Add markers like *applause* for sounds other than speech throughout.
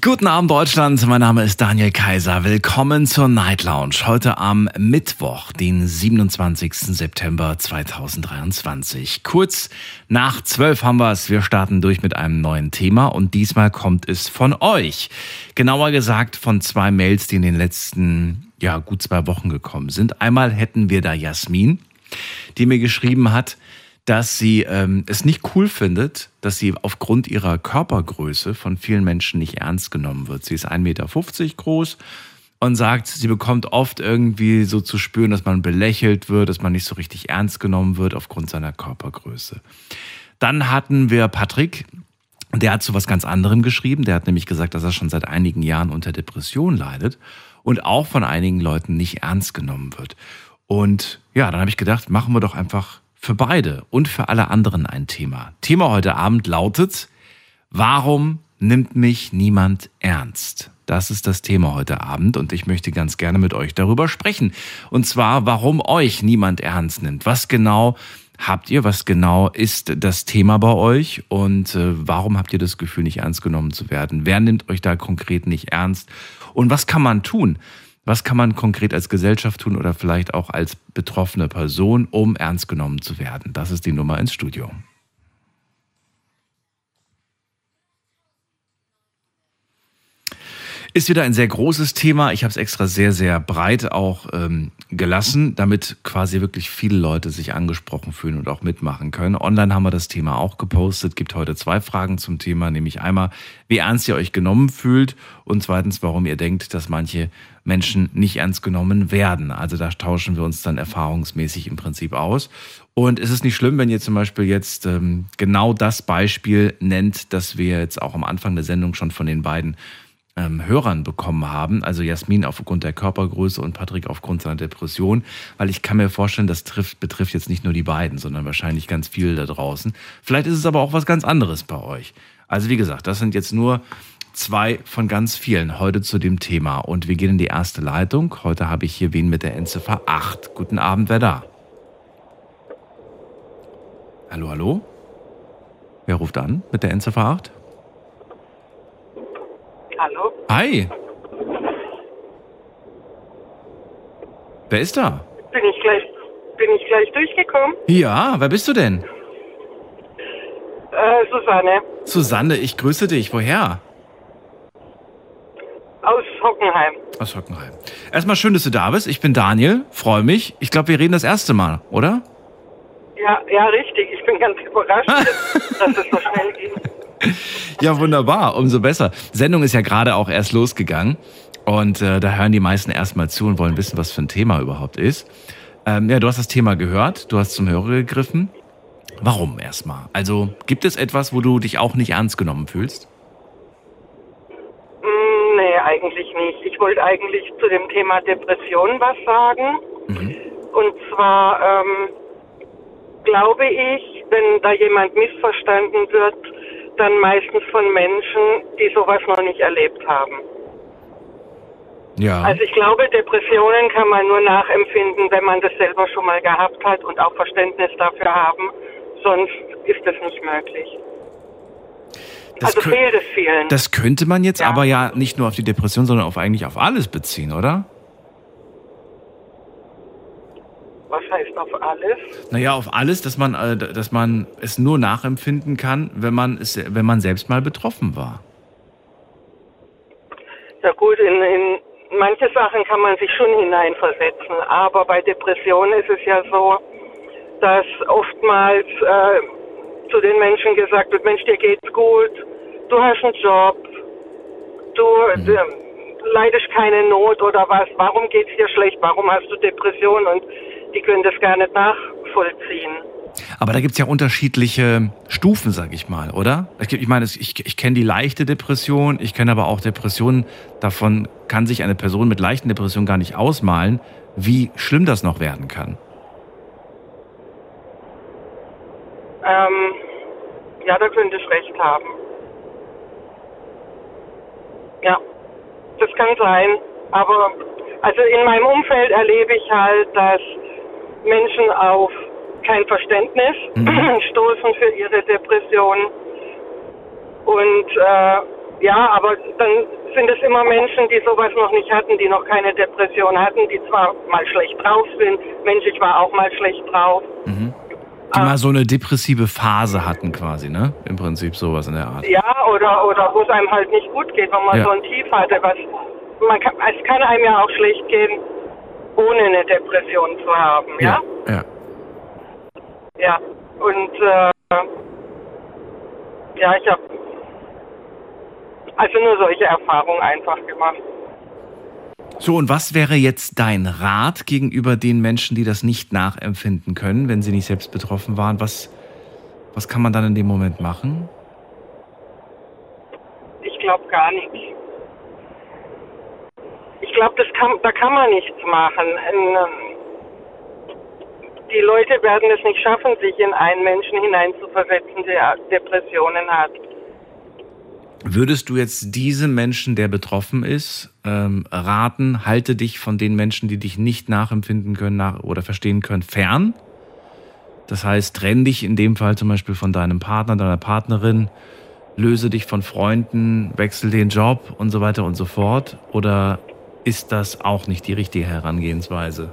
Guten Abend Deutschland, mein Name ist Daniel Kaiser. Willkommen zur Night Lounge. Heute am Mittwoch, den 27. September 2023. Kurz nach zwölf haben wir es. Wir starten durch mit einem neuen Thema und diesmal kommt es von euch. Genauer gesagt von zwei Mails, die in den letzten, ja, gut zwei Wochen gekommen sind. Einmal hätten wir da Jasmin, die mir geschrieben hat, dass sie ähm, es nicht cool findet, dass sie aufgrund ihrer Körpergröße von vielen Menschen nicht ernst genommen wird. Sie ist 1,50 Meter groß und sagt, sie bekommt oft irgendwie so zu spüren, dass man belächelt wird, dass man nicht so richtig ernst genommen wird aufgrund seiner Körpergröße. Dann hatten wir Patrick, der hat zu was ganz anderem geschrieben. Der hat nämlich gesagt, dass er schon seit einigen Jahren unter Depression leidet und auch von einigen Leuten nicht ernst genommen wird. Und ja, dann habe ich gedacht, machen wir doch einfach für beide und für alle anderen ein Thema. Thema heute Abend lautet, warum nimmt mich niemand ernst? Das ist das Thema heute Abend und ich möchte ganz gerne mit euch darüber sprechen. Und zwar, warum euch niemand ernst nimmt. Was genau habt ihr? Was genau ist das Thema bei euch? Und äh, warum habt ihr das Gefühl, nicht ernst genommen zu werden? Wer nimmt euch da konkret nicht ernst? Und was kann man tun? Was kann man konkret als Gesellschaft tun oder vielleicht auch als betroffene Person, um ernst genommen zu werden? Das ist die Nummer ins Studio. Ist wieder ein sehr großes Thema. Ich habe es extra sehr, sehr breit auch ähm, gelassen, damit quasi wirklich viele Leute sich angesprochen fühlen und auch mitmachen können. Online haben wir das Thema auch gepostet. Gibt heute zwei Fragen zum Thema, nämlich einmal, wie ernst ihr euch genommen fühlt und zweitens, warum ihr denkt, dass manche Menschen nicht ernst genommen werden. Also da tauschen wir uns dann erfahrungsmäßig im Prinzip aus. Und ist es nicht schlimm, wenn ihr zum Beispiel jetzt ähm, genau das Beispiel nennt, das wir jetzt auch am Anfang der Sendung schon von den beiden ähm, Hörern bekommen haben, also Jasmin aufgrund der Körpergröße und Patrick aufgrund seiner Depression, weil ich kann mir vorstellen, das trifft, betrifft jetzt nicht nur die beiden, sondern wahrscheinlich ganz viel da draußen. Vielleicht ist es aber auch was ganz anderes bei euch. Also wie gesagt, das sind jetzt nur zwei von ganz vielen heute zu dem Thema und wir gehen in die erste Leitung. Heute habe ich hier wen mit der Endziffer 8. Guten Abend, wer da? Hallo, hallo? Wer ruft an mit der Endziffer 8? Hallo? Hi. Wer ist da? Bin ich gleich, bin ich gleich durchgekommen? Ja, wer bist du denn? Äh, Susanne Susanne, ich grüße dich. Woher? aus Hockenheim. Aus Hockenheim. Erstmal schön, dass du da bist. Ich bin Daniel, freue mich. Ich glaube, wir reden das erste Mal, oder? Ja, ja, richtig. Ich bin ganz überrascht, *laughs* dass es so schnell ging. Ja, wunderbar, umso besser. Sendung ist ja gerade auch erst losgegangen und äh, da hören die meisten erstmal zu und wollen wissen, was für ein Thema überhaupt ist. Ähm, ja, du hast das Thema gehört, du hast zum Hörer gegriffen. Warum erstmal? Also gibt es etwas, wo du dich auch nicht ernst genommen fühlst? Mm, Nee, eigentlich nicht. Ich wollte eigentlich zu dem Thema Depression was sagen. Und zwar ähm, glaube ich, wenn da jemand missverstanden wird, dann meistens von Menschen, die sowas noch nicht erlebt haben. Ja. Also ich glaube, Depressionen kann man nur nachempfinden, wenn man das selber schon mal gehabt hat und auch Verständnis dafür haben. Sonst ist das nicht möglich. Das also fehlt es vielen. Das könnte man jetzt Ja. aber ja nicht nur auf die Depression, sondern auf eigentlich auf alles beziehen, oder? Was heißt auf alles? Naja, auf alles, dass man, äh, dass man es nur nachempfinden kann, wenn man es, wenn man selbst mal betroffen war. Ja gut, in, in manche Sachen kann man sich schon hineinversetzen, aber bei Depressionen ist es ja so, dass oftmals äh, zu den Menschen gesagt wird, Mensch, dir geht's gut, du hast einen Job, du äh, leidest keine Not oder was, warum geht's dir schlecht, warum hast du Depressionen und die können das gar nicht nachvollziehen. Aber da gibt's ja unterschiedliche Stufen, sag ich mal, oder? Ich, meine, es- ich, ich kenne die leichte Depression, ich kenne aber auch Depressionen. Davon kann sich eine Person mit leichten Depressionen gar nicht ausmalen, wie schlimm das noch werden kann. Ähm, ja, da könnte ich recht haben. Ja, kann sein. Aber also in meinem Umfeld erlebe ich halt, dass Menschen auf kein Verständnis mhm. *clears throat* stoßen für ihre Depressionen. Und äh, ja, aber dann sind es immer Menschen, die sowas noch nicht hatten, die noch keine Depression hatten, die zwar mal schlecht drauf sind. Mensch, ich war auch mal schlecht drauf. Mhm. Die ah. mal so eine depressive Phase hatten quasi, ne? Im Prinzip sowas in der Art. Ja, oder, oder wo es einem halt nicht gut geht, wenn man ja. so ein Tief hatte. Was, man kann, es kann einem ja auch schlecht gehen, ohne eine Depression zu haben, ja? Ja. Ja, ja. und äh, ja, ich habe also nur solche Erfahrungen einfach gemacht. So, und was wäre jetzt dein Rat gegenüber den Menschen, die das nicht nachempfinden können, wenn sie nicht selbst betroffen waren? Was, was kann man dann in dem Moment machen? Ich glaube gar nichts. Ich glaube, da kann man nichts machen. Ähm, die Leute werden es nicht schaffen, sich in einen Menschen hineinzuversetzen, der Depressionen hat. Würdest du jetzt diesem Menschen, der betroffen ist, ähm, raten, halte dich von den Menschen, die dich nicht nachempfinden können nach, oder verstehen können, fern? Das heißt, trenn dich in dem Fall zum Beispiel von deinem Partner, deiner Partnerin, löse dich von Freunden, wechsel den Job und so weiter und so fort? Oder ist das auch nicht die richtige Herangehensweise?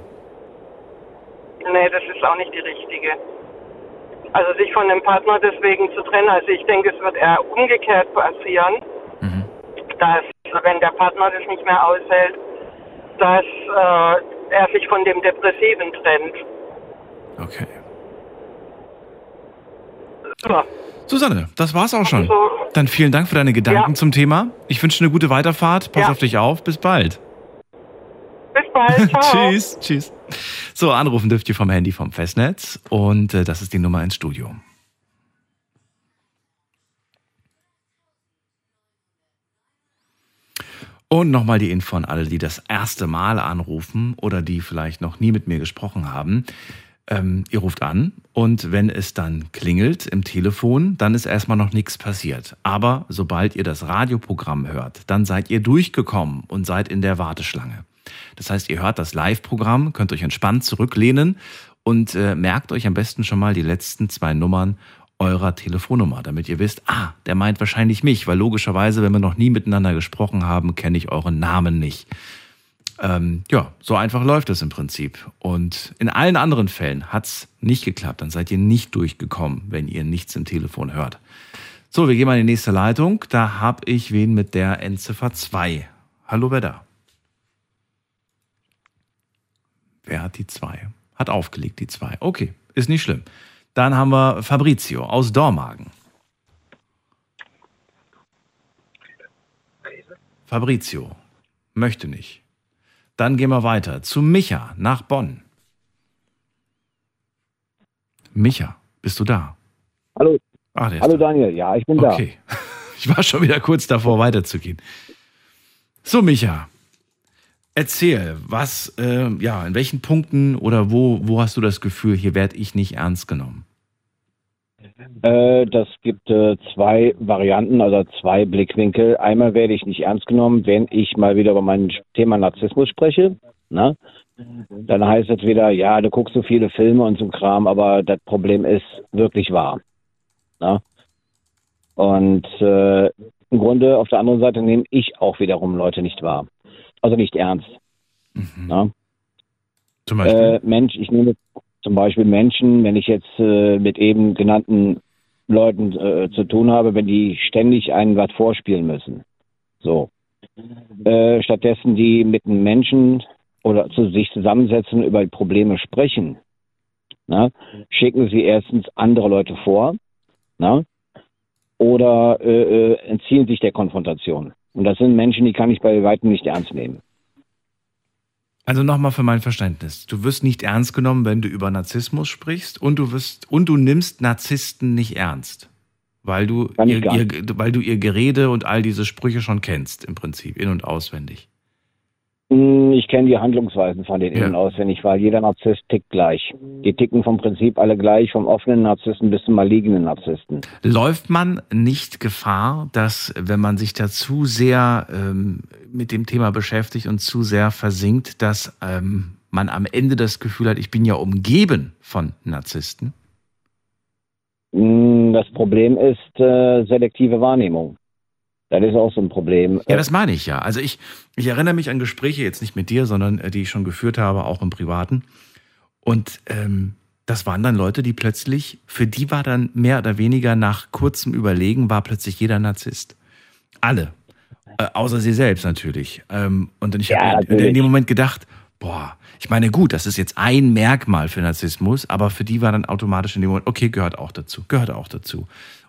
Nee, das ist auch nicht die richtige. Also sich von dem Partner deswegen zu trennen. Also ich denke, es wird eher umgekehrt passieren, mhm. dass wenn der Partner das nicht mehr aushält, dass äh, er sich von dem Depressiven trennt. Okay. So. Susanne, das war's auch schon. Also, Dann vielen Dank für deine Gedanken ja. zum Thema. Ich wünsche eine gute Weiterfahrt. Pass ja. auf dich auf. Bis bald. Bis bald. *laughs* tschüss. Tschüss. So, anrufen dürft ihr vom Handy vom Festnetz und äh, das ist die Nummer ins Studio. Und nochmal die Info an alle, die das erste Mal anrufen oder die vielleicht noch nie mit mir gesprochen haben. Ähm, ihr ruft an und wenn es dann klingelt im Telefon, dann ist erstmal noch nichts passiert. Aber sobald ihr das Radioprogramm hört, dann seid ihr durchgekommen und seid in der Warteschlange. Das heißt, ihr hört das Live-Programm, könnt euch entspannt zurücklehnen und äh, merkt euch am besten schon mal die letzten zwei Nummern eurer Telefonnummer, damit ihr wisst, ah, der meint wahrscheinlich mich, weil logischerweise, wenn wir noch nie miteinander gesprochen haben, kenne ich euren Namen nicht. Ähm, ja, so einfach läuft es im Prinzip. Und in allen anderen Fällen hat es nicht geklappt. Dann seid ihr nicht durchgekommen, wenn ihr nichts im Telefon hört. So, wir gehen mal in die nächste Leitung. Da habe ich wen mit der Endziffer 2. Hallo, wer da? Wer hat die zwei? Hat aufgelegt, die zwei. Okay, ist nicht schlimm. Dann haben wir Fabrizio aus Dormagen. Fabrizio möchte nicht. Dann gehen wir weiter zu Micha nach Bonn. Micha, bist du da? Hallo. Ach, Hallo Daniel, ja, ich bin okay. da. Okay. *laughs* Ich war schon wieder kurz davor, weiterzugehen. So, Micha, Erzähl, was, äh, ja, in welchen Punkten oder wo, wo hast du das Gefühl, hier werde ich nicht ernst genommen? Äh, das gibt äh, zwei Varianten, also zwei Blickwinkel. Einmal werde ich nicht ernst genommen, wenn ich mal wieder über mein Thema Narzissmus spreche. Ne? Dann heißt es wieder, ja, du guckst so viele Filme und so Kram, aber das Problem ist wirklich wahr. Ne? Und äh, im Grunde auf der anderen Seite nehme ich auch wiederum Leute nicht wahr also nicht ernst. Mhm. Ja? Zum Beispiel? Äh, Mensch, ich nehme zum Beispiel Menschen, wenn ich jetzt äh, mit eben genannten Leuten äh, zu tun habe, wenn die ständig einen was vorspielen müssen. So. Äh, stattdessen die mit einem Menschen oder zu sich zusammensetzen, über Probleme sprechen, na, schicken sie erstens andere Leute vor na, oder äh, äh, entziehen sich der Konfrontation. Und das sind Menschen, die kann ich bei weitem nicht ernst nehmen. Also nochmal für mein Verständnis. Du wirst nicht ernst genommen, wenn du über Narzissmus sprichst und du wirst und du nimmst Narzissten nicht ernst. Weil du, ihr, ihr, weil du ihr Gerede und all diese Sprüche schon kennst, im Prinzip, in- und auswendig. Hm, Ich kenne die Handlungsweisen von den Ja. innen auswendig, weil jeder Narzisst tickt gleich. Die ticken vom Prinzip alle gleich, vom offenen Narzissten bis zum malignen Narzissten. Läuft man nicht Gefahr, dass, wenn man sich da zu sehr ähm, mit dem Thema beschäftigt und zu sehr versinkt, dass ähm, man am Ende das Gefühl hat, ich bin ja umgeben von Narzissten? Hm, Das Problem ist äh, selektive Wahrnehmung. Das ist auch so ein Problem. Ja, das meine ich ja. Also ich, ich erinnere mich an Gespräche, jetzt nicht mit dir, sondern äh, die ich schon geführt habe, auch im Privaten. Und ähm, das waren dann Leute, die plötzlich, für die war dann mehr oder weniger nach kurzem Überlegen, war plötzlich jeder Narzisst. Alle. Äh, außer sie selbst natürlich. Ähm, und ich Ja, habe in dem Moment gedacht, boah, ich meine, gut, das ist jetzt ein Merkmal für Narzissmus, aber für die war dann automatisch in dem Moment, okay, gehört auch dazu, gehört auch dazu.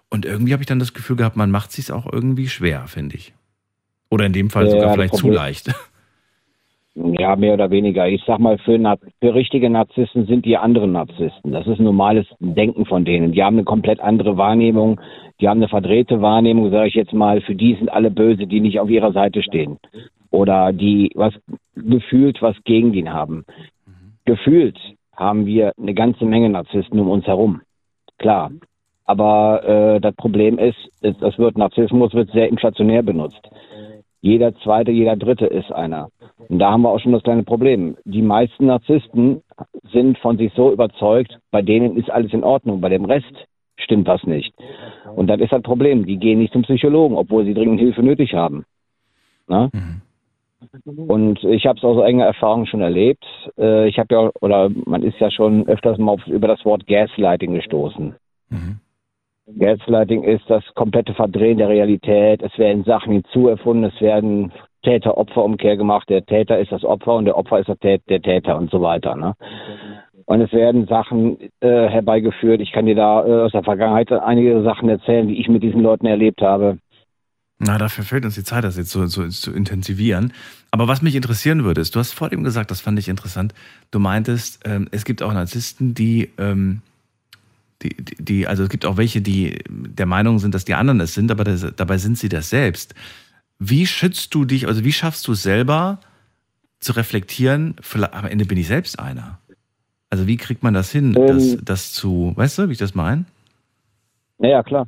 Und irgendwie habe ich dann das Gefühl gehabt, man macht sich auch irgendwie schwer, finde ich. Oder in dem Fall Ja, sogar das vielleicht zu leicht. *laughs* Ja, mehr oder weniger. Ich sag mal, für, für richtige Narzissten sind die anderen Narzissten. Das ist ein normales Denken von denen. Die haben eine komplett andere Wahrnehmung. Die haben eine verdrehte Wahrnehmung, sage ich jetzt mal. Für die sind alle böse, die nicht auf ihrer Seite stehen. Oder die was gefühlt was gegen ihn haben. Gefühlt haben wir eine ganze Menge Narzissten um uns herum. Klar. Aber äh, das Problem ist, ist, das wird Narzissmus wird sehr inflationär benutzt. Jeder zweite, jeder dritte ist einer. Und da haben wir auch schon das kleine Problem. Die meisten Narzissten sind von sich so überzeugt, bei denen ist alles in Ordnung, bei dem Rest stimmt was nicht. Und das ist das Problem. Die gehen nicht zum Psychologen, obwohl sie dringend Hilfe nötig haben. Na? Und ich habe es aus eigener Erfahrung schon erlebt. Äh, Ich habe ja, oder man ist ja schon öfters mal über das Wort Gaslighting gestoßen. Mhm. Gaslighting ist das komplette Verdrehen der Realität. Es werden Sachen hinzuerfunden, es werden Täter-Opfer-Umkehr gemacht. Der Täter ist das Opfer und der Opfer ist der Tä- der Täter und so weiter. Ne? Und es werden Sachen äh, herbeigeführt. Ich kann dir da äh, aus der Vergangenheit einige Sachen erzählen, die ich mit diesen Leuten erlebt habe. Na, dafür fehlt uns die Zeit, das jetzt so, so zu intensivieren. Aber was mich interessieren würde, ist, du hast vor dem gesagt, das fand ich interessant, du meintest, ähm, es gibt auch Narzissten, die, ähm, die, die, also es gibt auch welche, die der Meinung sind, dass die anderen es sind, aber das, dabei sind sie das selbst. Wie schützt du dich, also wie schaffst du es selber zu reflektieren, vielleicht, am Ende bin ich selbst einer? Also wie kriegt man das hin, Ähm. das, das zu, weißt du, wie ich das meine? Naja, klar.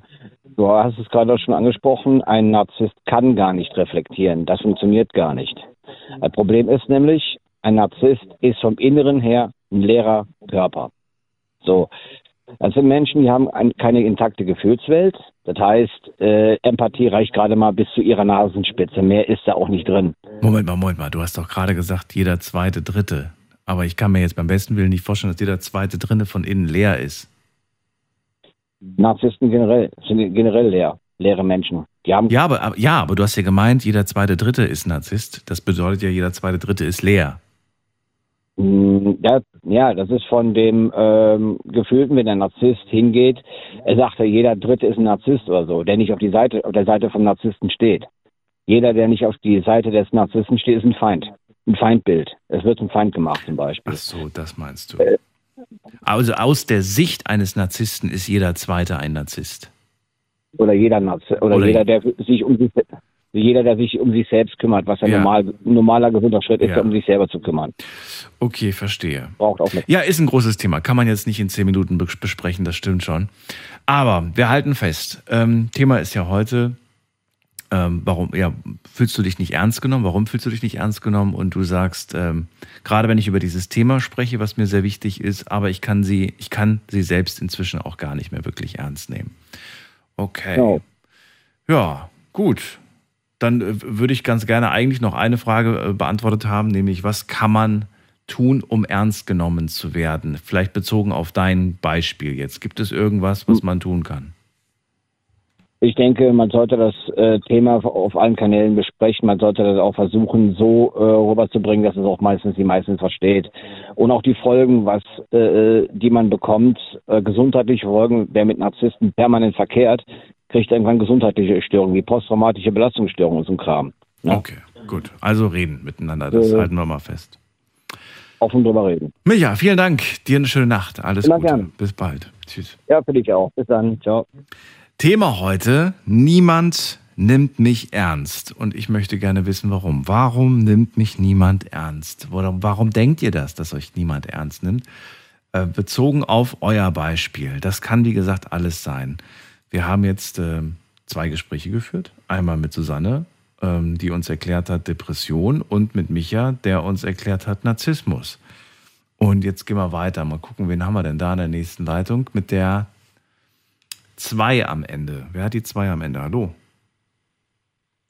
Du hast es gerade auch schon angesprochen, ein Narzisst kann gar nicht reflektieren. Das funktioniert gar nicht. Ein Problem ist nämlich, ein Narzisst ist vom Inneren her ein leerer Körper. So. Das sind Menschen, die haben ein, keine intakte Gefühlswelt. Das heißt, äh, Empathie reicht gerade mal bis zu ihrer Nasenspitze. Mehr ist da auch nicht drin. Moment mal, Moment mal, du hast doch gerade gesagt, jeder zweite, dritte. Aber ich kann mir jetzt beim besten Willen nicht vorstellen, dass jeder zweite, dritte von innen leer ist. Narzissten generell sind generell leer. Leere Menschen. Die haben Ja, aber, aber- ja, aber du hast ja gemeint, jeder zweite, dritte ist Narzisst. Das bedeutet ja, jeder zweite, dritte ist leer. Mm, Ja, ja, das ist von dem ähm, Gefühlten, wenn der Narzisst hingeht, er sagt ja, jeder Dritte ist ein Narzisst oder so, der nicht auf die Seite, auf der Seite vom Narzissten steht. Jeder, der nicht auf die Seite des Narzissten steht, ist ein Feind. Ein Feindbild. Es wird zum Feind gemacht zum Beispiel. Ach so, das meinst du. Also aus der Sicht eines Narzissten ist jeder zweite ein Narzisst. Oder jeder Narzisst, oder, Oder- jeder, der sich um sich jeder, der sich um sich selbst kümmert, was ja, Ja. normal, ein normaler gesunder Schritt ist, Ja. um sich selber zu kümmern. Okay, verstehe. Braucht auch eine Ja, ist ein großes Thema. Kann man jetzt nicht in zehn Minuten bes- besprechen, das stimmt schon. Aber wir halten fest. Ähm, Thema ist ja heute, ähm, warum, ja, fühlst du dich nicht ernst genommen? Warum fühlst du dich nicht ernst genommen? Und du sagst, ähm, gerade wenn ich über dieses Thema spreche, was mir sehr wichtig ist, aber ich kann sie, ich kann sie selbst inzwischen auch gar nicht mehr wirklich ernst nehmen. Okay. Genau. Ja, gut. Dann äh, würde ich ganz gerne eigentlich noch eine Frage äh, beantwortet haben, nämlich was kann man tun, um ernst genommen zu werden? Vielleicht bezogen auf dein Beispiel jetzt. Gibt es irgendwas, was man tun kann? Ich denke, man sollte das äh, Thema auf allen Kanälen besprechen. Man sollte das auch versuchen, so äh, rüberzubringen, dass es auch meistens die meisten versteht. Und auch die Folgen, was äh, die man bekommt, äh, gesundheitliche Folgen, wer mit Narzissten permanent verkehrt, kriegt irgendwann gesundheitliche Störungen, wie posttraumatische Belastungsstörungen und so ein Kram. Ja. Okay, gut. Also reden miteinander, das Äh. halten wir mal fest. Offen drüber reden. Micha, vielen Dank. Dir eine schöne Nacht. Alles Immer Gute. gern. Bis bald. Tschüss. Ja, für dich auch. Bis dann. Ciao. Thema heute, niemand nimmt mich ernst. Und ich möchte gerne wissen, warum. Warum nimmt mich niemand ernst? Warum, warum denkt ihr das, dass euch niemand ernst nimmt? Äh, bezogen auf euer Beispiel. Das kann, wie gesagt, alles sein. Wir haben jetzt äh, zwei Gespräche geführt. Einmal mit Susanne, ähm, die uns erklärt hat Depression, und mit Micha, der uns erklärt hat Narzissmus. Und jetzt gehen wir weiter. Mal gucken, wen haben wir denn da in der nächsten Leitung? Mit der 2 am Ende. Wer hat die 2 am Ende? Hallo?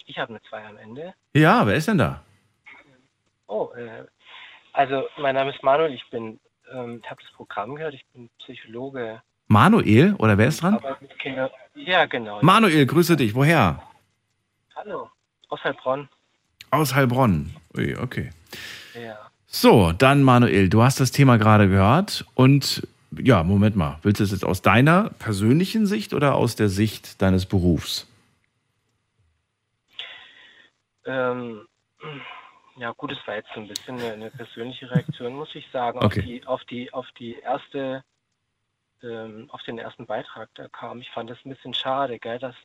Ich habe eine 2 am Ende. Ja, wer ist denn da? Oh, äh, also mein Name ist Manuel, ich bin, ähm, ich habe das Programm gehört, ich bin Psychologe. Manuel oder wer ist dran? Ja, genau. Manuel, grüße dich. Woher? Hallo, aus Heilbronn. Aus Heilbronn. Ui, okay. Ja. So, dann Manuel, du hast das Thema gerade gehört und ja, Moment mal, willst du es jetzt aus deiner persönlichen Sicht oder aus der Sicht deines Berufs? Ähm, ja, gut, es war jetzt so ein bisschen eine, eine persönliche Reaktion, muss ich sagen, Okay. auf die, auf die, auf die erste, ähm, auf den ersten Beitrag, der kam. Ich fand das ein bisschen schade, gell, dass,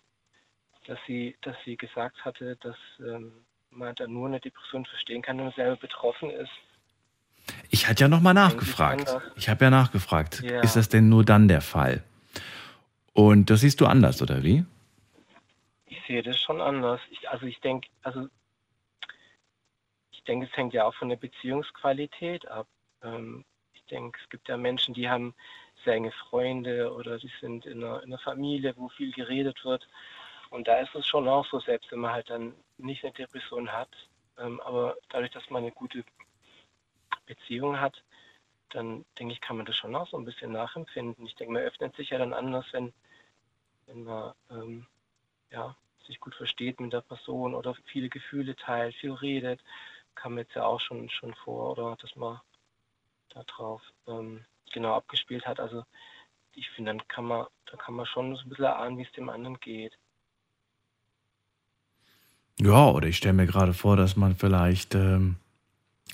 dass sie, dass sie gesagt hatte, dass ähm, man da nur eine Depression verstehen kann, wenn man selber betroffen ist. Ich hatte ja nochmal nachgefragt. Ich habe ja nachgefragt. Ja. Ist das denn nur dann der Fall? Und das siehst du anders, oder wie? Ich sehe das schon anders. Ich, also ich denke, also ich denke, es hängt ja auch von der Beziehungsqualität ab. Ähm, ich denke, es gibt ja Menschen, die haben sehr enge Freunde oder die sind in einer, in einer Familie, wo viel geredet wird. Und da ist es schon auch so, selbst wenn man halt dann nicht eine Depression hat, ähm, aber dadurch, dass man eine gute Beziehung hat, dann denke ich, kann man das schon auch so ein bisschen nachempfinden. Ich denke, man öffnet sich ja dann anders, wenn, wenn man ähm, ja, sich gut versteht mit der Person oder viele Gefühle teilt, viel redet, kam jetzt ja auch schon, schon vor, oder dass man da drauf ähm, genau abgespielt hat. Also ich finde, dann kann man, da kann man schon so ein bisschen erahnen, wie es dem anderen geht. Ja, oder ich stelle mir gerade vor, dass man vielleicht ähm,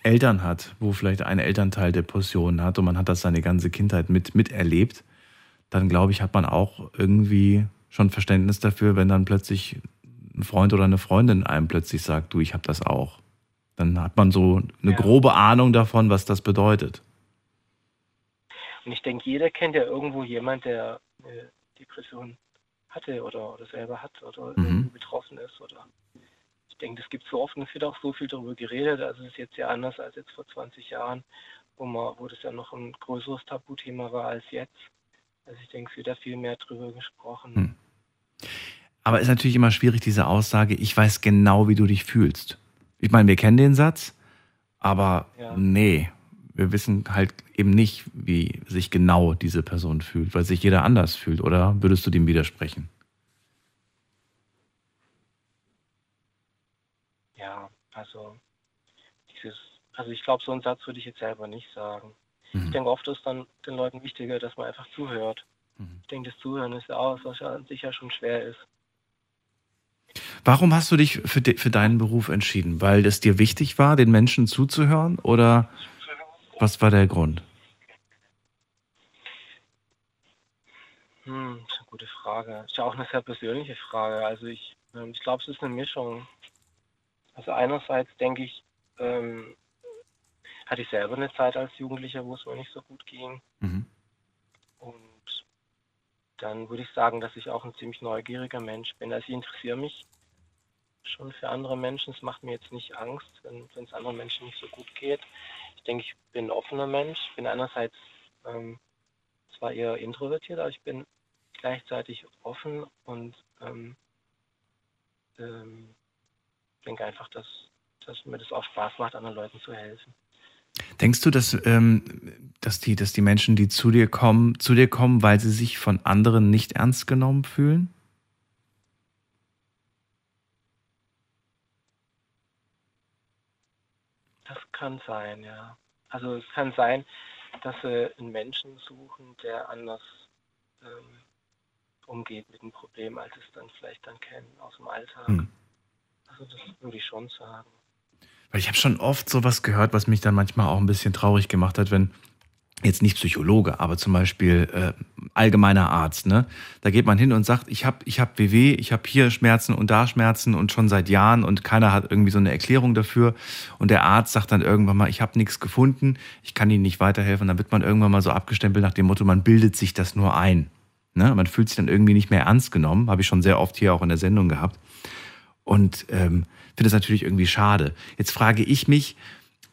Eltern hat, wo vielleicht ein Elternteil Depressionen hat und man hat das seine ganze Kindheit mit miterlebt. Dann glaube ich, hat man auch irgendwie schon Verständnis dafür, wenn dann plötzlich ein Freund oder eine Freundin einem plötzlich sagt, du, ich habe das auch. Dann hat man so eine Ja. grobe Ahnung davon, was das bedeutet. Und ich denke, jeder kennt ja irgendwo jemand, der eine Depression hatte oder, oder selber hat oder Mhm. betroffen ist. Oder ich denke, es gibt so oft und es wird auch so viel darüber geredet. Also es ist jetzt ja anders als jetzt vor 20 Jahren, wo man, wo das ja noch ein größeres Tabuthema war als jetzt. Also ich denke, es wird da viel mehr drüber gesprochen. Hm. Aber es ist natürlich immer schwierig, diese Aussage, ich weiß genau, wie du dich fühlst. Ich meine, wir kennen den Satz, aber Ja. nee, wir wissen halt eben nicht, wie sich genau diese Person fühlt, weil sich jeder anders fühlt. Oder würdest du dem widersprechen? Ja, also dieses, also ich glaube, so einen Satz würde ich jetzt selber nicht sagen. Ich Mhm. denke, oft ist dann den Leuten wichtiger, dass man einfach zuhört. Mhm. Ich denke, das Zuhören ist ja auch, was ja an sich ja schon schwer ist. Warum hast du dich für, de, für deinen Beruf entschieden? Weil es dir wichtig war, den Menschen zuzuhören? Oder was war der Grund? Hm, das ist eine gute Frage. Ist ja auch eine sehr persönliche Frage. Also ich, ähm, ich glaube, es ist eine Mischung. Also einerseits denke ich, ähm, hatte ich selber eine Zeit als Jugendlicher, wo es mir nicht so gut ging. Mhm. Und dann würde ich sagen, dass ich auch ein ziemlich neugieriger Mensch bin. Also ich interessiere mich schon für andere Menschen. Es macht mir jetzt nicht Angst, wenn es anderen Menschen nicht so gut geht. Ich denke, ich bin ein offener Mensch. Ich bin einerseits ähm, zwar eher introvertiert, aber ich bin gleichzeitig offen und ähm, ähm, denke einfach, dass, dass mir das auch Spaß macht, anderen Leuten zu helfen. Denkst du, dass, ähm, dass, die, dass die Menschen, die zu dir kommen, zu dir kommen, weil sie sich von anderen nicht ernst genommen fühlen? Das kann sein, ja. Also es kann sein, dass sie einen Menschen suchen, der anders ähm, umgeht mit dem Problem, als sie es dann vielleicht dann kennen aus dem Alltag. Hm. Also das würde ich schon sagen. Weil ich habe schon oft sowas gehört, was mich dann manchmal auch ein bisschen traurig gemacht hat, wenn jetzt nicht Psychologe, aber zum Beispiel äh, allgemeiner Arzt, ne? Da geht man hin und sagt, ich habe ich hab WW, ich habe hier Schmerzen und da Schmerzen und schon seit Jahren und keiner hat irgendwie so eine Erklärung dafür. Und der Arzt sagt dann irgendwann mal, ich habe nichts gefunden, ich kann Ihnen nicht weiterhelfen. Dann wird man irgendwann mal so abgestempelt nach dem Motto, man bildet sich das nur ein. Ne? Man fühlt sich dann irgendwie nicht mehr ernst genommen, habe ich schon sehr oft hier auch in der Sendung gehabt. Und ähm, finde das natürlich irgendwie schade. Jetzt frage ich mich,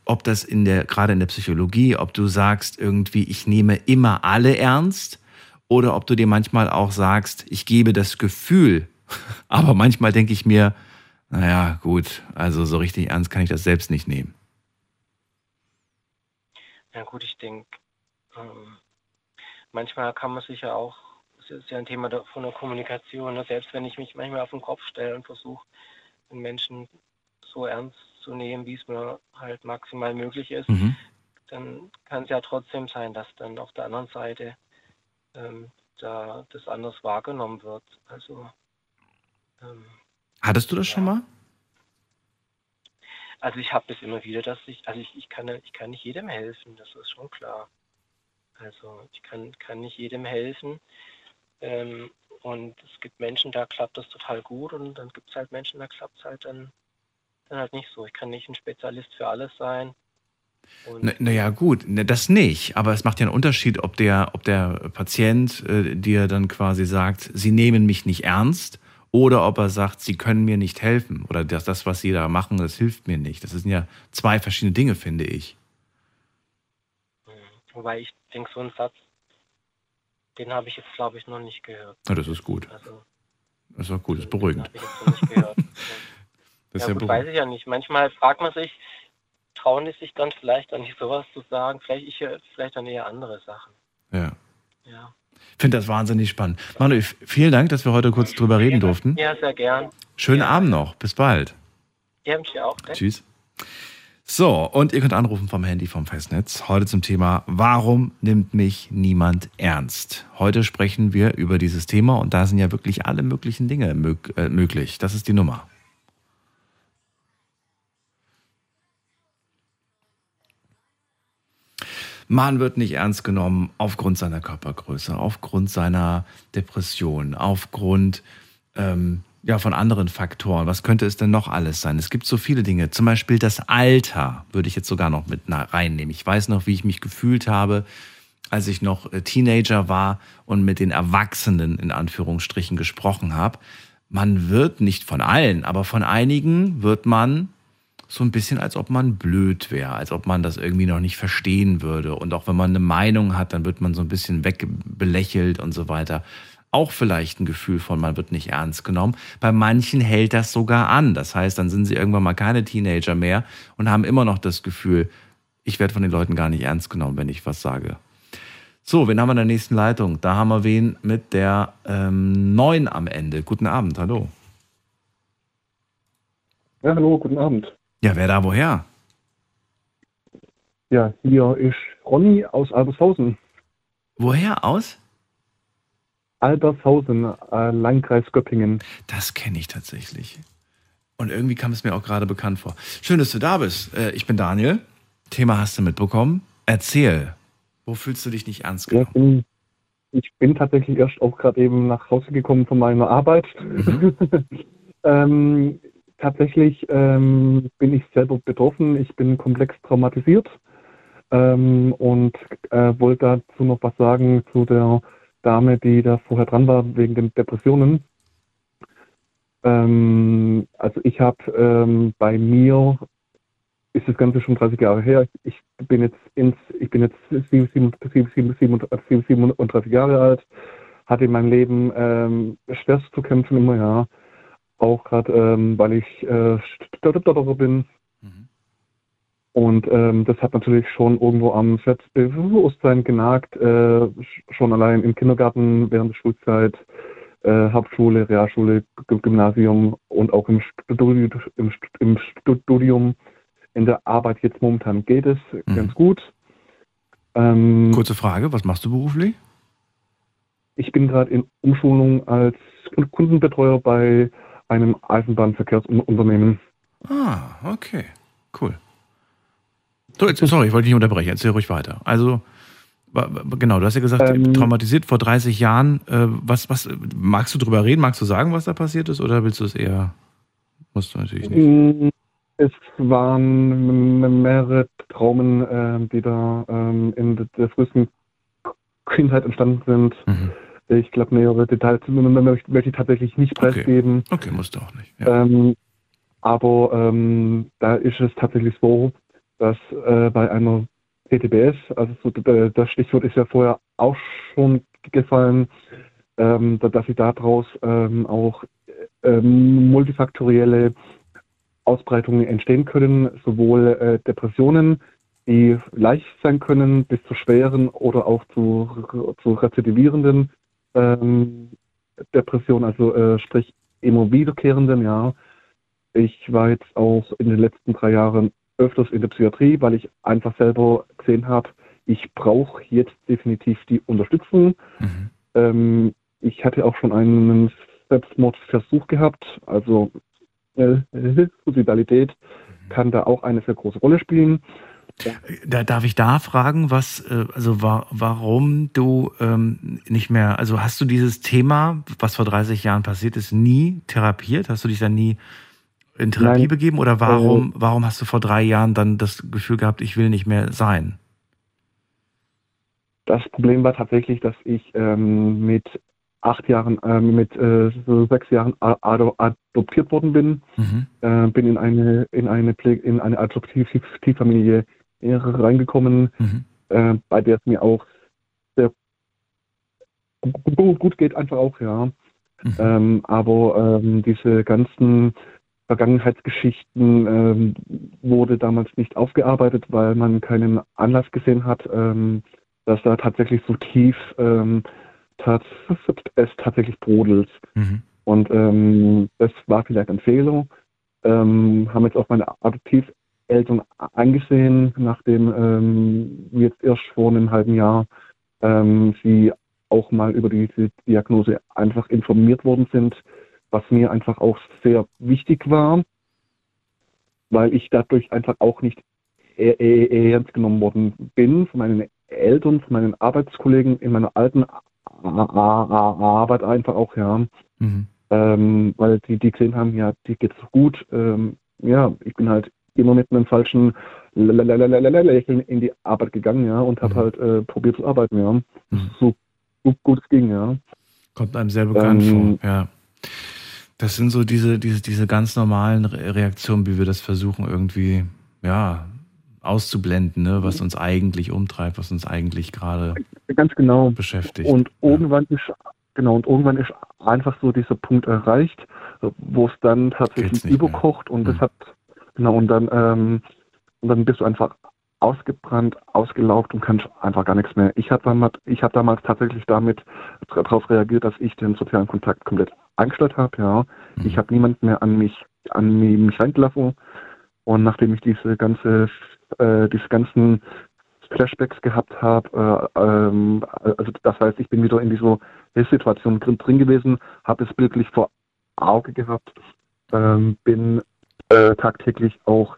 ob das in der, gerade in der Psychologie, ob du sagst irgendwie, ich nehme immer alle ernst oder ob du dir manchmal auch sagst, ich gebe das Gefühl, *laughs* aber manchmal denke ich mir, naja, gut, also so richtig ernst kann ich das selbst nicht nehmen. Ja gut, ich denke, ähm, manchmal kann man sich ja auch, das ist ja ein Thema von der Kommunikation, ne? selbst wenn ich mich manchmal auf den Kopf stelle und versuche, den Menschen so ernst zu nehmen, wie es mir halt maximal möglich ist, mhm. dann kann es ja trotzdem sein, dass dann auf der anderen Seite ähm, da das anders wahrgenommen wird. Also ähm, hattest du das ja. schon mal? Also ich habe das immer wieder, dass ich, also ich, ich kann ich kann nicht jedem helfen, das ist schon klar. Also ich kann, kann nicht jedem helfen. Ähm, und es gibt Menschen, da klappt das total gut und dann gibt es halt Menschen, da klappt es halt dann dann halt nicht so. Ich kann nicht ein Spezialist für alles sein. Naja, na gut, das nicht. Aber es macht ja einen Unterschied, ob der, ob der Patient äh, dir dann quasi sagt, sie nehmen mich nicht ernst, oder ob er sagt, sie können mir nicht helfen. Oder das, das was sie da machen, das hilft mir nicht. Das sind ja zwei verschiedene Dinge, finde ich. Hm, wobei ich denke, so einen Satz, den habe ich jetzt, glaube ich, noch nicht gehört. Na, das ist gut. Also, das ist auch gut, das ist beruhigend. Den ich jetzt noch nicht gehört. *laughs* Das ja, ja gut, weiß ich ja nicht. Manchmal fragt man sich, trauen die sich dann vielleicht dann nicht sowas zu sagen? Vielleicht, ich, vielleicht dann eher andere Sachen. Ja. Ja. Ich finde das wahnsinnig spannend. Manuel, vielen Dank, dass wir heute kurz drüber reden durften. Ja, sehr gern. Schönen ja. Abend noch. Bis bald. Ja, mich auch. Ne? Tschüss. So, und ihr könnt anrufen vom Handy vom Festnetz. Heute zum Thema, warum nimmt mich niemand ernst? Heute sprechen wir über dieses Thema und da sind ja wirklich alle möglichen Dinge äh, möglich. Das ist die Nummer. Man wird nicht ernst genommen aufgrund seiner Körpergröße, aufgrund seiner Depression, aufgrund ähm, ja, von anderen Faktoren. Was könnte es denn noch alles sein? Es gibt so viele Dinge. Zum Beispiel das Alter würde ich jetzt sogar noch mit reinnehmen. Ich weiß noch, wie ich mich gefühlt habe, als ich noch äh, Teenager war und mit den Erwachsenen in Anführungsstrichen gesprochen habe. Man wird nicht von allen, aber von einigen wird man so ein bisschen, als ob man blöd wäre, als ob man das irgendwie noch nicht verstehen würde. Und auch wenn man eine Meinung hat, dann wird man so ein bisschen wegbelächelt und so weiter. Auch vielleicht ein Gefühl von, man wird nicht ernst genommen. Bei manchen hält das sogar an. Das heißt, dann sind sie irgendwann mal keine Teenager mehr und haben immer noch das Gefühl, ich werde von den Leuten gar nicht ernst genommen, wenn ich was sage. So, wen haben wir in der nächsten Leitung? Da haben wir wen mit der ähm, 9 am Ende. Guten Abend, hallo. Ja, hallo, guten Abend. Ja, wer da woher? Ja, hier ist Ronny aus Albershausen. Woher aus? Albershausen, äh, Landkreis Göppingen. Das kenne ich tatsächlich. Und irgendwie kam es mir auch gerade bekannt vor. Schön, dass du da bist. Äh, ich bin Daniel. Thema hast du mitbekommen. Erzähl. Wo fühlst du dich nicht ernst genommen? Ja, ich, bin, ich bin tatsächlich erst auch gerade eben nach Hause gekommen von meiner Arbeit. Mhm. *laughs* ähm, tatsächlich ähm, bin ich selber betroffen. Ich bin komplex traumatisiert ähm, und äh, wollte dazu noch was sagen zu der Dame, die da vorher dran war wegen den Depressionen. Ähm, also ich habe ähm, bei mir ist das Ganze schon 30 Jahre her. Ich bin jetzt ins, ich bin jetzt 37 Jahre alt, hatte in meinem Leben ähm, schwerst zu kämpfen immer, ja. Auch gerade, ähm, weil ich äh, Stotterer bin. Mhm. Und ähm, das hat natürlich schon irgendwo am Selbstbewusstsein genagt, äh, schon allein im Kindergarten, während der Schulzeit, äh, Hauptschule, Realschule, Gymnasium und auch im Studium, im, im Studium. In der Arbeit jetzt momentan geht es mhm. ganz gut. Ähm, Kurze Frage, was machst du beruflich? Ich bin gerade in Umschulung als Kundenbetreuer bei einem Eisenbahnverkehrsunternehmen. Ah, okay. Cool. So, jetzt, sorry, ich wollte dich nicht unterbrechen. Erzähl ruhig weiter. Also, Genau, du hast ja gesagt, Ähm, traumatisiert vor 30 Jahren. Äh, was, was, magst du drüber reden? Magst du sagen, was da passiert ist? Oder willst du es eher? Musst du natürlich nicht. Mm, Es waren mehrere Traumen, ähm, die da ähm, in der frühesten Kindheit entstanden sind. Mhm. Ich glaube, nähere Details möchte ich tatsächlich nicht Okay. preisgeben. Okay, musst du auch nicht. Ja. Ähm, aber ähm, da ist es tatsächlich so, dass äh, bei einer PTBS, also so, das Stichwort ist ja vorher auch schon gefallen, ähm, da- dass sie daraus ähm, auch ähm, multifaktorielle Ausbreitungen entstehen können, sowohl äh, Depressionen, die leicht sein können, bis zu schweren oder auch zu, zu rezidivierenden ähm, Depressionen, also äh, sprich immer wiederkehrenden, ja. Ich war jetzt auch in den letzten drei Jahren öfters in der Psychiatrie, weil ich einfach selber gesehen habe, ich brauche jetzt definitiv die Unterstützung. Mhm. Ähm, ich hatte auch schon einen Selbstmordversuch gehabt, also äh, *laughs* Suizidalität kann da auch eine sehr große Rolle spielen. Da, darf ich da fragen, was, äh, also wa warum du ähm, nicht mehr, also hast du dieses Thema, was vor 30 Jahren passiert ist, nie therapiert? Hast du dich da nie in Therapie Nein. begeben? Oder warum, warum hast du vor drei Jahren dann das Gefühl gehabt, ich will nicht mehr sein? Das Problem war tatsächlich, dass ich ähm, mit acht Jahren, ähm, mit äh, so sechs Jahren adoptiert worden bin. Mhm. Äh, bin in eine in eine in eine Adoptivfamilie reingekommen, Mhm. äh, bei der es mir auch sehr gut, geht, einfach auch, ja. Mhm. Ähm, aber ähm, diese ganzen Vergangenheitsgeschichten ähm, wurde damals nicht aufgearbeitet, weil man keinen Anlass gesehen hat, ähm, dass da tatsächlich so tief ähm, tats es tatsächlich brodelt. Mhm. Und ähm, das war vielleicht ein Fehler. Haben jetzt auch meine Adoptiveltern angesehen, nachdem ähm, jetzt erst vor einem halben Jahr ähm, sie auch mal über diese Diagnose einfach informiert worden sind, was mir einfach auch sehr wichtig war, weil ich dadurch einfach auch nicht e- e- ernst genommen worden bin von meinen Eltern, von meinen Arbeitskollegen in meiner alten Arbeit einfach auch, ja Mhm. ähm, weil die, die gesehen haben, ja, die geht's so gut. Ähm, ja, ich bin halt immer mit einem falschen Lächeln in die Arbeit gegangen, ja, und habe Mhm. halt äh, probiert zu arbeiten, ja. Mhm. So, so gut es ging, ja. Kommt einem sehr bekannt Ähm, vor, ja. Das sind so diese, diese, diese ganz normalen Re Reaktionen, wie wir das versuchen, irgendwie, ja, auszublenden, ne, was uns eigentlich umtreibt, was uns eigentlich gerade Ganz genau. beschäftigt. Und ja. irgendwann ist genau und irgendwann ist einfach so dieser Punkt erreicht, wo es dann tatsächlich nicht mehr. überkocht und das Mhm. hat genau und dann ähm, und dann bist du einfach ausgebrannt, ausgelaugt und kannst einfach gar nichts mehr. Ich habe damals, ich habe damals tatsächlich damit darauf reagiert, dass ich den sozialen Kontakt komplett eingestellt habe. Ja, Mhm. ich habe niemanden mehr an mich an mich reingelassen und nachdem ich diese ganze äh, diese ganzen Flashbacks gehabt habe. Äh, ähm, also das heißt, ich bin wieder in dieser Situation drin, drin gewesen, habe es bildlich vor Auge gehabt, ähm, bin äh, tagtäglich auch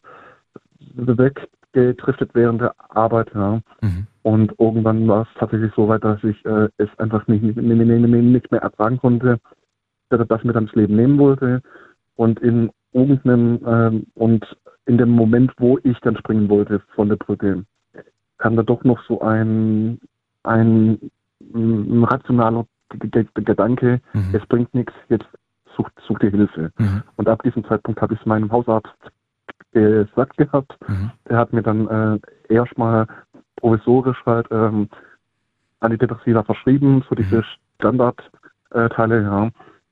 weggedriftet während der Arbeit. Ja. Mhm. Und irgendwann war es tatsächlich so weit, dass ich äh, es einfach nicht, nicht, nicht, mehr ertragen konnte, dass mir dann das Leben nehmen wollte. Und in irgendeinem ähm, und in dem Moment, wo ich dann springen wollte von der Brücke, kam da doch noch so ein, ein, ein rationaler Gedanke, Mhm. es bringt nichts, jetzt such, such dir Hilfe. Mhm. Und ab diesem Zeitpunkt habe ich es meinem Hausarzt gesagt gehabt. Mhm. Der hat mir dann äh, erstmal provisorisch halt ähm, Antidepressiva verschrieben, so diese Standardteile, ja.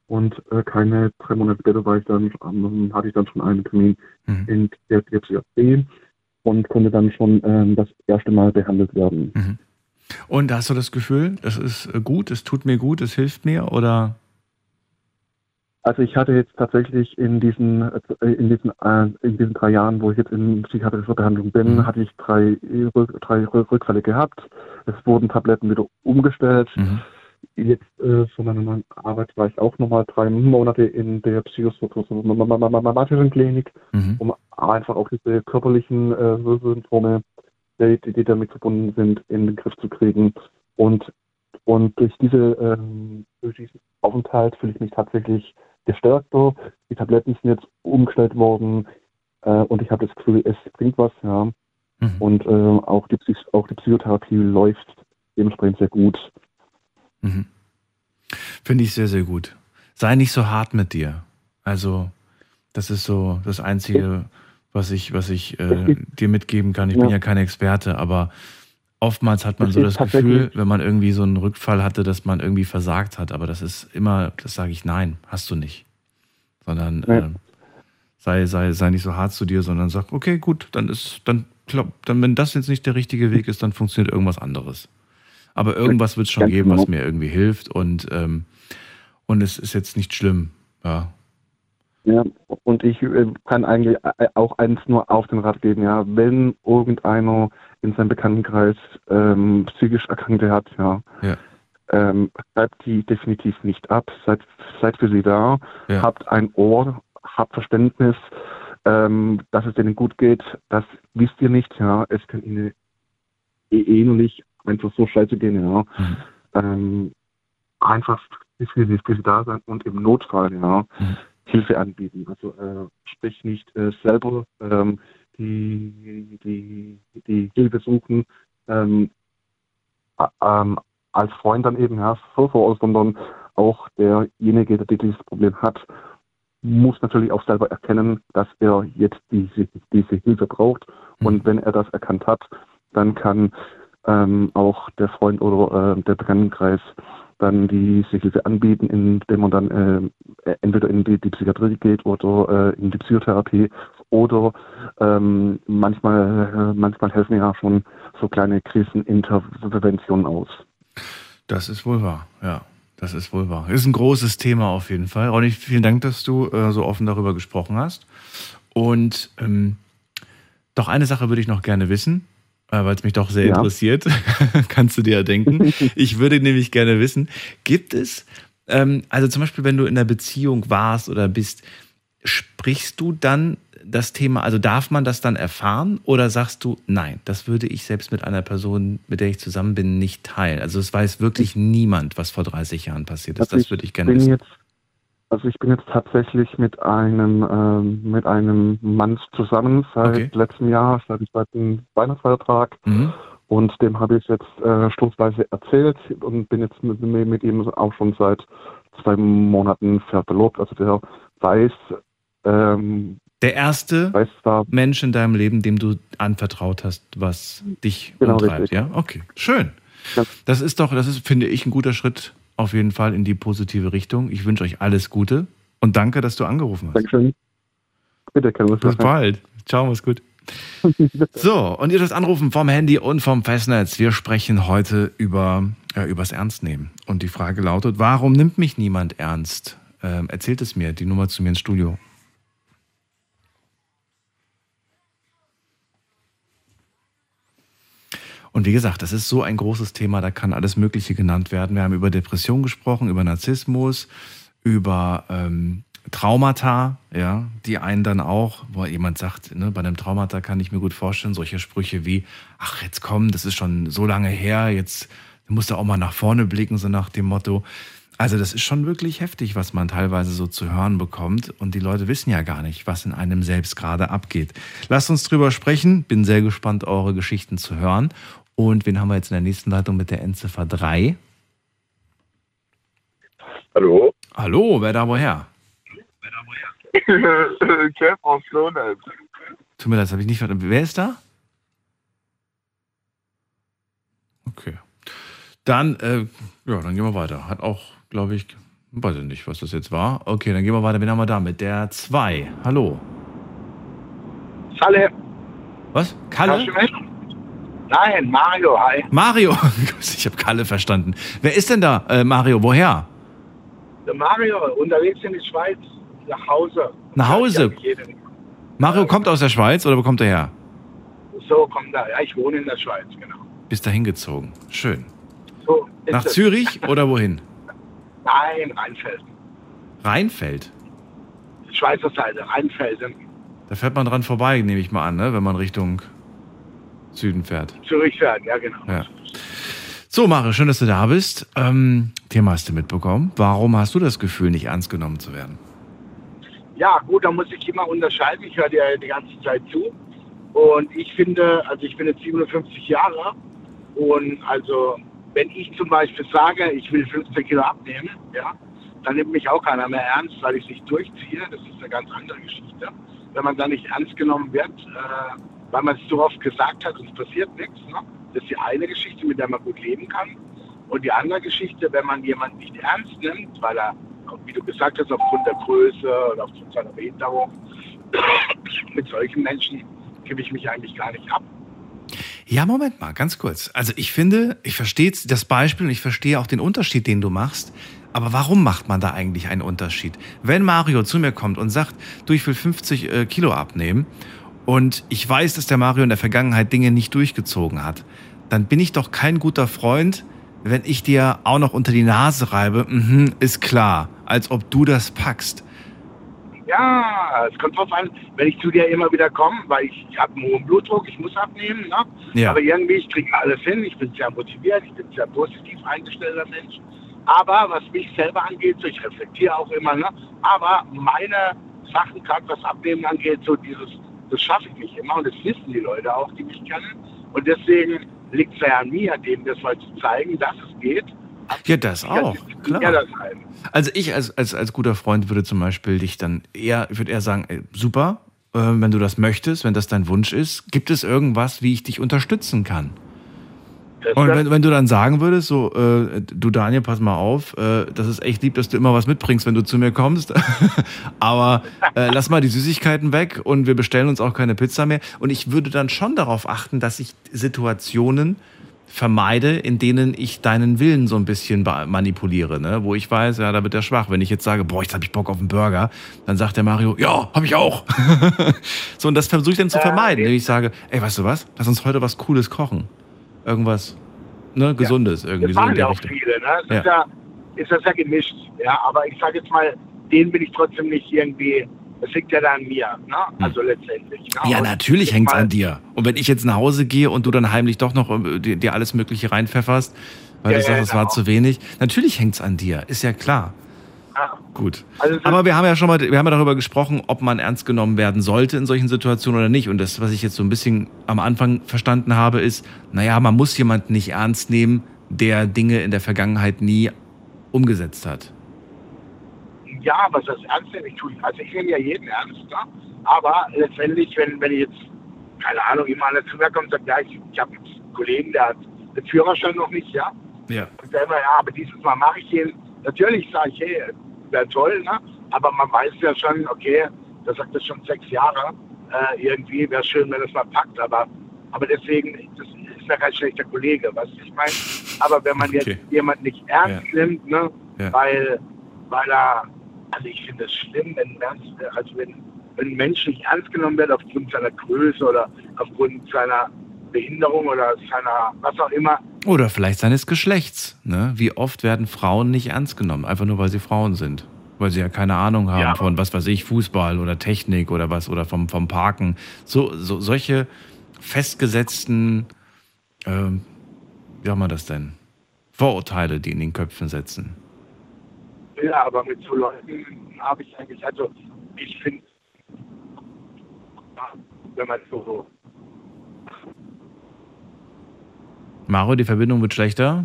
Und äh, keine drei Monate später war ich dann, ähm, hatte ich dann schon einen Termin Mhm. in der, Psychiatrie und konnte dann schon ähm, das erste Mal behandelt werden. Mhm. Und hast du das Gefühl, das ist äh, gut, es tut mir gut, es hilft mir oder? Also ich hatte jetzt tatsächlich in diesen äh, in diesen äh, in diesen drei Jahren, wo ich jetzt in psychiatrischer Behandlung bin, Mhm. hatte ich drei, drei Rück- Rückfälle gehabt. Es wurden Tabletten wieder umgestellt. Mhm. Jetzt äh, von meiner neuen Arbeit war ich auch nochmal drei Monate in der psychosomatischen Klinik, Mhm. um einfach auch diese körperlichen äh, Symptome die, die damit verbunden sind, in den Griff zu kriegen. Und, und durch, diese, ähm, durch diesen Aufenthalt fühle ich mich tatsächlich gestärkter. Die Tabletten sind jetzt umgestellt worden äh, und ich habe das Gefühl, es bringt was, ja. Mhm. Und äh, auch, die Psych auch die Psychotherapie läuft dementsprechend sehr gut. Mhm. Finde ich sehr, sehr gut. Sei nicht so hart mit dir. Also, das ist so das Einzige, was ich, was ich äh, dir mitgeben kann. Ich ja. bin ja kein Experte, aber oftmals hat man das so das Gefühl, wenn man irgendwie so einen Rückfall hatte, dass man irgendwie versagt hat. Aber das ist immer, das sage ich, nein, hast du nicht. Sondern äh, sei, sei, sei nicht so hart zu dir, sondern sag, okay, gut, dann ist, dann, dann, wenn das jetzt nicht der richtige Weg ist, dann funktioniert irgendwas anderes. Aber irgendwas wird es schon geben, was genau. mir irgendwie hilft und, ähm, und es ist jetzt nicht schlimm. Ja. Ja, und ich äh, kann eigentlich äh, auch eins nur auf den Rat geben, ja, wenn irgendeiner in seinem Bekanntenkreis ähm, psychisch Erkrankte hat, ja, ja. Ähm, schreibt die definitiv nicht ab, seid, seid für sie da, ja. habt ein Ohr, habt Verständnis, ähm, dass es denen gut geht, das wisst ihr nicht, ja, es kann ihnen eh, eh ähnlich einfach so scheiße gehen, ja. Mhm. Ähm, einfach für sie, für sie da sein und im Notfall, ja. Mhm Hilfe anbieten. Also äh, sprich nicht äh, selber ähm, die, die, die Hilfe suchen ähm, ähm, als Freund dann eben ja, so, sondern auch derjenige, der dieses Problem hat, muss natürlich auch selber erkennen, dass er jetzt diese, diese Hilfe braucht. Mhm. Und wenn er das erkannt hat, dann kann ähm, auch der Freund oder äh, der Bekanntenkreis dann diese Hilfe anbieten, indem man dann äh, entweder in die, die, Psychiatrie geht oder äh, in die Psychotherapie oder ähm, manchmal, äh, manchmal helfen ja schon so kleine Kriseninterventionen aus. Das ist wohl wahr, ja. Das ist wohl wahr. Ist ein großes Thema auf jeden Fall. Ronny, vielen Dank, dass du äh, so offen darüber gesprochen hast. Und ähm, doch eine Sache würde ich noch gerne wissen. Äh, weil es mich doch sehr ja. interessiert. *laughs* Kannst du dir ja denken. *laughs* Ich würde nämlich gerne wissen, gibt es, ähm, also zum Beispiel, wenn du in einer Beziehung warst oder bist, sprichst du dann das Thema, also darf man das dann erfahren oder sagst du, nein, das würde ich selbst mit einer Person, mit der ich zusammen bin, nicht teilen? Also es weiß wirklich niemand, was vor 30 Jahren passiert ist. Also das würde ich gerne wissen. Jetzt also ich bin jetzt tatsächlich mit einem ähm, mit einem Mann zusammen seit okay. letztem Jahr, seit dem zweiten Weihnachtsfeiertag. Mhm. Und dem habe ich jetzt äh, stoßweise erzählt und bin jetzt mit, mit, ihm auch schon seit zwei Monaten verlobt. Also der weiß. Ähm, der erste weiß da, Mensch in deinem Leben, dem du anvertraut hast, was dich genau umtreibt, richtig. ja? Okay, schön. Ja. Das ist doch, das ist, finde ich, ein guter Schritt auf jeden Fall in die positive Richtung. Ich wünsche euch alles Gute und danke, dass du angerufen hast. Dankeschön. Bitte, kann Bis bald. Ciao, mach's gut. *laughs* so, und ihr dürft anrufen vom Handy und vom Festnetz. Wir sprechen heute über äh, übers Ernstnehmen. Und die Frage lautet: Warum nimmt mich niemand ernst? Ähm, erzählt es mir, die Nummer zu mir ins Studio. Und wie gesagt, das ist so ein großes Thema, da kann alles Mögliche genannt werden. Wir haben über Depression gesprochen, über Narzissmus, über ähm, Traumata, ja, die einen dann auch, wo jemand sagt, ne, bei einem Traumata kann ich mir gut vorstellen, solche Sprüche wie, ach, jetzt komm, das ist schon so lange her, jetzt musst du auch mal nach vorne blicken, so nach dem Motto. Also das ist schon wirklich heftig, was man teilweise so zu hören bekommt. Und die Leute wissen ja gar nicht, was in einem selbst gerade abgeht. Lasst uns drüber sprechen. Bin sehr gespannt, eure Geschichten zu hören. Und wen haben wir jetzt in der nächsten Leitung mit der Endziffer 3? Hallo? Hallo, wer da woher? *laughs* Chef aus Slowness. Tut mir leid, das habe ich nicht verstanden. Wer ist da? Okay. Dann, äh, ja, dann gehen wir weiter. Hat auch, glaube ich, weiß ich nicht, was das jetzt war. Okay, dann gehen wir weiter. Wen haben wir da mit der 2? Hallo. Kalle. Was? Kalle? Nein, Mario, hi. Mario, *laughs* ich habe Kalle verstanden. Wer ist denn da, äh, Mario? Woher? Der Mario, unterwegs in die Schweiz, nach Hause. Nach Hause? Mario kommt aus der Schweiz oder wo kommt er her? So kommt er. Ja, ich wohne in der Schweiz, genau. Bist da hingezogen. Schön. So, nach Zürich oder wohin? Nein, Rheinfeld. Rheinfeld? Schweizer Seite, Rheinfelden. Da fährt man dran vorbei, nehme ich mal an, ne? wenn man Richtung Süden fährt. Zürich fährt, ja genau. Ja. So, Mario, schön, dass du da bist. Ähm, Thema hast du mitbekommen. Warum hast du das Gefühl, nicht ernst genommen zu werden? Ja, gut, da muss ich immer unterscheiden. Ich höre dir die ganze Zeit zu. Und ich finde, also ich bin jetzt 57 Jahre und also wenn ich zum Beispiel sage, ich will 15 Kilo abnehmen, ja, dann nimmt mich auch keiner mehr ernst, weil ich es nicht durchziehe. Das ist eine ganz andere Geschichte. Wenn man dann nicht ernst genommen wird, äh, weil man es so oft gesagt hat und es passiert nichts, ne? das ist die eine Geschichte, mit der man gut leben kann. Und die andere Geschichte, wenn man jemanden nicht ernst nimmt, weil er, wie du gesagt hast, aufgrund der Größe oder aufgrund seiner Behinderung, *coughs* mit solchen Menschen gebe ich mich eigentlich gar nicht ab. Ja, Moment mal, ganz kurz. Also ich finde, ich verstehe das Beispiel und ich verstehe auch den Unterschied, den du machst. Aber warum macht man da eigentlich einen Unterschied? Wenn Mario zu mir kommt und sagt, du, ich will 50 äh, Kilo abnehmen und ich weiß, dass der Mario in der Vergangenheit Dinge nicht durchgezogen hat, dann bin ich doch kein guter Freund, wenn ich dir auch noch unter die Nase reibe, mhm, ist klar, als ob du das packst. Ja, es kommt drauf an, wenn ich zu dir immer wieder komme, weil ich, ich habe einen hohen Blutdruck, ich muss abnehmen, ne? Ja. aber irgendwie, ich kriege alles hin, ich bin sehr motiviert, ich bin sehr positiv eingestellter Mensch. Aber was mich selber angeht, so ich reflektiere auch immer, ne? aber meine Sachen, gerade was Abnehmen angeht, so dieses, das schaffe ich nicht immer und das wissen die Leute auch, die mich kennen. Und deswegen liegt es ja an mir, denen das mal zu zeigen, dass es geht. Ja, das auch, klar. Also ich als, als, als guter Freund würde zum Beispiel dich dann eher, ich würde eher sagen, ey, super, äh, wenn du das möchtest, wenn das dein Wunsch ist, gibt es irgendwas, wie ich dich unterstützen kann? Das Und wenn, wenn du dann sagen würdest, so, äh, du Daniel, pass mal auf, äh, das ist echt lieb, dass du immer was mitbringst, wenn du zu mir kommst. *laughs* Aber äh, lass mal die Süßigkeiten weg und wir bestellen uns auch keine Pizza mehr. Und ich würde dann schon darauf achten, dass ich Situationen vermeide, in denen ich deinen Willen so ein bisschen manipuliere, ne? wo ich weiß, ja, da wird er schwach. Wenn ich jetzt sage, boah, jetzt habe ich Bock auf einen Burger, dann sagt der Mario, ja, habe ich auch. *laughs* so, und das versuche ich dann zu Äh, vermeiden, indem ich sage, ey, weißt du was, lass uns heute was Cooles kochen. Irgendwas, ne, Gesundes irgendwie Das so in der ja auch Richtung. viele, ne? Es ist, ja, ist das ja gemischt, ja. Aber ich sage jetzt mal, den bin ich trotzdem nicht irgendwie, das liegt ja da an mir, ne? Also letztendlich. Ne? Ja, Und natürlich ich hängt's mal- an dir. Und wenn ich jetzt nach Hause gehe und du dann heimlich doch noch äh, dir, dir alles Mögliche reinpfefferst, weil Ja, du ja, sagst, es war genau. zu wenig, natürlich hängt's an dir, ist ja klar. Ja. Gut. Also Aber wir haben ja schon mal, wir haben ja darüber gesprochen, ob man ernst genommen werden sollte in solchen Situationen oder nicht. Und das, was ich jetzt so ein bisschen am Anfang verstanden habe, ist, naja, man muss jemanden nicht ernst nehmen, der Dinge in der Vergangenheit nie umgesetzt hat. Ja, was das ernst nehme, ich tue. Also ich nehme ja jeden ernst, ne? aber letztendlich, wenn, wenn ich jetzt, keine Ahnung, jemand zu mir kommt und sagt, ja, ich, ich habe einen Kollegen, der hat den Führerschein noch nicht, ja, Ja. und immer, ja, aber dieses Mal mache ich den. Natürlich sage ich, hey, wäre toll, ne? aber man weiß ja schon, okay, der sagt das schon sechs Jahre, äh, irgendwie wäre schön, wenn es mal packt, aber, aber deswegen, das ist ja kein schlechter Kollege, was ich meine. Aber wenn man Okay. jetzt jemanden nicht ernst nimmt, ne, Ja. weil, weil er, also ich finde es schlimm, wenn, also wenn, wenn ein Mensch nicht ernst genommen wird aufgrund seiner Größe oder aufgrund seiner Behinderung oder seiner, was auch immer, Oder vielleicht seines Geschlechts. Ne? Wie oft werden Frauen nicht ernst genommen, einfach nur weil sie Frauen sind. Weil sie ja keine Ahnung haben Ja. von, was weiß ich, Fußball oder Technik oder was oder vom, vom Parken. So, so solche festgesetzten, ähm, wie sagt man das denn? Vorurteile, die in den Köpfen sitzen. Ja, aber mit so Leuten habe ich eigentlich, also ich finde, wenn man so, Mario, die Verbindung wird schlechter.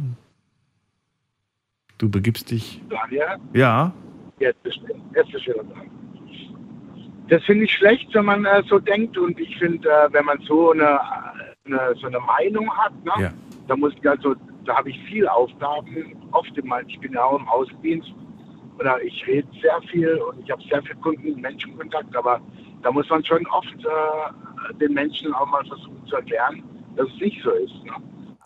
Du begibst dich. Daniel, Ja. jetzt ist, jetzt ist wieder dran. Das finde ich schlecht, wenn man äh, so denkt und ich finde, äh, wenn man so eine, eine, so eine Meinung hat, ne, Ja. da muss ich also, da habe ich viel Aufgaben, oft in mein, ich bin ja auch im Außendienst oder ich rede sehr viel und ich habe sehr viel Kunden, Menschenkontakt, aber da muss man schon oft äh, den Menschen auch mal versuchen zu erklären, dass es nicht so ist. Ne?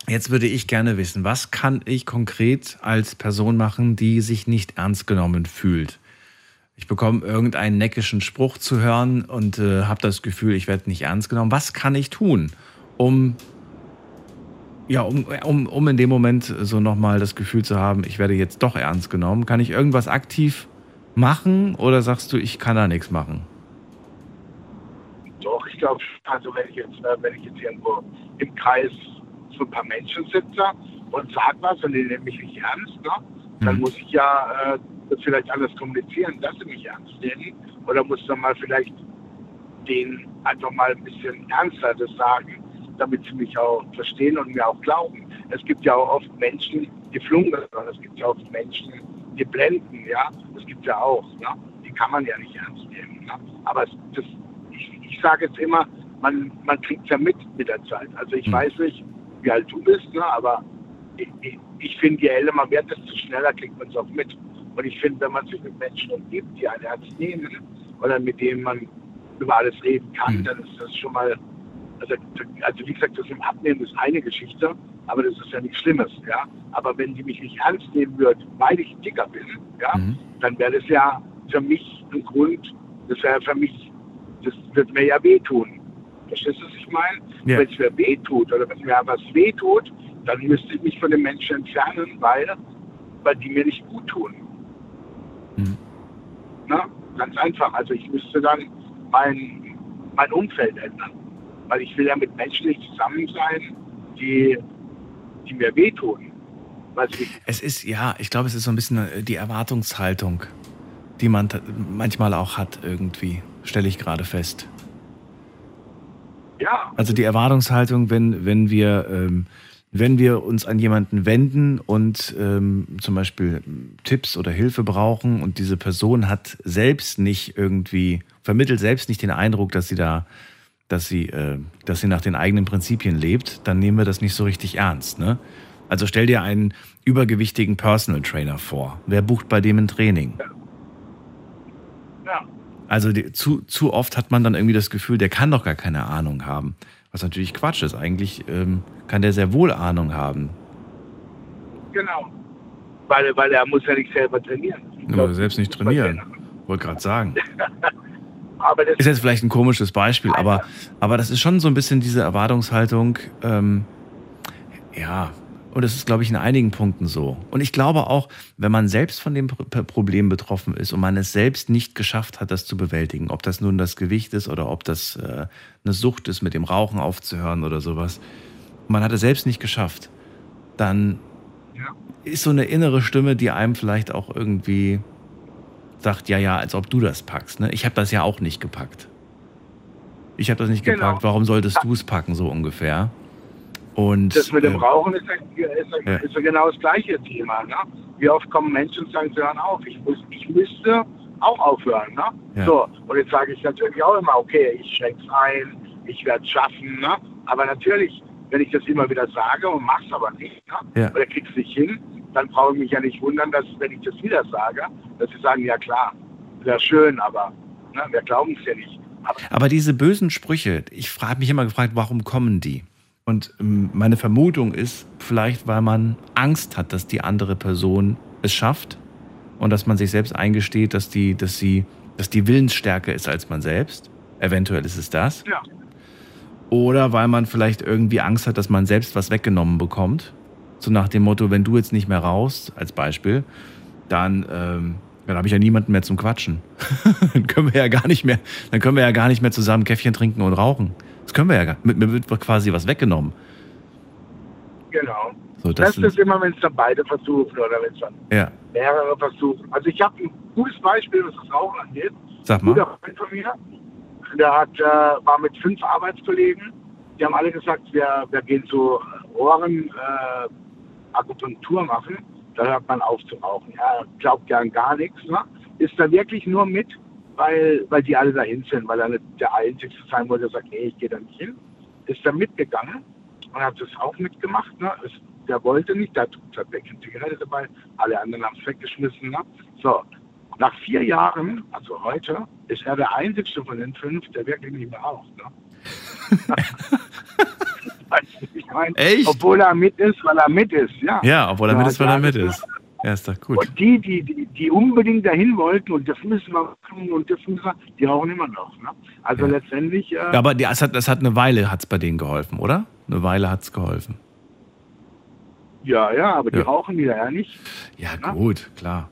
Jetzt würde ich gerne wissen, was kann ich konkret als Person machen, die sich nicht ernst genommen fühlt? Ich bekomme irgendeinen neckischen Spruch zu hören und äh, habe das Gefühl, ich werde nicht ernst genommen. Was kann ich tun, um ja, um, um, um in dem Moment so nochmal das Gefühl zu haben, ich werde jetzt doch ernst genommen? Kann ich irgendwas aktiv machen oder sagst du, ich kann da nichts machen? Doch. Ich glaube, also wenn ich jetzt, äh, wenn ich jetzt irgendwo im Kreis so ein paar Menschen sitze und sage was und die nehmen mich nicht ernst, ne? dann Mhm. muss ich ja äh, das vielleicht alles kommunizieren, dass sie mich ernst nehmen. Oder muss dann mal vielleicht denen einfach mal ein bisschen ernster das sagen, damit sie mich auch verstehen und mir auch glauben. Es gibt ja auch oft Menschen, die flunkern, es gibt ja auch Menschen, die blenden, ja. Das gibt ja auch, ne? Die kann man ja nicht ernst nehmen. Ne? Aber es, das, ich, ich sage jetzt immer, man, man kriegt ja mit mit der Zeit. Also ich Hm. weiß nicht, wie alt du bist, ne? aber ich, ich, ich finde, je älter man wird, desto schneller kriegt man es auch mit. Und ich finde, wenn man sich mit Menschen umgibt, die einen ernst nehmen oder mit denen man über alles reden kann, Mhm. dann ist das schon mal, also, also wie gesagt, das im Abnehmen ist eine Geschichte, aber das ist ja nichts Schlimmes, ja. Aber wenn die mich nicht ernst nehmen würden, weil ich dicker bin, ja, Mhm. dann wäre das ja für mich ein Grund, das wäre für mich, das wird mir ja wehtun. Verstehst du, was ich meine? Ja. Wenn es mir wehtut oder wenn mir was wehtut, dann müsste ich mich von den Menschen entfernen, weil, weil die mir nicht gut tun. Mhm. Na, ganz einfach. Also ich müsste dann mein, mein Umfeld ändern. Weil ich will ja mit Menschen nicht zusammen sein, die, die mir wehtun. Es ist, ja, ich glaube, es ist so ein bisschen äh, die Erwartungshaltung, die man manchmal auch hat irgendwie, stelle ich gerade fest. Ja, Also die Erwartungshaltung, wenn, wenn wir, ähm, wenn wir uns an jemanden wenden und ähm, zum Beispiel Tipps oder Hilfe brauchen und diese Person hat selbst nicht irgendwie, vermittelt selbst nicht den Eindruck, dass sie da, dass sie, äh, dass sie nach den eigenen Prinzipien lebt, dann nehmen wir das nicht so richtig ernst. Ne? Also stell dir einen übergewichtigen Personal Trainer vor. Wer bucht bei dem ein Training? ja, Also die, zu, zu oft hat man dann irgendwie das Gefühl, der kann doch gar keine Ahnung haben. Was natürlich Quatsch ist. Eigentlich ähm, kann der sehr wohl Ahnung haben. genau. Weil, weil er muss ja nicht selber trainieren. Aber glaub, selbst nicht trainieren. Wollte gerade sagen. *laughs* Ist jetzt vielleicht ein komisches Beispiel, aber, aber das ist schon so ein bisschen diese Erwartungshaltung. Ähm, ja, und das ist, glaube ich, in einigen Punkten so. Und ich glaube auch, wenn man selbst von dem Pro- Problem betroffen ist und man es selbst nicht geschafft hat, das zu bewältigen, ob das nun das Gewicht ist oder ob das äh, eine Sucht ist, mit dem Rauchen aufzuhören oder sowas, man hat es selbst nicht geschafft, dann Ja. ist so eine innere Stimme, die einem vielleicht auch irgendwie sagt, ja, ja, als ob du das packst. Ne? Ich habe das ja auch nicht gepackt. Ich habe das nicht Genau. gepackt. Warum solltest du es packen, so ungefähr? Und Das mit dem äh, Rauchen ist ja, ist, ja, ist genau das gleiche Thema. Ne? Wie oft kommen Menschen und sagen, sie hören auf. Ich, muss, ich müsste auch aufhören. Ne? Ja. So, und jetzt sage ich natürlich auch immer, okay, ich schränke es ein, ich werde es schaffen. Ne? Aber natürlich, wenn ich das immer wieder sage und mache es aber nicht, ne? Ja. oder krieg's nicht hin, dann brauche ich mich ja nicht wundern, dass, wenn ich das wieder sage, dass sie sagen, ja klar, wäre schön, aber ne, wir glauben es ja nicht. Aber Aber diese bösen Sprüche, ich frage mich immer gefragt, warum kommen die? Und ähm, meine Vermutung ist, vielleicht weil man Angst hat, dass die andere Person es schafft und dass man sich selbst eingesteht, dass die, dass sie, dass die willensstärker ist als man selbst. Eventuell ist es das. ja, Oder weil man vielleicht irgendwie Angst hat, dass man selbst was weggenommen bekommt. So nach dem Motto, wenn du jetzt nicht mehr raus, als Beispiel, dann, ähm, dann habe ich ja niemanden mehr zum Quatschen. *laughs* dann können wir ja gar nicht mehr, dann können wir ja gar nicht mehr zusammen Käffchen trinken und rauchen. Das können wir ja gar Mit mir wird quasi was weggenommen. genau. So, das Das, ist immer, wenn es dann beide versuchen oder wenn es dann ja, mehrere versuchen. Also ich habe ein gutes Beispiel, was das Rauchen angeht. sag Ein mal. guter Freund von mir, der hat, äh, war mit fünf Arbeitskollegen. Die haben alle gesagt, wir, wir gehen zu Ohren äh, Akupunktur machen. Da hört man auf zu rauchen. Er glaubt ja an gar nichts. Ne? Ist da wirklich nur mit, weil, weil die alle dahin sind, weil er nicht der Einzige sein wollte, der sagt, nee, ich gehe da nicht hin. Ist da mitgegangen und hat das auch mitgemacht. Ne? Ist, der wollte nicht, der hat tatsächlich eine Zigarette dabei, alle anderen haben es weggeschmissen. Ne? So, nach vier Jahren, also heute, ist er der einzigste von den fünf, der wirklich nicht mehr raucht. Ne? weißt du, wie ich meine? Echt? Obwohl er mit ist, weil er mit ist, ja. Ja, obwohl er mit ist, weil er mit ist. Ist doch gut. Und die, die, die, die unbedingt dahin wollten und das müssen wir machen und das müssen wir, die rauchen immer noch. Ne? Also Ja. letztendlich, äh, Ja, aber die, es, hat, es hat eine Weile hat's bei denen geholfen, oder? Eine Weile hat's geholfen. ja, ja, aber die Ja. rauchen wieder ja nicht. Ja, Na? gut, klar.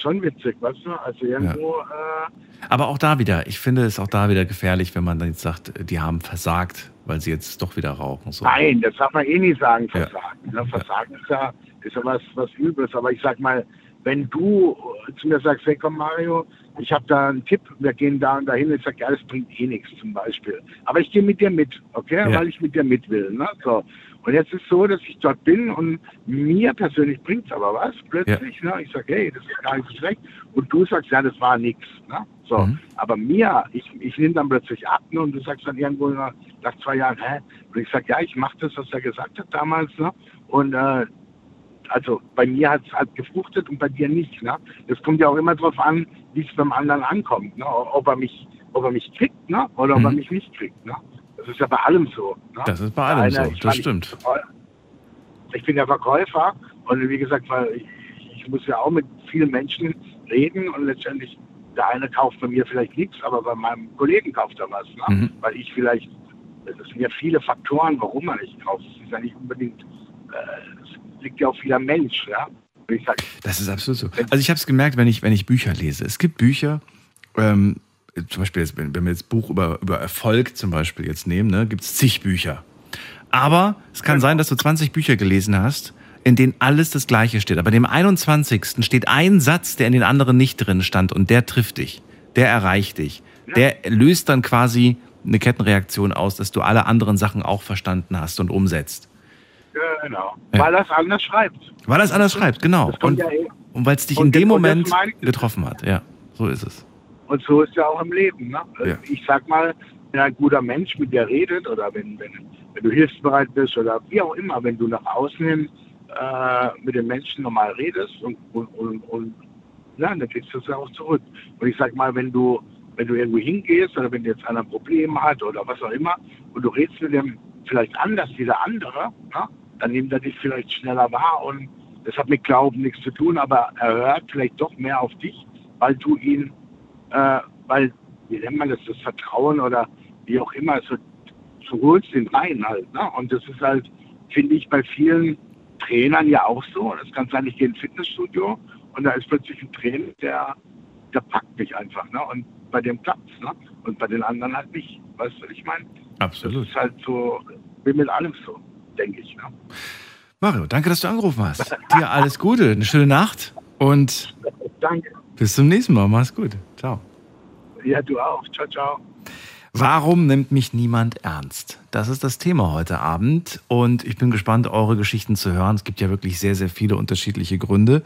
schon witzig, weißt du? Also irgendwo. Ja. Äh, Aber auch da wieder, ich finde es auch da wieder gefährlich, wenn man dann jetzt sagt, die haben versagt, weil sie jetzt doch wieder rauchen. So. Nein, das darf man eh nicht sagen, versagen. Ja. Ne? Versagen ist ja, ist ja was, was Übles. Aber ich sag mal, wenn du zu mir sagst, hey komm Mario, ich habe da einen Tipp, wir gehen da und dahin, ich sage, ja, das bringt eh nichts zum Beispiel. Aber ich gehe mit dir mit, okay, ja. weil ich mit dir mit will. Ne? So. Und jetzt ist es so, dass ich dort bin und mir persönlich bringt es aber was plötzlich. Ja. Ne? Ich sage, hey, das ist gar nicht so schlecht. Und du sagst, ja, das war nichts. Ne? So. Mhm. Aber mir, ich, ich nehme dann plötzlich ab ne? und du sagst dann irgendwo nach, nach zwei Jahren, hä? Und ich sage, ja, ich mache das, was er gesagt hat damals. Ne? Und äh, also bei mir hat es halt gefruchtet und bei dir nicht. Ne? Das kommt ja auch immer darauf an, wie es beim anderen ankommt. Ne? Ob er mich, ob er mich kriegt, ne? Oder mhm. ob er mich nicht kriegt. Ne? Das ist ja bei allem so. Ne? Das ist bei allem Einer, so, das stimmt. Ich, ich bin ja Verkäufer und wie gesagt, weil ich, ich muss ja auch mit vielen Menschen reden und letztendlich der eine kauft bei mir vielleicht nichts, aber bei meinem Kollegen kauft er was. Ne? Mhm. Weil ich vielleicht, es sind ja viele Faktoren, warum man nicht kauft. Es ist ja nicht unbedingt, äh, liegt ja auf vieler Mensch. Ja? Das ist absolut so. Also ich habe es gemerkt, wenn ich, wenn ich Bücher lese. Es gibt Bücher, ähm, zum Beispiel, jetzt, wenn wir jetzt Buch über, über Erfolg zum Beispiel jetzt nehmen, ne, gibt es zig Bücher. Aber es kann sein, dass du 20 Bücher gelesen hast, in denen alles das Gleiche steht. Aber in dem 21. steht ein Satz, der in den anderen nicht drin stand und der trifft dich. Der erreicht dich. Der löst dann quasi eine Kettenreaktion aus, dass du alle anderen Sachen auch verstanden hast und umsetzt. Genau. Ja. Weil das anders schreibt. Weil das anders schreibt, genau. Und, ja eh. und weil es dich und in dem Moment getroffen hat. Ja, so ist es. Und so ist ja auch im Leben. Ne? Ja. Ich sag mal, wenn ein guter Mensch mit dir redet oder wenn, wenn, wenn du hilfsbereit bist oder wie auch immer, wenn du nach außen hin äh, mit den Menschen normal redest und, und, und, und ja, dann kriegst du es ja auch zurück. Und ich sag mal, wenn du, wenn du irgendwo hingehst oder wenn jetzt einer ein Problem hat oder was auch immer und du redest mit dem vielleicht anders wie der andere, ne? Dann nimmt er dich vielleicht schneller wahr und das hat mit Glauben nichts zu tun, aber er hört vielleicht doch mehr auf dich, weil du ihn äh, weil, wie nennt man das, das Vertrauen oder wie auch immer, so, so holst den rein halt. Ne? Und das ist halt, finde ich, bei vielen Trainern ja auch so. Das kann sein, ich gehe ins Fitnessstudio und da ist plötzlich ein Trainer, der, der packt mich einfach. Ne? Und bei dem klappt es. Ne? Und bei den anderen halt nicht. Weißt du, was ich meine? Absolut. Das ist halt so, wie mit allem so, denke ich. Ne? Mario, danke, dass du angerufen hast. Dir alles Gute, eine schöne Nacht und *laughs* danke. Bis zum nächsten Mal. Mach's gut. Ciao. Ja, du auch. Ciao, ciao. Warum nimmt mich niemand ernst? Das ist das Thema heute Abend und ich bin gespannt, eure Geschichten zu hören. Es gibt ja wirklich sehr, sehr viele unterschiedliche Gründe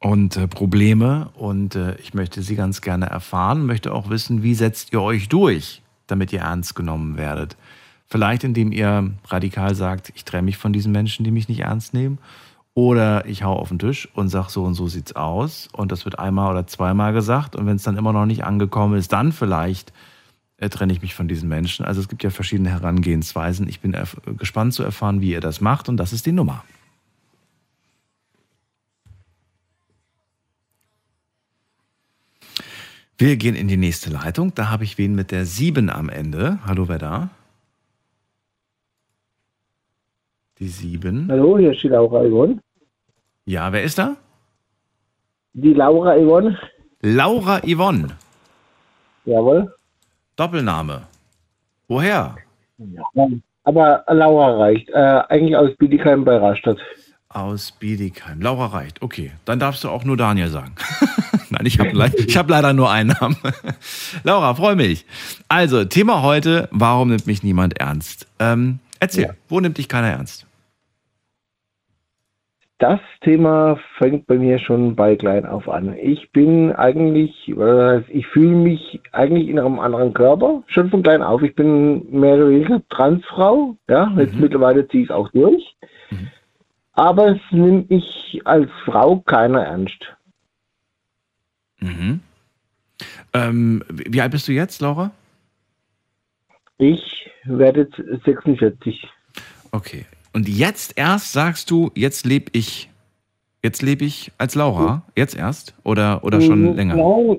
und äh, Probleme und äh, ich möchte sie ganz gerne erfahren, möchte auch wissen, wie setzt ihr euch durch, damit ihr ernst genommen werdet. Vielleicht indem ihr radikal sagt, ich trenne mich von diesen Menschen, die mich nicht ernst nehmen oder ich hau auf den Tisch und sag so und so sieht's aus. Und das wird einmal oder zweimal gesagt. Und wenn es dann immer noch nicht angekommen ist, dann vielleicht äh, trenne ich mich von diesen Menschen. Also es gibt ja verschiedene Herangehensweisen. Ich bin gespannt zu erfahren, wie ihr das macht. Und das ist die Nummer. Wir gehen in die nächste Leitung. Da habe ich wen mit der 7 am Ende. Hallo, wer da? Die 7. Hallo, hier ist die Laura Yvonne. Ja, wer ist da? Die Laura Yvonne. Laura Yvonne. Jawohl. Doppelname. Woher? Ja, aber Laura reicht. Äh, eigentlich aus Bietigheim bei Rastatt. Aus Bietigheim. Laura reicht. Okay, dann darfst du auch nur Daniel sagen. *laughs* Nein, ich habe le hab leider nur einen Namen. *laughs* Laura, freue mich. Also, Thema heute, warum nimmt mich niemand ernst? Ähm, erzähl, ja. wo nimmt dich keiner ernst? Das Thema fängt bei mir schon bei klein auf an. Ich bin eigentlich, ich fühle mich eigentlich in einem anderen Körper, schon von klein auf. Ich bin mehr oder weniger Transfrau, ja, jetzt mhm. mittlerweile ziehe ich es auch durch. Mhm. Aber es nimmt mich als Frau keiner ernst. Mhm. Ähm, wie alt bist du jetzt, Laura? Ich werde 46. Okay. Und jetzt erst sagst du, jetzt lebe ich, jetzt lebe ich als Laura, jetzt erst oder, oder schon mhm, länger?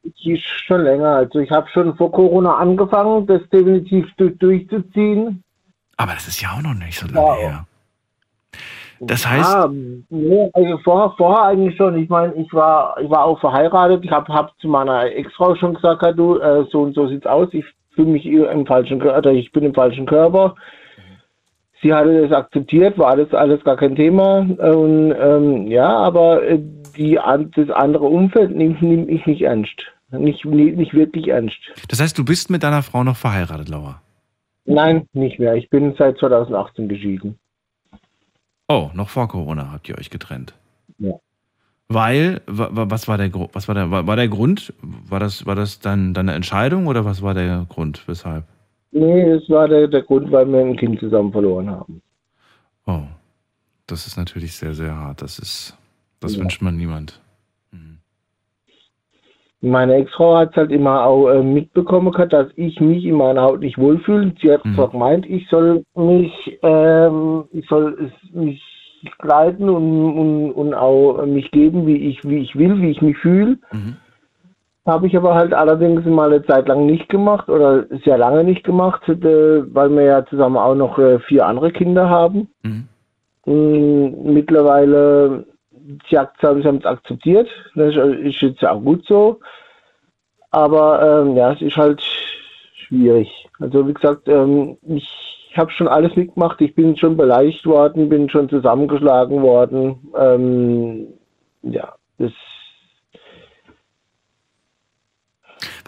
Ich, schon länger. Also ich habe schon vor Corona angefangen, das definitiv durchzuziehen. Aber das ist ja auch noch nicht so lange ja. her. Das heißt. Ah, nee, also vorher, vorher eigentlich schon. Ich meine, ich war, ich war auch verheiratet. Ich habe hab zu meiner Ex-Frau schon gesagt, ja, du, äh, so und so sieht's aus. Ich fühle mich im falschen Körper, ich bin im falschen Körper. Sie hatte das akzeptiert, war alles, alles gar kein Thema. Und ähm, ja, aber äh, die, das andere Umfeld nimmt, nimmt ich nicht ernst. Nicht, nicht wirklich ernst. Das heißt, du bist mit deiner Frau noch verheiratet, Laura? Nein, nicht mehr. Ich bin seit 2018 geschieden. Oh, noch vor Corona habt ihr euch getrennt. Ja. Weil, was war der, was war der, war der Grund? War das, war das dann deine Entscheidung oder was war der Grund? Weshalb? Nee, es war der, der Grund, weil wir ein Kind zusammen verloren haben. Oh, das ist natürlich sehr, sehr hart. Das ist, das ja. wünscht man niemand. Mhm. Meine Ex-Frau hat es halt immer auch äh, mitbekommen, dass ich mich in meiner Haut nicht wohlfühle. Sie hat mhm. zwar gemeint, ich soll mich, ähm, ich soll mich kleiden und, und, und auch mich geben, wie ich, wie ich will, wie ich mich fühle. Mhm. Habe ich aber halt allerdings mal eine Zeit lang nicht gemacht oder sehr lange nicht gemacht, äh, weil wir ja zusammen auch noch äh, vier andere Kinder haben. Mhm. Mm, mittlerweile, sie haben es akzeptiert, das ist jetzt auch gut so. Aber ähm, ja, es ist halt schwierig. Also wie gesagt, ähm, ich habe schon alles mitgemacht, ich bin schon beleidigt worden, bin schon zusammengeschlagen worden. Ähm, ja, das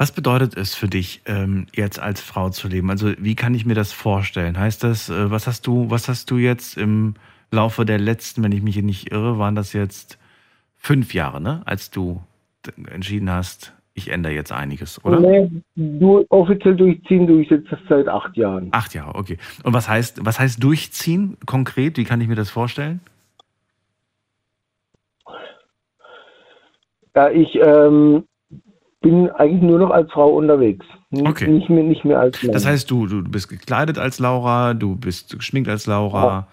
Was bedeutet es für dich, ähm, jetzt als Frau zu leben? Also wie kann ich mir das vorstellen? Heißt das, äh, was hast du, was hast du jetzt im Laufe der letzten, wenn ich mich hier nicht irre, waren das jetzt fünf Jahre, ne? Als du entschieden hast, ich ändere jetzt einiges, oder? Nee, du offiziell durchziehen tue ich jetzt seit acht Jahren. Acht Jahre, okay. Und was heißt, was heißt durchziehen konkret? Wie kann ich mir das vorstellen? Ja, ich ähm, bin eigentlich nur noch als Frau unterwegs. Okay. Nicht mehr, nicht mehr als Mann. Das heißt, du, du bist gekleidet als Laura, du bist geschminkt als Laura. Ja.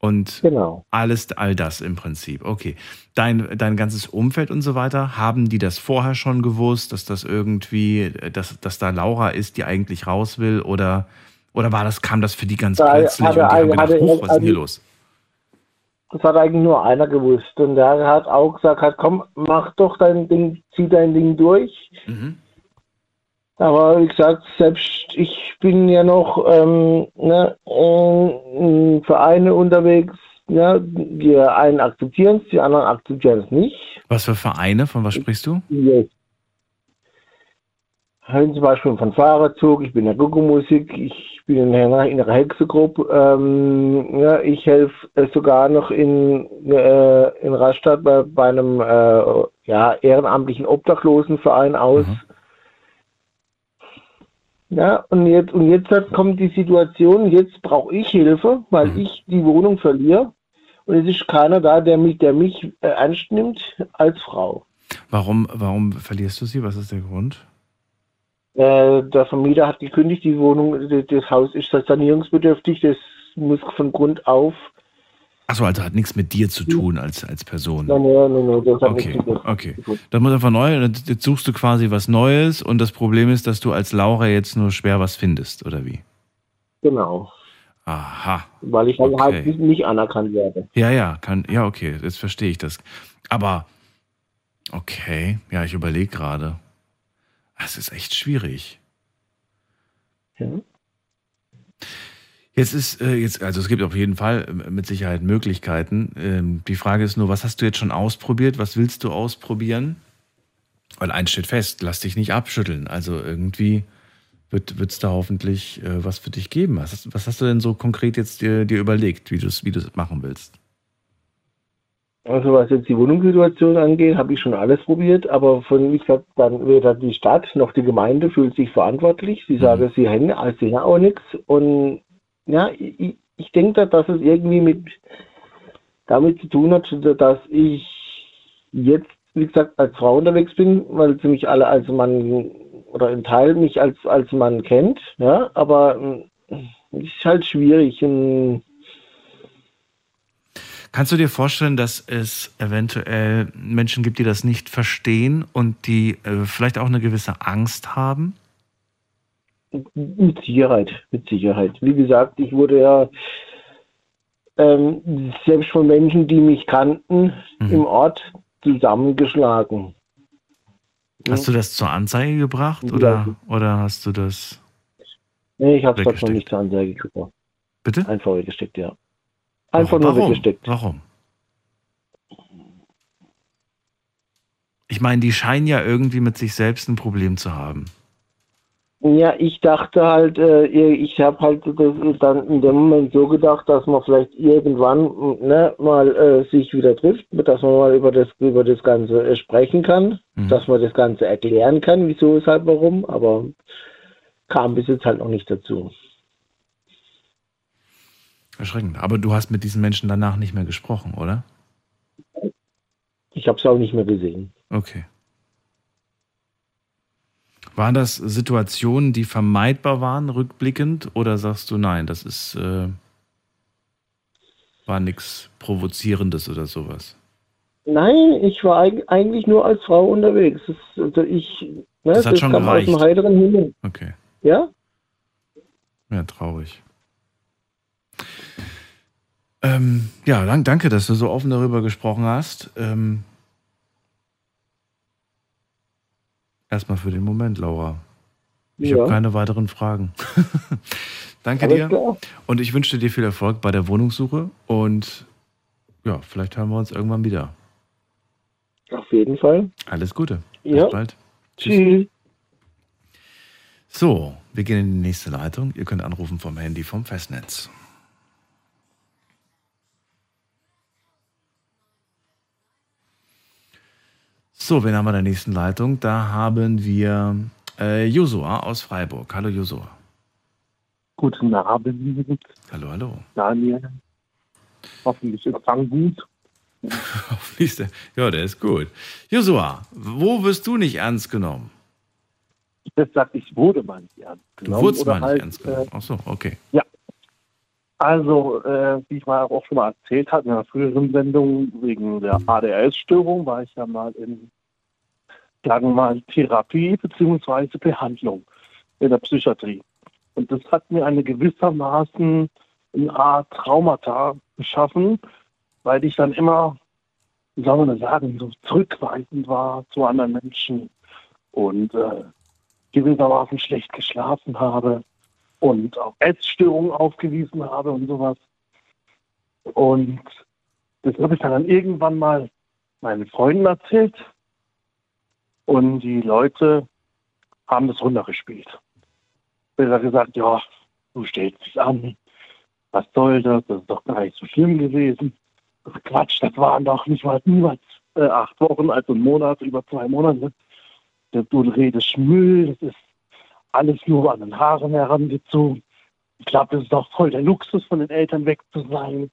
Und genau. alles, all das im Prinzip. Okay. Dein, dein ganzes Umfeld und so weiter, haben die das vorher schon gewusst, dass das irgendwie, dass, dass da Laura ist, die eigentlich raus will? Oder, oder war das, kam das für die ganz da plötzlich und die haben gedacht, Huch, was ist denn hier los? Das hat eigentlich nur einer gewusst. Und der hat auch gesagt, hat, komm, mach doch dein Ding, zieh dein Ding durch. Mhm. Aber wie gesagt, selbst ich bin ja noch ähm, ne, in Vereine unterwegs. Ja, die einen akzeptieren es, die anderen akzeptieren es nicht. Was für Vereine? Von was sprichst du? Yes. Zum Beispiel von Fahrerzug, ich bin in der Gucko-Musik, ich bin in einer Hexegruppe. Ähm, ja, ich helfe äh, sogar noch in, äh, in Rastatt bei, bei einem äh, ja, ehrenamtlichen Obdachlosenverein aus. Mhm. Ja, und jetzt, und jetzt kommt die Situation, jetzt brauche ich Hilfe, weil mhm. ich die Wohnung verliere. Und es ist keiner da, der mich, der mich äh, ernst nimmt als Frau. Warum, warum verlierst du sie? Was ist der Grund? Äh, der Vermieter hat gekündigt, die Wohnung, das Haus ist sanierungsbedürftig, das muss von Grund auf. Achso, also hat nichts mit dir zu tun als, als Person. Nein, nein, nein, nein das hat okay, nichts mit Okay, dann muss einfach neu, jetzt suchst du quasi was Neues und das Problem ist, dass du als Laura jetzt nur schwer was findest, oder wie? Genau. Aha. Weil ich halt okay. halt nicht anerkannt werde. Ja, ja, kann, ja, okay, jetzt verstehe ich das. Aber, okay, ja, ich überlege gerade. Das ist echt schwierig. Ja. Jetzt ist äh, jetzt, also es gibt auf jeden Fall äh, mit Sicherheit Möglichkeiten. Ähm, die Frage ist nur, was hast du jetzt schon ausprobiert? Was willst du ausprobieren? Weil eins steht fest, lass dich nicht abschütteln. Also irgendwie wird es da hoffentlich äh, was für dich geben. Was hast, was hast, du denn so konkret jetzt dir, dir überlegt, wie du es wie machen willst? Also was jetzt die Wohnungssituation angeht, habe ich schon alles probiert, aber von, wie gesagt, dann weder die Stadt noch die Gemeinde fühlt sich verantwortlich. Sie mhm. sagen, sie hängen, als sie auch nichts. Und ja, ich, ich denke, dass es irgendwie mit damit zu tun hat, dass ich jetzt, wie gesagt, als Frau unterwegs bin, weil sie mich alle als Mann oder in Teil mich als, als Mann kennt, ja, aber es ist halt schwierig. Und Kannst du dir vorstellen, dass es eventuell Menschen gibt, die das nicht verstehen und die äh, vielleicht auch eine gewisse Angst haben? Mit Sicherheit, mit Sicherheit. Wie gesagt, ich wurde ja ähm, selbst von Menschen, die mich kannten, Mhm. im Ort zusammengeschlagen. Hast du das zur Anzeige gebracht oder, oder hast du das. Nee, ich habe es davon Weggesteckt. nicht zur Anzeige gebracht. Bitte? Einfach weggesteckt, ja. Einfach nur Warum? weggesteckt. Warum? Ich meine, die scheinen ja irgendwie mit sich selbst ein Problem zu haben. Ja, ich dachte halt, äh, ich habe halt das dann in dem Moment so gedacht, dass man vielleicht irgendwann ne, mal äh, sich wieder trifft, dass man mal über das über das Ganze äh, sprechen kann, Mhm. dass man das Ganze erklären kann, wieso, weshalb, warum, aber kam bis jetzt halt noch nicht dazu. Erschreckend. Aber du hast mit diesen Menschen danach nicht mehr gesprochen, oder? Ich habe es auch nicht mehr gesehen. Okay. Waren das Situationen, die vermeidbar waren, rückblickend? Oder sagst du, nein, das ist, äh, war nichts Provozierendes oder sowas? Nein, ich war eig- eigentlich nur als Frau unterwegs. Das, also ich, ne, Das hat schon kam aus dem gereicht. heiteren Himmel. Okay. Ja? Ja, traurig. Ähm, ja, dank, danke, dass du so offen darüber gesprochen hast. Ähm, erstmal für den Moment, Laura. Ich Ja. habe keine weiteren Fragen. *laughs* danke Alles dir. klar. Und ich wünsche dir viel Erfolg bei der Wohnungssuche. Und ja, vielleicht hören wir uns irgendwann wieder. Auf jeden Fall. Alles Gute. Ja. Bis bald. Tschüss. So, wir gehen in die nächste Leitung. Ihr könnt anrufen vom Handy vom Festnetz. So, wen haben wir in der nächsten Leitung? Da haben wir äh, Josua aus Freiburg. Hallo Josua. Guten Abend, Hallo, hallo. Daniel. Hoffentlich Empfang gut. *laughs* Hoffentlich ist Ja, der ist gut. Josua, wo wirst du nicht ernst genommen? Das sagt, ich wurde mal nicht ernst Du genommen. wurdest oder mal nicht halt, ernst genommen. Ach so, okay. Äh, also, äh, wie ich mal auch schon mal erzählt hatte in einer früheren Sendung, wegen der ADHS-Störung war ich ja mal in, sagen wir mal, Therapie bzw. Behandlung in der Psychiatrie. Und das hat mir eine gewissermaßen eine Art Traumata geschaffen, weil ich dann immer, wie soll man das sagen, so zurückweisend war zu anderen Menschen und äh, gewissermaßen schlecht geschlafen habe und auch Essstörungen aufgewiesen habe und sowas. Und das habe ich dann irgendwann mal meinen Freunden erzählt und die Leute haben das runtergespielt. Besser gesagt, ja, du stellst dich an, was soll das, das ist doch gar nicht so schlimm gewesen. Das ist Quatsch, das waren doch nicht mal niemals äh, acht Wochen, also ein Monat, über zwei Monate. Du redest Müll, das ist alles nur an den Haaren herangezogen. Ich glaube, das ist doch voll der Luxus, von den Eltern weg zu sein.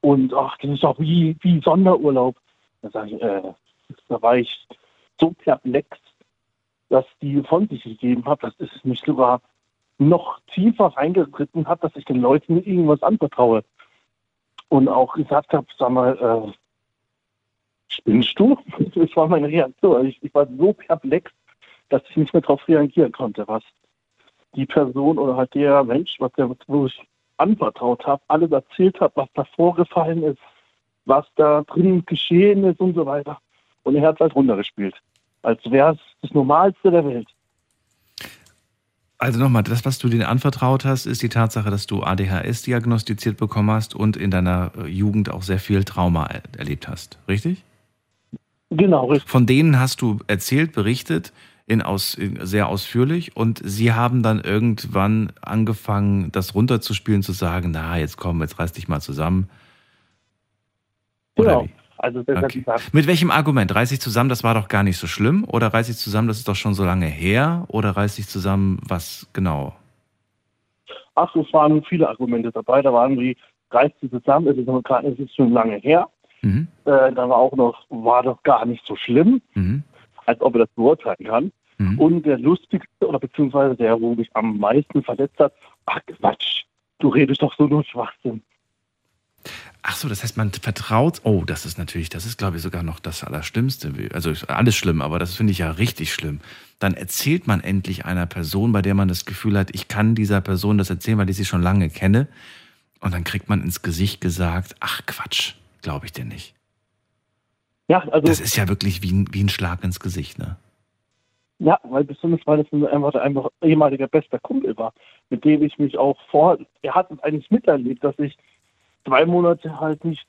Und ach, das ist doch wie, wie Sonderurlaub. Da, ich, äh, da war ich so perplex, dass die von sich gegeben hat, dass es mich sogar noch tiefer reingeritten hat, dass ich den Leuten irgendwas anvertraue. Und auch gesagt habe, sag mal, äh, spinnst du? *laughs* Das war meine Reaktion. Ich, ich war so perplex, dass ich nicht mehr darauf reagieren konnte, was die Person oder halt der Mensch, was der, wo ich anvertraut habe, alles erzählt hat, was da vorgefallen ist, was da drin geschehen ist und so weiter. Und er hat es halt runtergespielt. Als wäre es das Normalste der Welt. Also nochmal, das, was du denen anvertraut hast, ist die Tatsache, dass du ADHS diagnostiziert bekommen hast und in deiner äh, Jugend auch sehr viel Trauma er erlebt hast, richtig? Genau, richtig. Von denen hast du erzählt, berichtet, in aus, in sehr ausführlich und sie haben dann irgendwann angefangen, das runterzuspielen, zu sagen, na, jetzt komm, jetzt reiß dich mal zusammen. Oder Genau. wie? Also Okay. Mit welchem Argument? Reiß dich zusammen, das war doch gar nicht so schlimm? Oder reiß dich zusammen, das ist doch schon so lange her? Oder reiß dich zusammen, was genau? ach, es waren viele Argumente dabei. Da waren wie, reißt sie zusammen, es ist, es ist schon lange her. Mhm. Äh, da war auch noch, war doch gar nicht so schlimm, Mhm. Als ob er das beurteilen kann. Mhm. Und der lustigste oder beziehungsweise der, wo mich am meisten verletzt hat, ach Quatsch, du redest doch so nur Schwachsinn. Ach so, das heißt, man vertraut. Oh, das ist natürlich, das ist, glaube ich, sogar noch das Allerschlimmste. Also alles schlimm, aber das finde ich ja richtig schlimm. Dann erzählt man endlich einer Person, bei der man das Gefühl hat, ich kann dieser Person das erzählen, weil ich sie schon lange kenne. Und dann kriegt man ins Gesicht gesagt, ach Quatsch, glaube ich dir nicht. Ja, also. Das ist ja wirklich wie ein, wie ein Schlag ins Gesicht, ne? Ja, weil besonders weil das einfach, einfach ehemaliger bester Kumpel war, mit dem ich mich auch vor, er hat es eigentlich miterlebt, dass ich zwei Monate halt nicht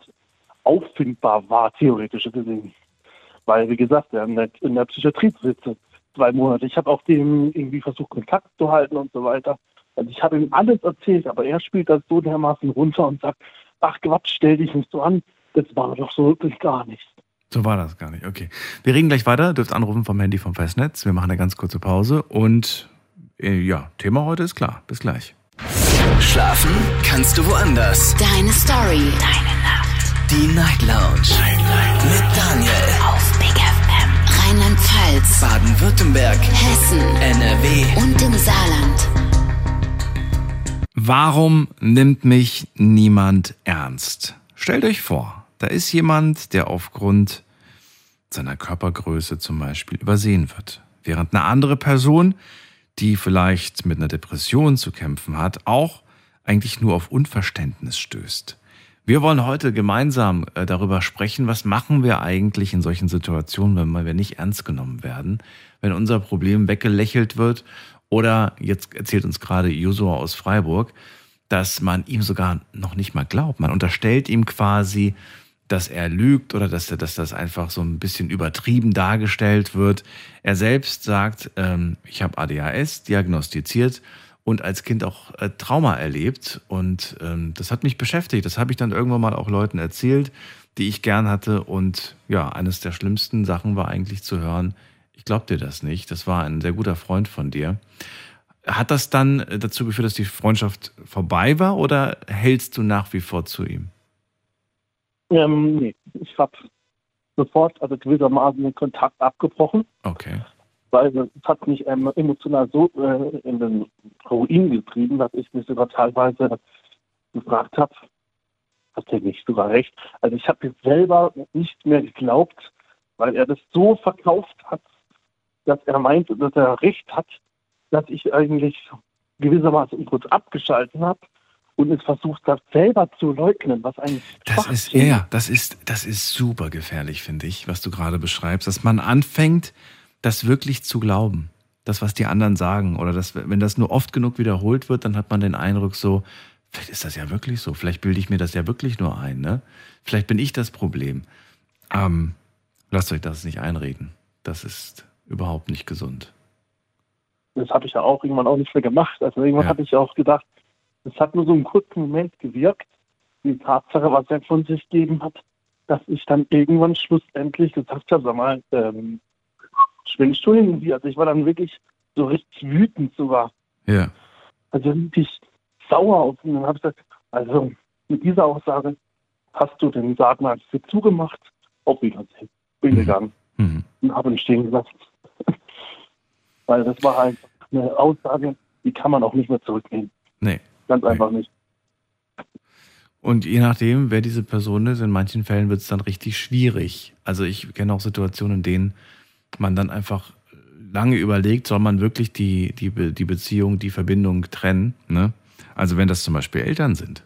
auffindbar war, theoretisch gesehen. Weil, wie gesagt, er in der, in der Psychiatrie sitzt zwei Monate. Ich habe auch dem irgendwie versucht, Kontakt zu halten und so weiter. Also ich habe ihm alles erzählt, aber er spielt das so dermaßen runter und sagt, ach Quatsch, stell dich nicht so an, das war doch so wirklich gar nicht. So war das gar nicht. Okay. Wir reden gleich weiter. Dürft anrufen vom Handy vom Festnetz. Wir machen eine ganz kurze Pause. Und äh, ja, Thema heute ist klar. Bis gleich. Schlafen kannst du woanders. Deine Story. Deine Nacht. Die Night Lounge. Night, Night. Mit Daniel. Auf Big FM. Rheinland-Pfalz. Baden-Württemberg. Hessen. NRW. Und im Saarland. Warum nimmt mich niemand ernst? Stellt euch vor, da ist jemand, der aufgrund seiner Körpergröße zum Beispiel übersehen wird, während eine andere Person, die vielleicht mit einer Depression zu kämpfen hat, auch eigentlich nur auf Unverständnis stößt. Wir wollen heute gemeinsam äh, darüber sprechen, was machen wir eigentlich in solchen Situationen, wenn wir nicht ernst genommen werden, wenn unser Problem weggelächelt wird oder jetzt erzählt uns gerade Josua aus Freiburg, dass man ihm sogar noch nicht mal glaubt. Man unterstellt ihm quasi, dass er lügt oder dass, dass das einfach so ein bisschen übertrieben dargestellt wird. Er selbst sagt, ähm, ich habe ADHS diagnostiziert und als Kind auch äh, Trauma erlebt. Und ähm, das hat mich beschäftigt. Das habe ich dann irgendwann mal auch Leuten erzählt, die ich gern hatte. Und ja, eines der schlimmsten Sachen war eigentlich zu hören, ich glaube dir das nicht. Das war ein sehr guter Freund von dir. Hat das dann dazu geführt, dass die Freundschaft vorbei war oder hältst du nach wie vor zu ihm? Ähm, nee, ich habe sofort, also gewissermaßen den Kontakt abgebrochen. Okay. Weil es hat mich ähm, emotional so äh, in den Ruin getrieben, dass ich mich sogar teilweise gefragt habe, hat er nicht sogar recht? Also ich habe mir selber nicht mehr geglaubt, weil er das so verkauft hat, dass er meint, dass er recht hat, dass ich eigentlich gewissermaßen kurz abgeschalten habe und es versucht hat, selber zu leugnen, was eigentlich das ist ja, das ist das ist super gefährlich, finde ich, was du gerade beschreibst, dass man anfängt, das wirklich zu glauben, das was die anderen sagen oder das, wenn das nur oft genug wiederholt wird, dann hat man den Eindruck so, vielleicht ist das ja wirklich so, vielleicht bilde ich mir das ja wirklich nur ein, ne? Vielleicht bin ich das Problem. Ähm, lasst euch das nicht einreden. Das ist überhaupt nicht gesund. Das habe ich ja auch irgendwann auch nicht mehr gemacht. Also irgendwann ja. habe ich auch gedacht, es hat nur so einen kurzen Moment gewirkt, die Tatsache, was er von sich gegeben hat, dass ich dann irgendwann schlussendlich gesagt habe, sag mal, ähm, schwingst du irgendwie? Also ich war dann wirklich so richtig wütend sogar. Ja. Also richtig sauer auf ihn. Dann habe ich gesagt, also mit dieser Aussage hast du den Sargnagel für zugemacht, auf Wiedersehen. Bin mhm. gegangen mhm. und habe ihn stehen gelassen. *laughs* Weil das war halt eine Aussage, die kann man auch nicht mehr zurücknehmen. Nee. Ganz nee. einfach nicht. Und je nachdem, wer diese Person ist, in manchen Fällen wird es dann richtig schwierig. Also ich kenne auch Situationen, in denen man dann einfach lange überlegt, soll man wirklich die, die, die Beziehung, die Verbindung trennen. Ne? Also wenn das zum Beispiel Eltern sind.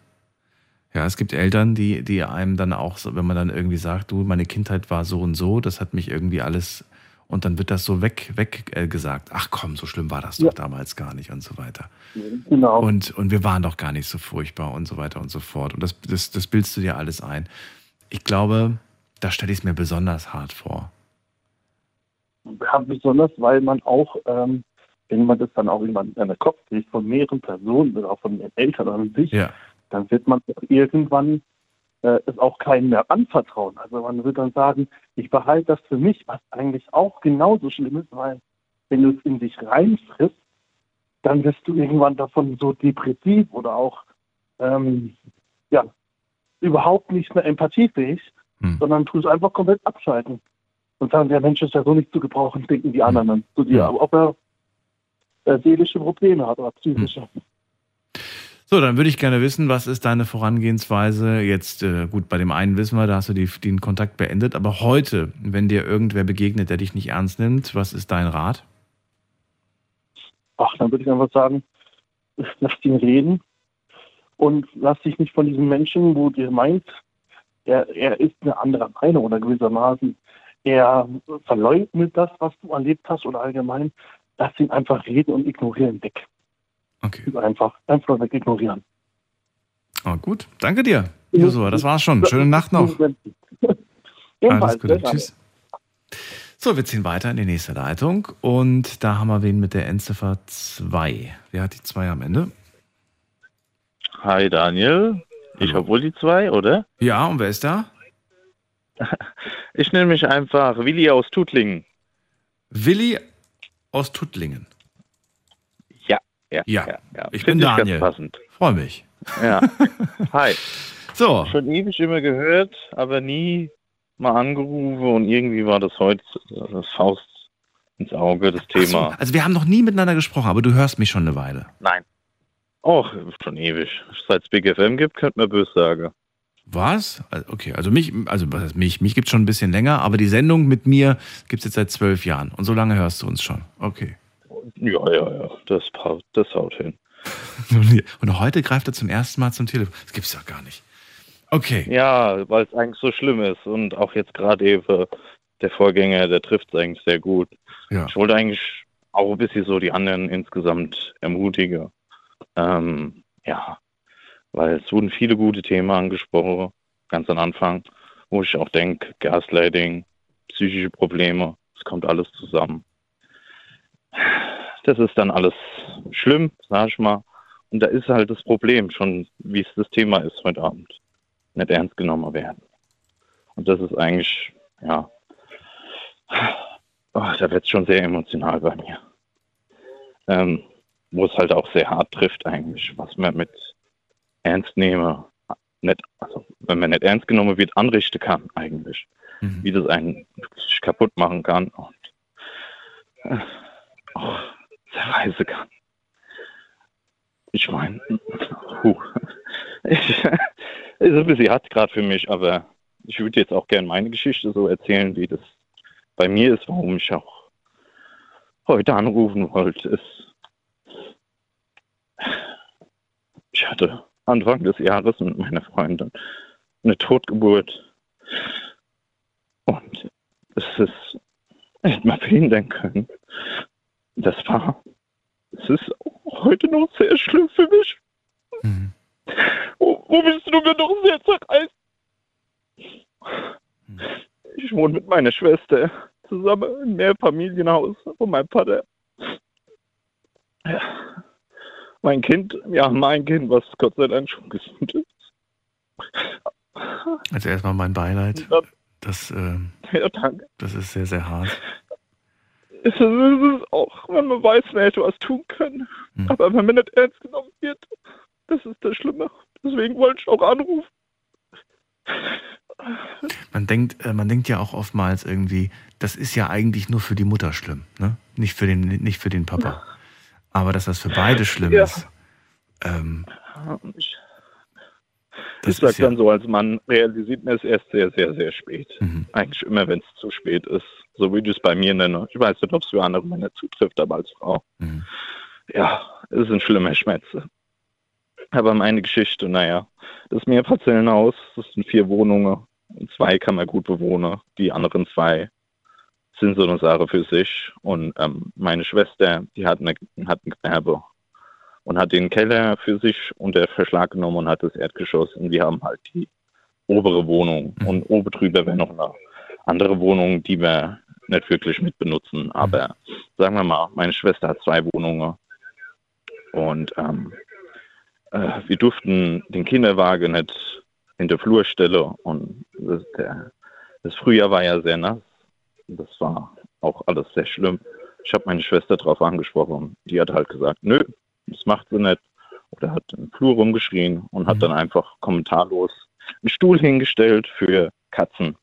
Ja, es gibt Eltern, die, die einem dann auch, wenn man dann irgendwie sagt, du, meine Kindheit war so und so, das hat mich irgendwie alles und dann wird das so weg, weg äh, gesagt. Ach komm, so schlimm war das ja. doch damals gar nicht und so weiter. Genau. Und, und wir waren doch gar nicht so furchtbar und so weiter und so fort. Und das, das, das bildest du dir alles ein. Ich glaube, da stelle ich es mir besonders hart vor. Ja, besonders, weil man auch, ähm, wenn man das dann auch in den Kopf kriegt, von mehreren Personen oder auch von den Eltern an sich, ja. dann wird man irgendwann äh, es auch keinem mehr anvertrauen. Also man wird dann sagen, ich behalte das für mich, was eigentlich auch genauso schlimm ist, weil wenn du es in dich reinfrisst, dann wirst du irgendwann davon so depressiv oder auch ähm, ja, überhaupt nicht mehr empathiefähig, hm. sondern tust einfach komplett abschalten. Und sagen, der Mensch ist ja so nicht zu gebrauchen, denken die anderen dann zu dir, hm. ob er äh, seelische Probleme hat oder psychische. Hm. So, dann würde ich gerne wissen, was ist deine Vorangehensweise? Jetzt, äh, gut, bei dem einen wissen wir, da hast du die, den Kontakt beendet, aber heute, wenn dir irgendwer begegnet, der dich nicht ernst nimmt, was ist dein Rat? Ach, dann würde ich einfach sagen, lass ihn reden und lass dich nicht von diesem Menschen, wo dir meint, er, er ist eine andere Meinung oder gewissermaßen, er verleugnet das, was du erlebt hast oder allgemein, lass ihn einfach reden und ignorieren weg. Okay. Einfach, einfach weg ignorieren. Oh, gut, danke dir, Josua. Das war's schon. Schöne Nacht noch. Alles Gute, tschüss. So, wir ziehen weiter in die nächste Leitung und da haben wir wen mit der Endziffer 2. Wer hat die 2 am Ende? Hi Daniel, ich habe wohl die 2, oder? Ja, und wer ist da? *laughs* Ich nenne mich einfach Willi aus Tuttlingen. Willi aus Tuttlingen. Ja, ja, Ja, ja. ich Find bin Daniel. Passend. Freue mich. Ja. *laughs* Hi. So. Schon ewig immer gehört, aber nie mal angerufen und irgendwie war das heute das Faust ins Auge, das Ach so, Thema. also wir haben noch nie miteinander gesprochen, aber du hörst mich schon eine Weile. Nein. Och, schon ewig. Seit es Big FM gibt, könnte man böse sagen. Was? Also, Okay, also mich, also was heißt mich, mich gibt es schon ein bisschen länger, aber die Sendung mit mir gibt es jetzt seit zwölf Jahren. Und so lange hörst du uns schon. Okay. Ja, ja, ja, das, das haut hin. *laughs* Und heute greift er zum ersten Mal zum Telefon. Das gibt's doch gar nicht. Okay. Ja, weil es eigentlich so schlimm ist und auch jetzt gerade eben der Vorgänger, der trifft es eigentlich sehr gut. Ja. Ich wollte eigentlich auch ein bisschen so die anderen insgesamt ermutigen. Ähm, ja, weil es wurden viele gute Themen angesprochen, ganz am Anfang, wo ich auch denke, Gaslighting, psychische Probleme, es kommt alles zusammen. Das ist dann alles schlimm, sag ich mal. Und da ist halt das Problem schon, wie es das Thema ist heute Abend. Nicht ernst genommen werden. Und das ist eigentlich, ja, oh, da wird es schon sehr emotional bei mir. Ähm, wo es halt auch sehr hart trifft eigentlich, was man mit ernst nehme, nicht, also wenn man nicht ernst genommen wird, anrichten kann eigentlich. Wie das einen kaputt machen kann und äh, auch zerreißen kann. Ich meine, ich, *laughs* ist ein bisschen hart gerade für mich, aber ich würde jetzt auch gerne meine Geschichte so erzählen, wie das bei mir ist, warum ich auch heute anrufen wollte. Ist, ich hatte Anfang des Jahres mit meiner Freundin eine Totgeburt. Und es ist, hätte man verhindern können. Das war, es ist heute noch sehr schlimm für mich. Wo, wo bist du mir doch sehr zerreißt? Ich wohne mit meiner Schwester zusammen im Mehrfamilienhaus von meinem Vater. Ja. Mein Kind, ja, mein Kind, was Gott sei Dank schon gesund ist. Also erstmal mein Beileid. Das, ähm, Ja, danke. das ist sehr, sehr hart. Es ist, es ist auch, wenn man weiß, man hätte was tun können. Aber wenn man nicht ernst genommen wird, das ist das Schlimme. Deswegen wollte ich auch anrufen. Man denkt, äh, man denkt ja auch oftmals irgendwie, das ist ja eigentlich nur für die Mutter schlimm, ne? Nicht für den, nicht für den Papa. Aber dass das für beide schlimm Ja. ist. Ähm, Ich, Das ich sag ist ja- dann so, als Mann realisiert man es erst sehr, sehr, sehr spät. Mhm. Eigentlich immer, wenn es zu spät ist. So wie du es bei mir nenne. Ich weiß nicht, ob es für andere Männer zutrifft, aber als Frau. Mhm. Ja, es ist ein schlimmer Schmerz. Aber meine Geschichte, naja, das Mehrparzellenhaus, das sind vier Wohnungen. Und zwei kann man gut bewohnen. Die anderen zwei sind so eine Sache für sich. Und ähm, meine Schwester, die hat, eine, hat ein Gewerbe und hat den Keller für sich unter Verschlag genommen und hat das Erdgeschoss. Und wir haben halt die obere Wohnung. Und oben drüber wäre noch eine andere Wohnung, die wir nicht wirklich mit benutzen. Aber sagen wir mal, meine Schwester hat zwei Wohnungen. Und ähm, äh, wir durften den Kinderwagen nicht in der Flur stellen. Und das, der, das Frühjahr war ja sehr nass. Das war auch alles sehr schlimm. Ich habe meine Schwester darauf angesprochen. Die hat halt gesagt, nö, das macht sie nicht. Oder hat im Flur rumgeschrien und hat dann einfach kommentarlos einen Stuhl hingestellt für Katzen.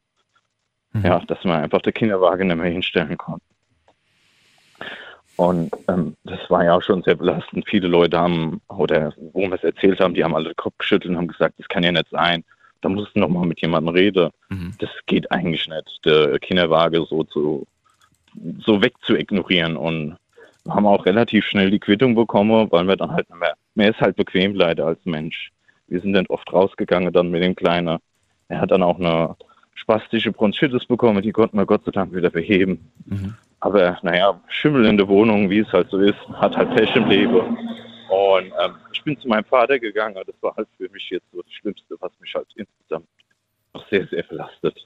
Ja, dass man einfach den Kinderwagen nicht mehr hinstellen konnte. Und ähm, das war ja auch schon sehr belastend. Viele Leute haben, oder wo wir es erzählt haben, die haben alle den Kopf geschüttelt und haben gesagt, das kann ja nicht sein. Da musst du noch mal mit jemandem reden. Das geht eigentlich nicht, der Kinderwagen so zu so weg zu ignorieren. Und wir haben auch relativ schnell die Quittung bekommen, weil wir dann halt mehr, mehr ist halt bequem leider als Mensch. wir sind dann oft rausgegangen dann mit dem Kleinen. Er hat dann auch eine spastische Bronchitis bekommen, die konnten wir Gott sei Dank wieder beheben. Mhm. Aber naja, Schimmel in der Wohnung, wie es halt so ist, hat halt Pech im Leben. Und ähm, ich bin zu meinem Vater gegangen, das war halt für mich jetzt so das Schlimmste, was mich halt insgesamt noch sehr, sehr belastet.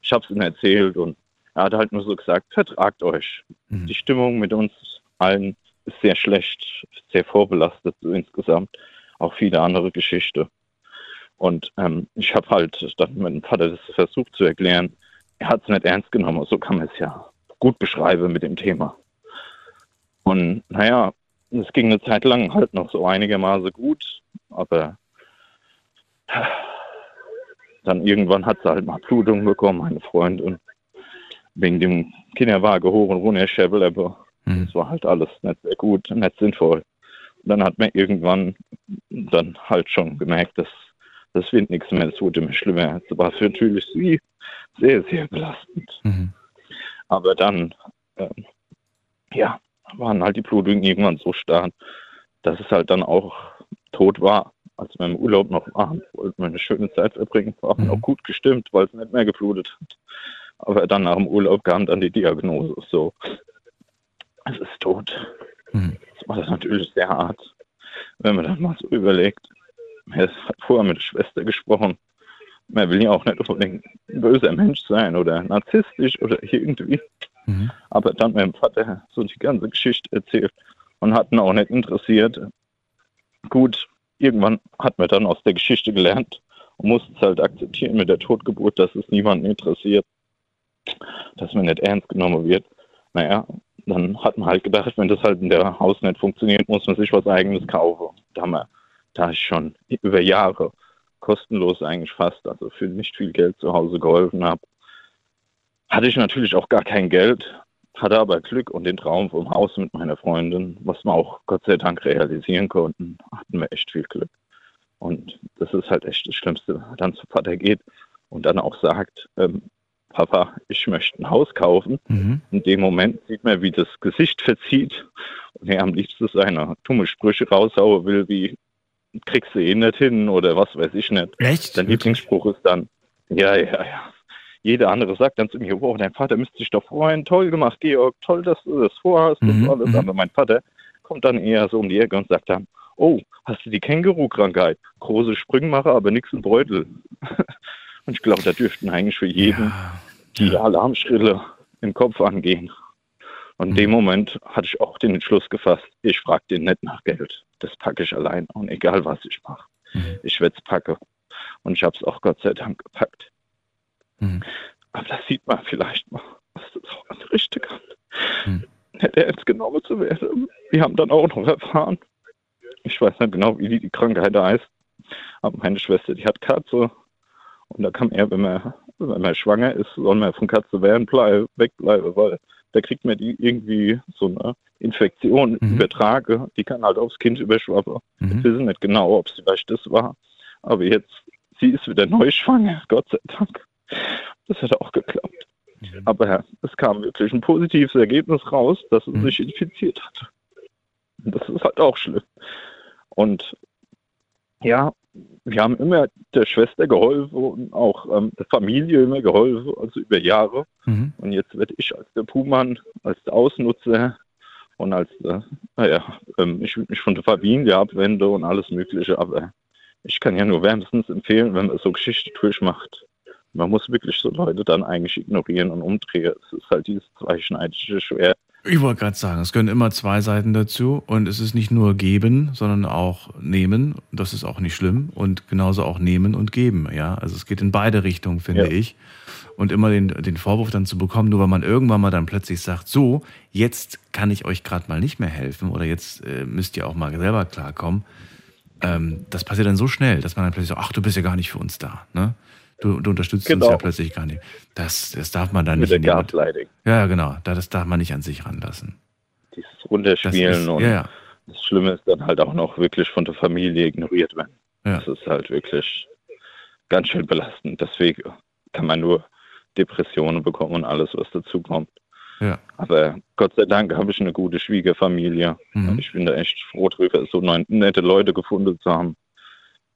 Ich habe es ihm erzählt und er hat halt nur so gesagt, vertragt euch. Mhm. Die Stimmung mit uns allen ist sehr schlecht, sehr vorbelastet so insgesamt. Auch viele andere Geschichten. Und ähm, ich habe halt dann meinem Vater das versucht zu erklären. Er hat es nicht ernst genommen, so kann man es ja gut beschreiben mit dem Thema. Und naja, es ging eine Zeit lang halt noch so einigermaßen gut, aber dann irgendwann hat sie halt mal Blutung bekommen, meine Freundin. Wegen dem Kinderwagen hoch und runter schäbel, aber Mhm. das war halt alles nicht sehr gut, nicht sinnvoll. Und dann hat man irgendwann dann halt schon gemerkt, dass das wird nichts mehr, es wurde immer schlimmer. Es war für natürlich sie sehr, sehr belastend. Mhm. Aber dann, ähm, ja, waren halt die Blutungen irgendwann so stark, dass es halt dann auch tot war. Als wir im Urlaub noch waren, wollten wir eine schöne Zeit verbringen, waren Mhm. auch gut gestimmt, weil es nicht mehr geblutet hat. Aber dann nach dem Urlaub kam dann die Diagnose so, es ist tot. Mhm. Das war natürlich sehr hart, wenn man dann mal so überlegt. Er hat vorher mit der Schwester gesprochen. Man will ja auch nicht unbedingt ein böser Mensch sein oder narzisstisch oder irgendwie. Mhm. Aber dann meinem Vater so die ganze Geschichte erzählt und hat ihn auch nicht interessiert. Gut, irgendwann hat man dann aus der Geschichte gelernt und musste es halt akzeptieren mit der Totgeburt, dass es niemanden interessiert, dass man nicht ernst genommen wird. Naja, dann hat man halt gedacht, wenn das halt in der Haus nicht funktioniert, muss man sich was eigenes kaufen. Da haben wir, da ich schon über Jahre kostenlos eigentlich fast, also für nicht viel Geld zu Hause geholfen habe, hatte ich natürlich auch gar kein Geld, hatte aber Glück und den Traum vom Haus mit meiner Freundin, was wir auch Gott sei Dank realisieren konnten, hatten wir echt viel Glück. Und das ist halt echt das Schlimmste, wenn man dann zu Vater geht und dann auch sagt, ähm, Papa, ich möchte ein Haus kaufen. Mhm. In dem Moment sieht man, wie das Gesicht verzieht und er am liebsten seine dumme Sprüche raushauen will, wie kriegst du eh nicht hin oder was weiß ich nicht. Echt? Sein Lieblingsspruch ist dann, ja, ja, ja. Jeder andere sagt dann zu mir, wow, dein Vater müsste sich doch freuen, toll gemacht, Georg, toll, dass du das vorhast Mhm, und alles. mhm. Aber mein Vater kommt dann eher so um die Ecke und sagt dann, oh, hast du die Känguru-Krankheit? Große Sprünge mache, aber nix im Beutel. *laughs* und ich glaube, da dürften eigentlich für jeden Ja. die Alarmschrille im Kopf angehen. Und in dem Moment hatte ich auch den Entschluss gefasst, ich frage den nicht nach Geld. Das packe ich allein und egal was ich mache. Mhm. Ich werde es packen. Und ich habe es auch Gott sei Dank gepackt. Mhm. Aber da sieht man vielleicht mal, was das auch anrichten kann. Mhm. Hätte ernst genommen zu werden. Wir haben dann auch noch erfahren, ich weiß nicht genau, wie die, Krankheit heißt, aber meine Schwester, die hat Katze. Und da kann er, wenn man, wenn man schwanger ist, soll man von Katze wegbleiben, wegbleiben, weil da kriegt man die irgendwie so eine Infektion Mhm. übertrage, die kann halt aufs Kind überschwappen. Mhm. Wir wissen nicht genau, ob es vielleicht das war. Aber jetzt, sie ist wieder neu schwanger, Gott sei Dank. Das hat auch geklappt. Mhm. Aber es kam wirklich ein positives Ergebnis raus, dass sie Mhm. sich infiziert hat. Und das ist halt auch schlimm. Und ja, wir haben immer der Schwester geholfen und auch ähm, der Familie immer geholfen, also über Jahre. Mhm. Und jetzt werde ich als der Puhmann, als der Ausnutzer und als, äh, naja, ähm, ich will mich von der Familie abwenden und alles Mögliche, aber ich kann ja nur wärmstens empfehlen, wenn man so Geschichte durchmacht. Man muss wirklich so Leute dann eigentlich ignorieren und umdrehen. Es ist halt dieses zweischneidige Schwert. Ich wollte gerade sagen, es gehören immer zwei Seiten dazu und es ist nicht nur geben, sondern auch nehmen. Das ist auch nicht schlimm und genauso auch nehmen und geben. Ja, also es geht in beide Richtungen, finde Ja. ich. Und immer den, den Vorwurf dann zu bekommen, nur weil man irgendwann mal dann plötzlich sagt, so, jetzt kann ich euch gerade mal nicht mehr helfen oder jetzt äh, müsst ihr auch mal selber klarkommen. Ähm, das passiert dann so schnell, dass man dann plötzlich sagt, ach, du bist ja gar nicht für uns da. Ne? Du, du unterstützt uns Genau. ja plötzlich gar nicht. Das, das darf man dann Mit nicht der in jemand- Gaslighting. Ja, genau. Da- Das darf man nicht an sich ranlassen. Dieses Das Runterspielen ist, und ja, ja. das Schlimme ist dann halt auch noch wirklich von der Familie ignoriert werden. Ja. Das ist halt wirklich ganz schön belastend. Deswegen kann man nur Depressionen bekommen und alles, was dazu kommt. Ja. Aber Gott sei Dank habe ich eine gute Schwiegerfamilie. Mhm. Ich bin da echt froh drüber, so nette Leute gefunden zu haben,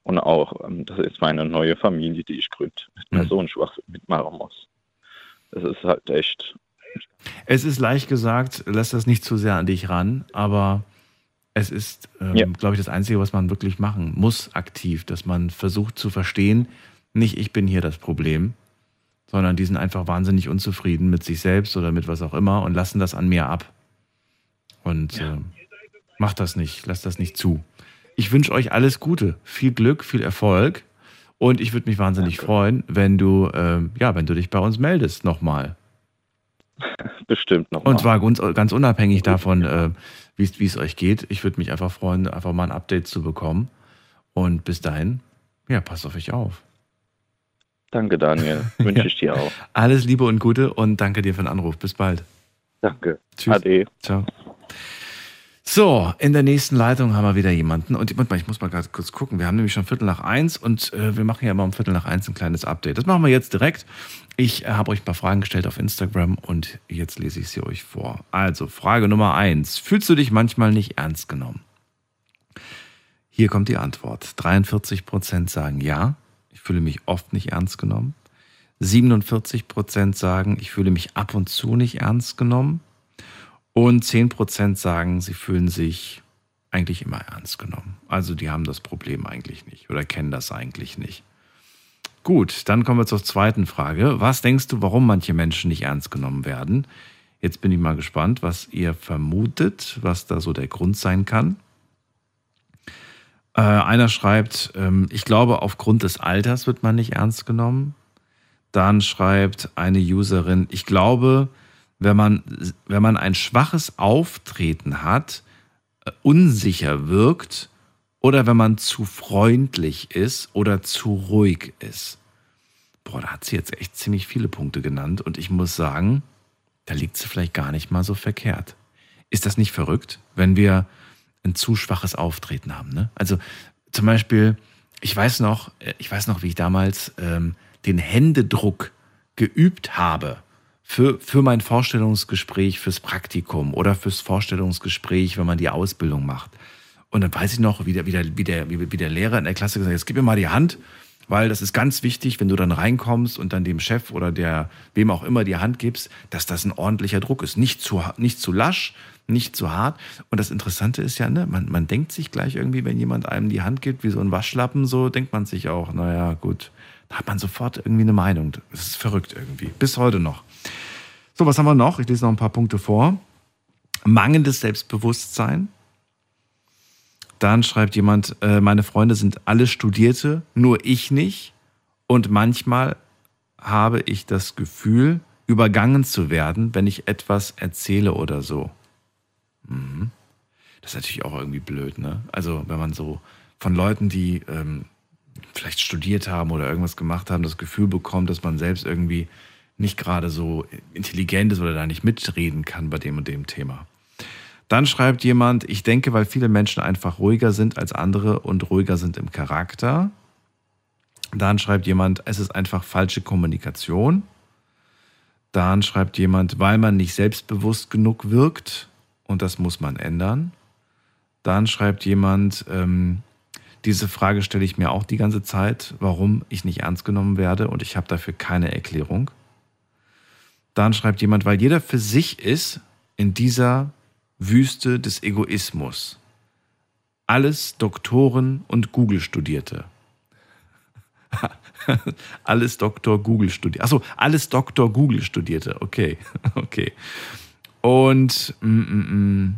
Und auch, ähm, das ist meine neue Familie, die ich gründe, mit Mhm. mir so einen Schwachsinn mitmachen muss. Das ist halt echt, Es ist leicht gesagt, lass das nicht zu sehr an dich ran, aber es ist, ähm, Ja. glaube ich, das Einzige, was man wirklich machen muss, aktiv, dass man versucht zu verstehen, nicht ich bin hier das Problem, sondern die sind einfach wahnsinnig unzufrieden mit sich selbst oder mit was auch immer und lassen das an mir ab. Und äh, macht das nicht, lasst das nicht zu. Ich wünsche euch alles Gute, viel Glück, viel Erfolg und ich würde mich wahnsinnig freuen, wenn du, ähm, ja, wenn du dich bei uns meldest nochmal. bestimmt noch. Und zwar ganz, ganz unabhängig davon, äh, wie es- wie es euch geht. Ich würde mich einfach freuen, einfach mal ein Update zu bekommen. Und bis dahin, ja, passt auf euch auf. Danke, Daniel. *laughs* Wünsche Ja. ich dir auch. Alles Liebe und Gute und danke dir für den Anruf. Bis bald. Danke. Tschüss. Ade. Ciao. So, in der nächsten Leitung haben wir wieder jemanden. Und mal, ich muss mal gerade kurz gucken. Wir haben nämlich schon Viertel nach eins und äh, wir machen ja immer um Viertel nach eins ein kleines Update. Das machen wir jetzt direkt. Ich äh, habe euch ein paar Fragen gestellt auf Instagram und jetzt lese ich sie euch vor. Also, Frage Nummer eins. Fühlst du dich manchmal nicht ernst genommen? Hier kommt die Antwort. 43 Prozent sagen ja. Ich fühle mich oft nicht ernst genommen. 47 Prozent sagen, ich fühle mich ab und zu nicht ernst genommen. Und 10% sagen, sie fühlen sich eigentlich immer ernst genommen. Also die haben das Problem eigentlich nicht oder kennen das eigentlich nicht. Gut, dann kommen wir zur zweiten Frage. Was denkst du, warum manche Menschen nicht ernst genommen werden? Jetzt bin ich mal gespannt, was ihr vermutet, was da so der Grund sein kann. Äh, einer schreibt, ähm, ich glaube, aufgrund des Alters wird man nicht ernst genommen. Dann schreibt eine Userin, ich glaube, wenn man, wenn man ein schwaches Auftreten hat, äh, unsicher wirkt oder wenn man zu freundlich ist oder zu ruhig ist. Boah, da hat sie jetzt echt ziemlich viele Punkte genannt und ich muss sagen, da liegt sie vielleicht gar nicht mal so verkehrt. Ist das nicht verrückt, wenn wir ein zu schwaches Auftreten haben? Ne? Also zum Beispiel, ich weiß noch, äh, ich weiß noch, wie ich damals ähm, den Händedruck geübt habe für, für mein Vorstellungsgespräch, fürs Praktikum oder fürs Vorstellungsgespräch, wenn man die Ausbildung macht. Und dann weiß ich noch, wie der, wie der, wie der, wie der Lehrer in der Klasse gesagt hat, jetzt gib mir mal die Hand, weil das ist ganz wichtig, wenn du dann reinkommst und dann dem Chef oder der, wem auch immer die Hand gibst, dass das ein ordentlicher Druck ist. Nicht zu, nicht zu lasch, nicht zu hart. Und das Interessante ist ja, ne, man, man denkt sich gleich irgendwie, wenn jemand einem die Hand gibt, wie so ein Waschlappen, so denkt man sich auch, naja, gut, da hat man sofort irgendwie eine Meinung. Das ist verrückt irgendwie. Bis heute noch. So, was haben wir noch? Ich lese noch ein paar Punkte vor. Mangelndes Selbstbewusstsein. Dann schreibt jemand, äh, meine Freunde sind alle Studierte, nur ich nicht. Und manchmal habe ich das Gefühl, übergangen zu werden, wenn ich etwas erzähle oder so. Mhm. Das ist natürlich auch irgendwie blöd, ne? Also, wenn man so von Leuten, die ähm, vielleicht studiert haben oder irgendwas gemacht haben, das Gefühl bekommt, dass man selbst irgendwie nicht gerade so intelligent ist oder da nicht mitreden kann bei dem und dem Thema. Dann schreibt jemand, ich denke, weil viele Menschen einfach ruhiger sind als andere und ruhiger sind im Charakter. Dann schreibt jemand, es ist einfach falsche Kommunikation. Dann schreibt jemand, weil man nicht selbstbewusst genug wirkt und das muss man ändern. Dann schreibt jemand, ähm, diese Frage stelle ich mir auch die ganze Zeit, warum ich nicht ernst genommen werde und ich habe dafür keine Erklärung. Dann schreibt jemand, weil jeder für sich ist in dieser Wüste des Egoismus. Alles Doktoren und Google-Studierte. *laughs* alles Doktor Google studierte. Achso, alles Doktor Google studierte. Okay, *laughs* okay. Und, mm, mm, mm.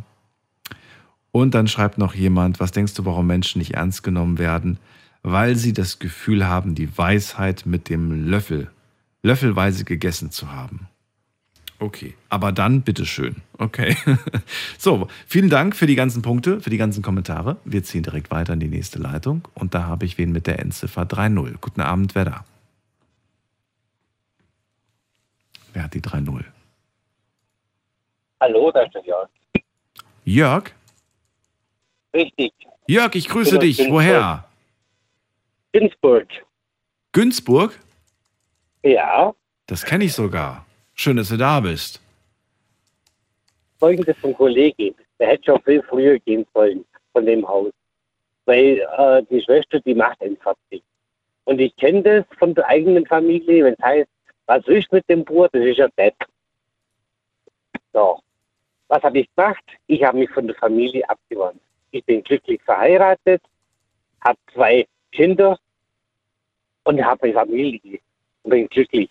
und dann schreibt noch jemand, was denkst du, warum Menschen nicht ernst genommen werden? Weil sie das Gefühl haben, die Weisheit mit dem Löffel, löffelweise gegessen zu haben. Okay, aber dann bitteschön. Okay. *laughs* So, vielen Dank für die ganzen Punkte, für die ganzen Kommentare. Wir ziehen direkt weiter in die nächste Leitung und da habe ich wen mit der Endziffer 3.0. Guten Abend, wer da? Wer hat die 3.0? Hallo, da ist der Jörg. Jörg? Richtig. Jörg, ich grüße aus dich. Günzburg. Woher? Günzburg. Günzburg? Ja, Das kenne ich sogar. Schön, dass du da bist. folgendes vom Kollegen. Der hätte schon viel früher gehen sollen von dem Haus. weil äh, die Schwester, die macht einen fertig. Und ich kenne das von der eigenen Familie, wenn es heißt, was ist mit dem Bruder, das ist ja Depp. So. Was habe ich gemacht? Ich habe mich von der Familie abgewandt. Ich bin glücklich verheiratet, habe zwei Kinder und habe eine Familie und bin glücklich.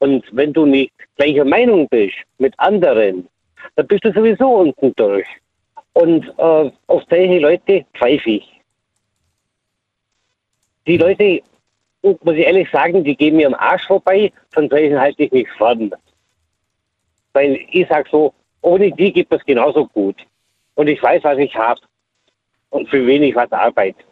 Und wenn du nicht gleicher Meinung bist mit anderen, dann bist du sowieso unten durch. Und äh, auf solche Leute pfeife ich. Die Leute, muss ich ehrlich sagen, die gehen mir am Arsch vorbei, von solchen halte ich mich fern. Weil ich sage so, ohne die gibt es genauso gut. Und ich weiß, was ich habe. Und für wen ich was arbeite.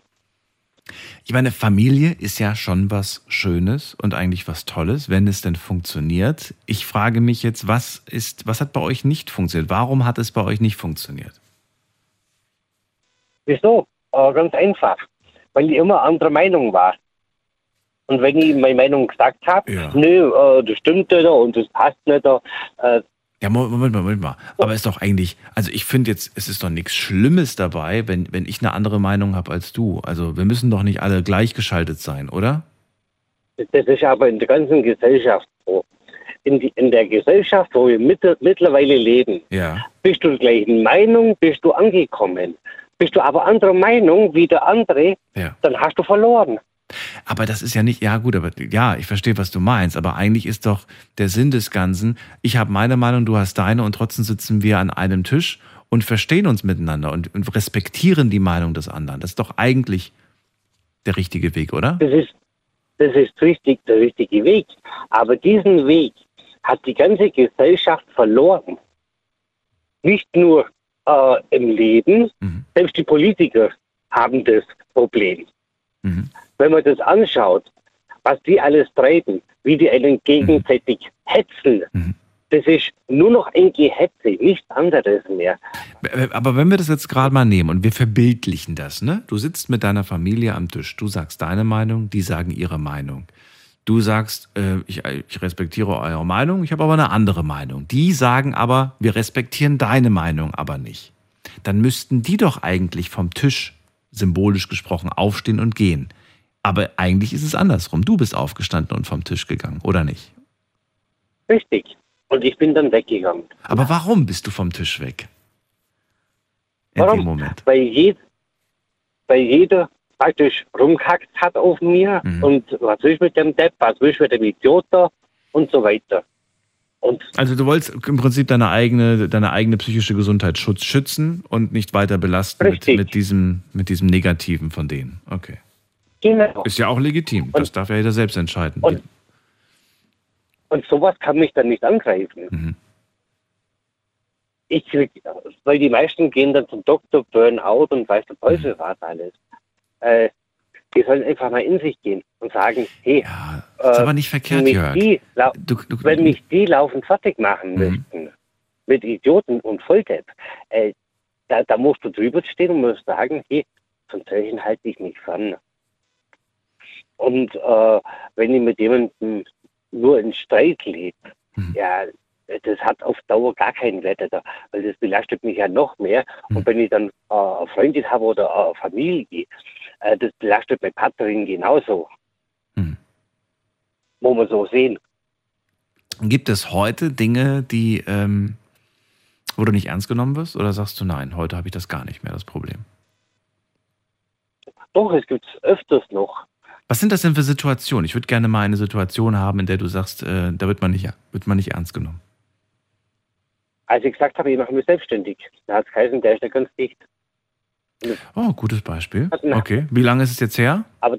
Ich meine, Familie ist ja schon was Schönes und eigentlich was Tolles, wenn es denn funktioniert. Ich frage mich jetzt, was ist, was hat bei euch nicht funktioniert? Warum hat es bei euch nicht funktioniert? Wieso? Äh, ganz einfach. Weil ich immer anderer Meinung war. Und wenn ich meine Meinung gesagt habe, Ja. nö, äh, das stimmt nicht und das passt nicht, äh, Ja, Mo- Moment mal, Moment mal. Aber ist doch eigentlich, also ich finde jetzt, es ist doch nichts Schlimmes dabei, wenn, wenn ich eine andere Meinung habe als du. Also wir müssen doch nicht alle gleichgeschaltet sein, oder? Das ist aber in der ganzen Gesellschaft so. In, die, in der Gesellschaft, wo wir mit, mittlerweile leben, Ja. bist du der gleichen Meinung, bist du angekommen. Bist du aber anderer Meinung wie der andere, Ja. dann hast du verloren. Aber das ist ja nicht, ja gut, aber ja, ich verstehe, was du meinst, aber eigentlich ist doch der Sinn des Ganzen, ich habe meine Meinung, du hast deine und trotzdem sitzen wir an einem Tisch und verstehen uns miteinander und, und respektieren die Meinung des anderen. Das ist doch eigentlich der richtige Weg, oder? Das ist, das ist richtig, der richtige Weg. Aber diesen Weg hat die ganze Gesellschaft verloren. Nicht nur äh, im Leben, selbst die Politiker haben das Problem. Wenn man das anschaut, was die alles treiben, wie die einen gegenseitig hetzen, das ist nur noch ein Gehetze, nichts anderes mehr. Aber wenn wir das jetzt gerade mal nehmen und wir verbildlichen das, ne? Du sitzt mit deiner Familie am Tisch, du sagst deine Meinung, die sagen ihre Meinung. Du sagst, äh, ich, ich respektiere eure Meinung, ich habe aber eine andere Meinung. Die sagen aber, wir respektieren deine Meinung aber nicht. Dann müssten die doch eigentlich vom Tisch, symbolisch gesprochen, aufstehen und gehen. Aber eigentlich ist es andersrum. Du bist aufgestanden und vom Tisch gegangen, oder nicht? Richtig. Und ich bin dann weggegangen. Aber warum bist du vom Tisch weg? In Warum? dem Moment. Weil, je, weil jeder praktisch rumgehackt hat auf mir Mhm. und was will ich mit dem Depp, was will ich mit dem Idiot da und so weiter. Und Also du wolltest im Prinzip deine eigene, deine eigene psychische Gesundheit schützen und nicht weiter belasten mit, mit, diesem, mit diesem Negativen von denen. Okay. Genau. Ist ja auch legitim. Das darf ja jeder selbst entscheiden. Und, und sowas kann mich dann nicht angreifen. Mhm. Ich krieg, weil die meisten gehen dann zum Doktor, Burnout und weiß der Mhm. Teufel was alles. Äh, die sollen einfach mal in sich gehen und sagen, hey, ist äh, aber nicht verkehrt, wenn mich die, Du, du, wenn mich die laufen fertig machen Mhm. möchten, mit Idioten und Volldepp, äh, da, da musst du drüber stehen und musst sagen, hey, von solchen halte ich mich fern. Und äh, wenn ich mit jemandem nur in Streit lebe, Mhm. ja, das hat auf Dauer gar keinen Wert, da, weil das belastet mich ja noch mehr. Mhm. Und wenn ich dann äh, eine Freundin habe oder eine Familie, äh, das belastet meine Partnerin genauso. Mhm. Muss man so sehen. Gibt es heute Dinge, die, ähm, wo du nicht ernst genommen wirst? Oder sagst du, nein, heute habe ich das gar nicht mehr, das Problem? Doch, es gibt öfters noch. Was sind das denn für Situationen? Ich würde gerne mal eine Situation haben, in der du sagst, äh, da wird man, nicht, wird man nicht ernst genommen. Als ich gesagt habe, ich mache mich selbstständig, da hat es geheißen, der ist ja ganz dicht. Oh, gutes Beispiel. Okay. Wie lange ist es jetzt her? Aber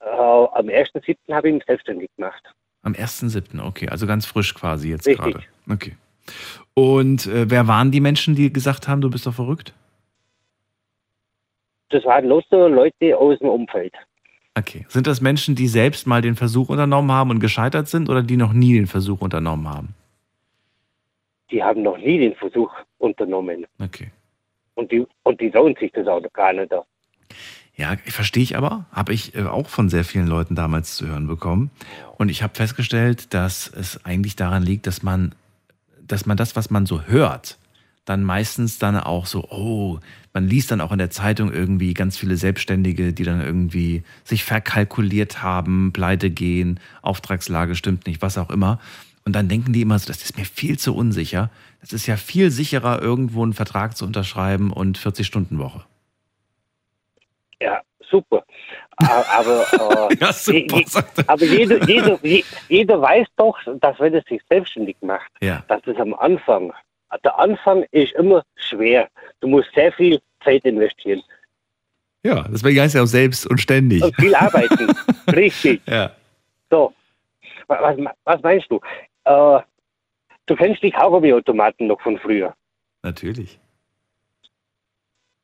äh, am 1.7. habe ich mich selbstständig gemacht. Am 1.7., okay, also ganz frisch quasi jetzt Richtig. gerade. Okay. Und äh, wer waren die Menschen, die gesagt haben, du bist doch verrückt? Das waren lauter Leute aus dem Umfeld. Okay. Sind das Menschen, die selbst mal den Versuch unternommen haben und gescheitert sind oder die noch nie den Versuch unternommen haben? Die haben noch nie den Versuch unternommen. Okay. Und die, und die trauen sich das auch gar nicht. Ja, verstehe ich aber. Habe ich äh, auch von sehr vielen Leuten damals zu hören bekommen. Und ich habe festgestellt, dass es eigentlich daran liegt, dass man, dass man das, was man so hört, dann meistens dann auch so, oh, man liest dann auch in der Zeitung irgendwie ganz viele Selbstständige, die dann irgendwie sich verkalkuliert haben, pleite gehen, Auftragslage stimmt nicht, was auch immer. Und dann denken die immer so, das ist mir viel zu unsicher. Es ist ja viel sicherer, irgendwo einen Vertrag zu unterschreiben und 40-Stunden-Woche. Ja, super. Aber, *laughs* äh, ja, super, aber jeder, jeder, jeder weiß doch, dass wenn er sich selbstständig macht, ja. dass das am Anfang, der Anfang ist immer schwer. Du musst sehr viel Zeit investieren. Ja, deswegen heißt ja auch selbst und ständig. Und viel arbeiten. *laughs* Richtig. Ja. So. Was, was meinst du? Äh, du kennst die Kaugummiautomaten noch von früher. Natürlich.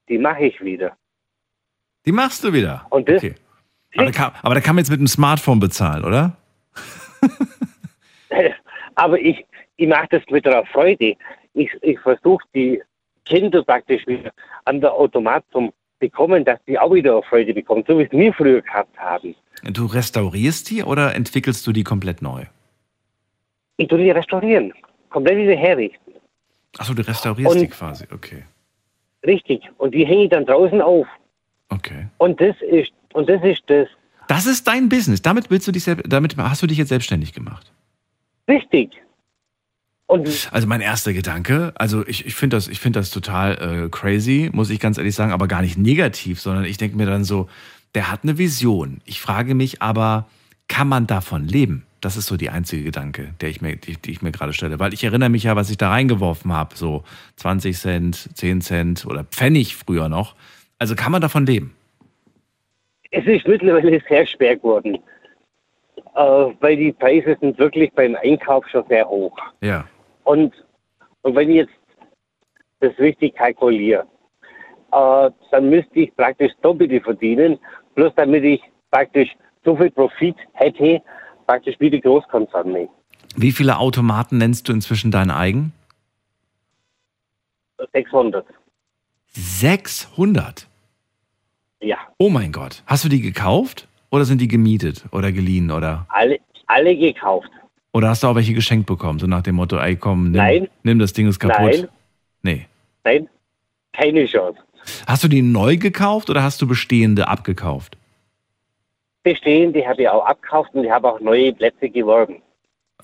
Die mache ich wieder. Die machst du wieder. Und das, okay. aber, da kann, aber da kann man jetzt mit dem Smartphone bezahlen, oder? *laughs* aber ich, ich mache das mit einer Freude. Ich, ich versuche die Kinder praktisch wieder an der Automat zu bekommen, dass die auch wieder Freude bekommen, so wie es wir früher gehabt haben. Du restaurierst die oder entwickelst du die komplett neu? Ich tue die restaurieren, komplett wieder herrichten. Achso, du restaurierst Und- die quasi, okay. Richtig. Und die hänge ich dann draußen auf. Okay. Und das ist, und das ist das. Das ist dein Business. Damit willst du dich damit hast du dich jetzt selbstständig gemacht. Richtig. Und Also mein erster Gedanke, also ich, ich finde das, ich finde das total äh, crazy, muss ich ganz ehrlich sagen, aber gar nicht negativ, sondern ich denke mir dann so, der hat eine Vision. Ich frage mich aber, kann man davon leben? Das ist so die einzige Gedanke, der ich mir, die, die ich mir gerade stelle. Weil ich erinnere mich ja, was ich da reingeworfen habe, so 20 Cent, 10 Cent oder Pfennig früher noch. Also kann man davon leben? es ist mittlerweile sehr schwer geworden. Äh, weil die Preise sind wirklich beim Einkauf schon sehr hoch. Ja. Und, und wenn ich jetzt das richtig kalkuliere, äh, dann müsste ich praktisch Doppelte verdienen, bloß damit ich praktisch so viel Profit hätte, praktisch wie die Großkonzerne. Wie viele Automaten nennst du inzwischen dein eigen? 600. 600? Ja, Oh mein Gott. Hast du die gekauft oder sind die gemietet oder geliehen oder? alle, alle gekauft. Oder hast du auch welche geschenkt bekommen, so nach dem Motto, ey komm, nimm, Nein. nimm das Ding ist kaputt? Nein. Nee. Nein, keine Chance. Hast du die neu gekauft oder hast du bestehende abgekauft? Bestehende habe ich auch abgekauft und ich habe auch neue Plätze geworben.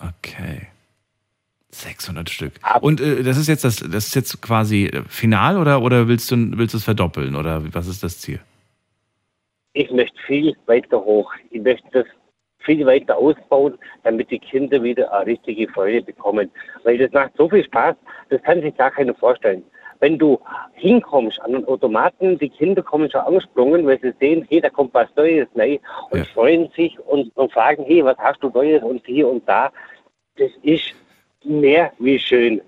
Okay. 600 Stück. Und äh, das ist jetzt das, das ist jetzt quasi final oder, oder willst du willst du es verdoppeln oder was ist das Ziel? Ich möchte viel weiter hoch. Ich möchte das viel weiter ausbauen, damit die Kinder wieder eine richtige Freude bekommen. Weil das macht so viel Spaß, das kann sich gar keiner vorstellen. Wenn du hinkommst an den Automaten, die Kinder kommen schon angesprungen, weil sie sehen, hey, da kommt was Neues rein und freuen sich und, und fragen, hey, was hast du Neues und hier und da. Das ist mehr wie schön.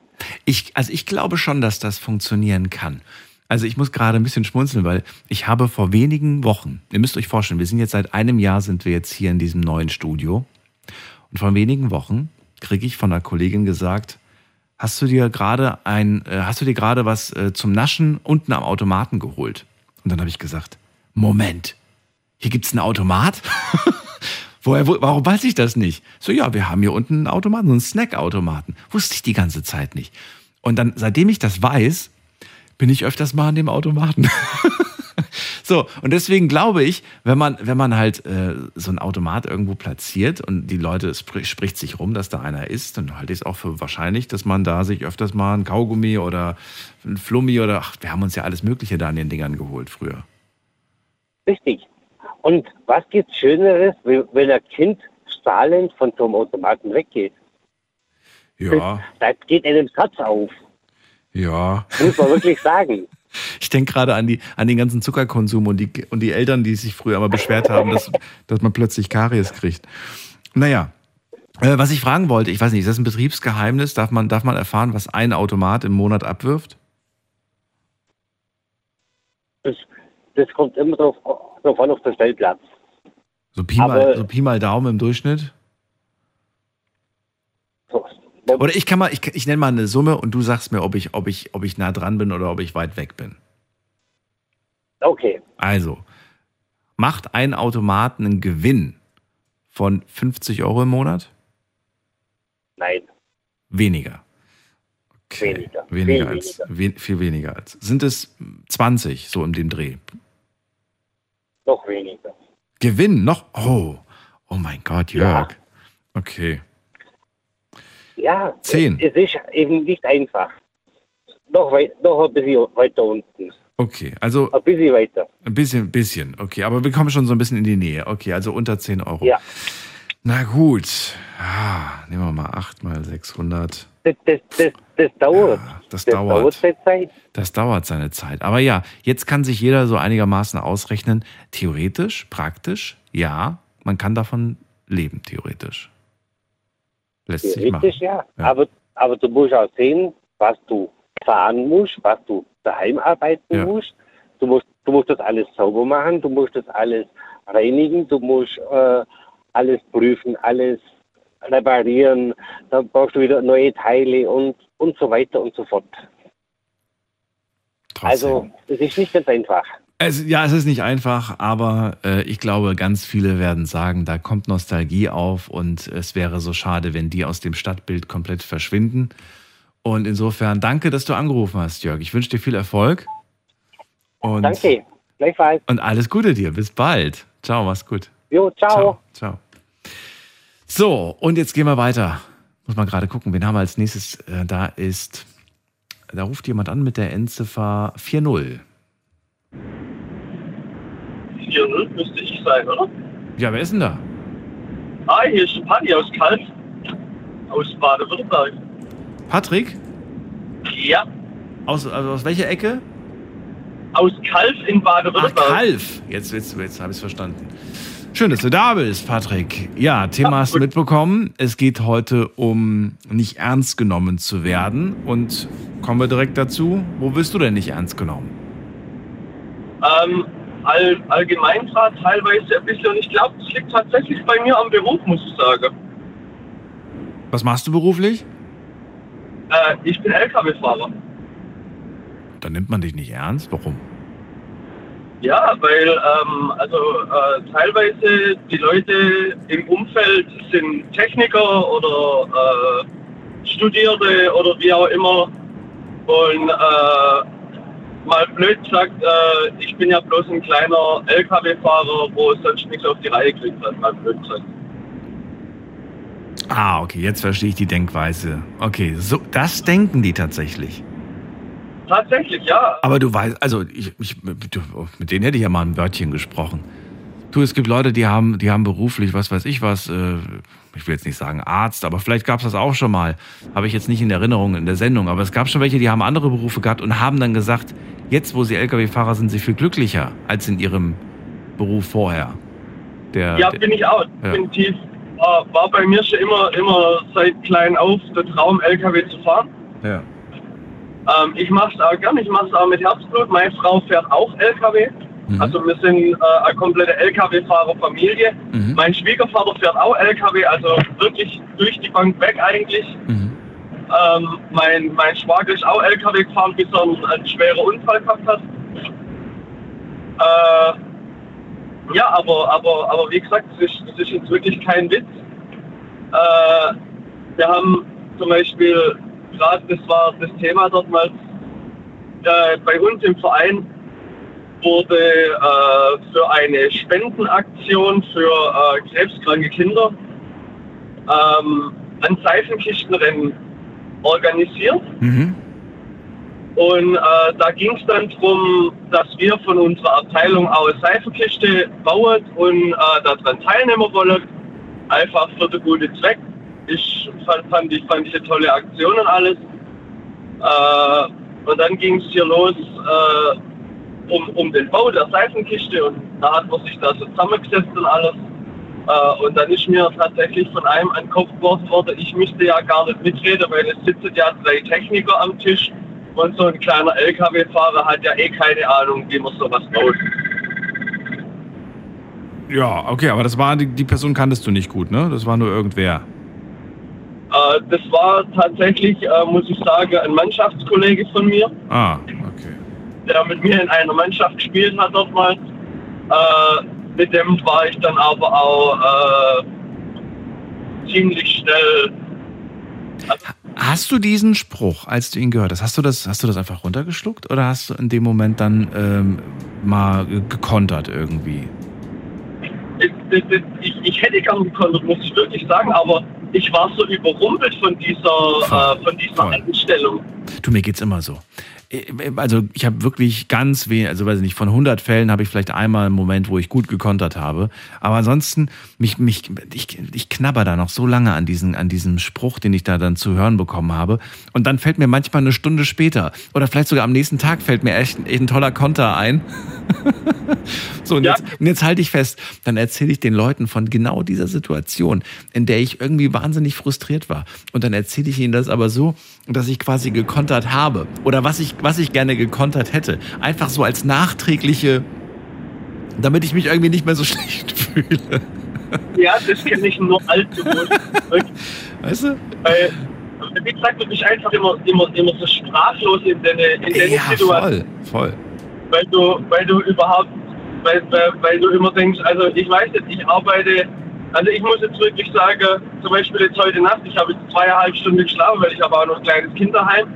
Ich, also ich glaube schon, dass das funktionieren kann. Also ich muss gerade ein bisschen schmunzeln, weil ich habe vor wenigen Wochen, ihr müsst euch vorstellen, wir sind jetzt seit einem Jahr sind wir jetzt hier in diesem neuen Studio und vor wenigen Wochen kriege ich von einer Kollegin gesagt, hast du dir gerade ein, äh, hast du dir gerade was äh, zum Naschen unten am Automaten geholt? Und dann habe ich gesagt, Moment, hier gibt's einen Automat? *laughs* Woher, wo, warum weiß ich das nicht? So, ja, wir haben hier unten einen Automaten, so einen Snackautomaten. Wusste ich die ganze Zeit nicht. Und dann, seitdem ich das weiß, bin ich öfters mal an dem Automaten. *laughs* so, und deswegen glaube ich, wenn man, wenn man halt äh, so einen Automat irgendwo platziert und die Leute, es spr spricht sich rum, dass da einer ist, dann halte ich es auch für wahrscheinlich, dass man da sich öfters mal ein Kaugummi oder ein Flummi oder, ach, wir haben uns ja alles Mögliche da an den Dingern geholt früher. Richtig. Und was gibt's Schöneres, wenn ein Kind strahlend von so einem Automaten weggeht? Ja, Da geht einem das Herz auf, ja. muss man wirklich sagen. Ich denke gerade an, die, an den ganzen Zuckerkonsum und die, und die Eltern, die sich früher immer beschwert haben, dass, dass man plötzlich Karies kriegt. Naja, äh, was ich fragen wollte, ich weiß nicht, ist das ein Betriebsgeheimnis? Darf man, darf man erfahren, was ein Automat im Monat abwirft? Das, das kommt immer drauf, drauf an auf den Stellplatz. So Pi, mal, Aber- so Pi mal Daumen im Durchschnitt? Oder ich kann mal, ich, ich nenne mal eine Summe und du sagst mir, ob ich, ob, ich, ob ich nah dran bin oder ob ich weit weg bin. Okay, Also, macht ein Automat einen Gewinn von 50 Euro im Monat? nein, Weniger. Weniger. Weniger Viel als, we viel weniger als. Sind es 20 so in dem Dreh? Noch weniger. Gewinn noch? Oh, oh mein Gott, Jörg. Okay. Ja, Zehn. es ist eben nicht einfach. Noch, weit, noch ein bisschen weiter unten. Okay, also Ein bisschen weiter. ein bisschen, bisschen. Okay, aber wir kommen schon so ein bisschen in die Nähe. Okay, also unter 10 Euro. Ja. Na gut. Ah, nehmen wir mal 8 mal 600. Das, das, das, das dauert. Das, Das dauert. dauert seine Zeit. Das dauert seine Zeit. Aber ja, jetzt kann sich jeder so einigermaßen ausrechnen. Theoretisch, praktisch, ja, man kann davon leben, theoretisch. Lässt sich machen. Theoretisch ja. Aber, aber du musst auch sehen, was du fahren musst, was du daheim arbeiten Ja. musst. Du musst, du musst das alles sauber machen, du musst das alles reinigen, du musst äh, alles prüfen, alles reparieren, dann brauchst du wieder neue Teile und, und so weiter und so fort. Also, es ist nicht ganz einfach. Es, ja, es ist nicht einfach, aber äh, ich glaube, ganz viele werden sagen, da kommt Nostalgie auf und es wäre so schade, wenn die aus dem Stadtbild komplett verschwinden. Und insofern danke, dass du angerufen hast, Jörg. Ich wünsche dir viel Erfolg. Und, Danke, gleichfalls. Und alles Gute dir. Bis bald. Ciao, mach's gut. Jo, ciao. Ciao. So, und jetzt gehen wir weiter. Muss man gerade gucken, wen haben wir als nächstes? Äh, Da ist, da ruft jemand an mit der Endziffer 40. 4-0 müsste ich sein, oder? Ja, wer ist denn da? Ah, hier ist Paddy aus Kalf. Aus Baden-Württemberg. Patrick? Ja, Aus, also aus welcher Ecke? aus Kalf in Baden-Württemberg. Kalf. Jetzt, jetzt, jetzt habe ich es verstanden. Schön, dass du da bist, Patrick. Ja, Thema hast du mitbekommen. Es geht heute um nicht ernst genommen zu werden. Und kommen wir direkt dazu. Wo wirst du denn nicht ernst genommen? Ähm, all, allgemein zwar teilweise ein bisschen. Und ich glaube, das liegt tatsächlich bei mir am Beruf, muss ich sagen. Was machst du beruflich? Äh, ich bin LKW-Fahrer. Dann nimmt man dich nicht ernst. Warum? Ja, weil ähm, also äh, teilweise die Leute im Umfeld sind Techniker oder äh, Studierte oder wie auch immer. Und äh, mal blöd gesagt, äh, ich bin ja bloß ein kleiner LKW-Fahrer, wo sonst nichts auf die Reihe kriegt, hat mal blöd gesagt. Ah, okay, jetzt verstehe ich die Denkweise. Okay, so, das denken die tatsächlich. Tatsächlich, ja. Aber du weißt, also ich, ich, mit denen hätte ich ja mal ein Wörtchen gesprochen. Du, es gibt Leute, die haben, die haben beruflich, was weiß ich was, äh, ich will jetzt nicht sagen Arzt, aber vielleicht gab es das auch schon mal. Habe ich jetzt nicht in Erinnerung in der Sendung, aber es gab schon welche, die haben andere Berufe gehabt und haben dann gesagt, jetzt wo sie Lkw-Fahrer sind, sie viel glücklicher als in ihrem Beruf vorher. Der, Ja, der, bin ich auch, Ja. definitiv. War, war bei mir schon immer, immer seit klein auf der Traum, LKW zu fahren. ja. Ähm, ich mache es auch gern, ich mache es auch mit Herzblut. Meine Frau fährt auch LKW. Also wir sind äh, eine komplette LKW-Fahrerfamilie. Mein Schwiegervater fährt auch LKW, also wirklich durch die Bank weg eigentlich. Ähm, mein, mein Schwager ist auch LKW gefahren, bis er einen, einen schweren Unfall gehabt hat. Äh, ja, aber, aber, aber wie gesagt, es ist, es ist jetzt wirklich kein Witz. Äh, wir haben zum Beispiel, gerade das war das Thema dort mal, äh, bei uns im Verein wurde äh, für eine Spendenaktion für äh, krebskranke Kinder ähm, ein Seifenkistenrennen organisiert. Mhm. Und äh, da ging es dann darum, dass wir von unserer Abteilung eine Seifenkiste bauen und äh, daran teilnehmen wollen. Einfach für den guten Zweck. Ich fand, fand, ich, fand ich eine tolle Aktion und alles. Äh, und dann ging es hier los äh, um, um den Bau der Seifenkiste und da hat man sich da so zusammengesetzt und alles. Äh, und dann ist mir tatsächlich von einem an den Kopf geworfen worden, ich müsste ja gar nicht mitreden, weil es sitzen ja drei Techniker am Tisch und so ein kleiner LKW-Fahrer hat ja eh keine Ahnung, wie man sowas baut. Ja, okay, aber das war, die, die Person kanntest du nicht gut, ne? Das war nur irgendwer. Äh, das war tatsächlich, äh, muss ich sagen, ein Mannschaftskollege von mir, Ah, der mit mir in einer Mannschaft gespielt hat dort mal. Äh, mit dem war ich dann aber auch äh, ziemlich schnell. Hast du diesen Spruch, als du ihn gehört hast, hast du das, hast du das einfach runtergeschluckt oder hast du in dem Moment dann ähm, mal gekontert irgendwie? Ich, ich, ich, hätte gern gekontert, muss ich wirklich sagen, aber ich war so überrumpelt von dieser, äh, von dieser Einstellung. Du, mir geht's immer so also ich habe wirklich ganz wenig, also weiß ich nicht, von 100 Fällen habe ich vielleicht einmal einen Moment, wo ich gut gekontert habe. Aber ansonsten, mich, mich, ich, ich knabber da noch so lange an, diesen, an diesem Spruch, den ich da dann zu hören bekommen habe. Und dann fällt mir manchmal eine Stunde später oder vielleicht sogar am nächsten Tag fällt mir echt, echt ein toller Konter ein. *laughs* so, und, ja. jetzt, und jetzt halte ich fest, dann erzähle ich den Leuten von genau dieser Situation, in der ich irgendwie wahnsinnig frustriert war. Und dann erzähle ich ihnen das aber so, dass ich quasi gekontert habe. Oder was ich, was ich gerne gekontert hätte. Einfach so als nachträgliche, damit ich mich irgendwie nicht mehr so *laughs* schlecht fühle. Ja, das kenne ich nur allzu *laughs* gut. weißt du? Weil, wie gesagt, du bist einfach immer, immer, immer so sprachlos in deine, in deine ja, Situation. Voll, voll. Weil du, weil du überhaupt, weil, weil, weil du immer denkst, also ich weiß jetzt, ich arbeite also ich muss jetzt wirklich sagen, zum Beispiel jetzt heute Nacht, ich habe jetzt zweieinhalb Stunden geschlafen, weil ich habe auch noch ein kleines Kinderheim.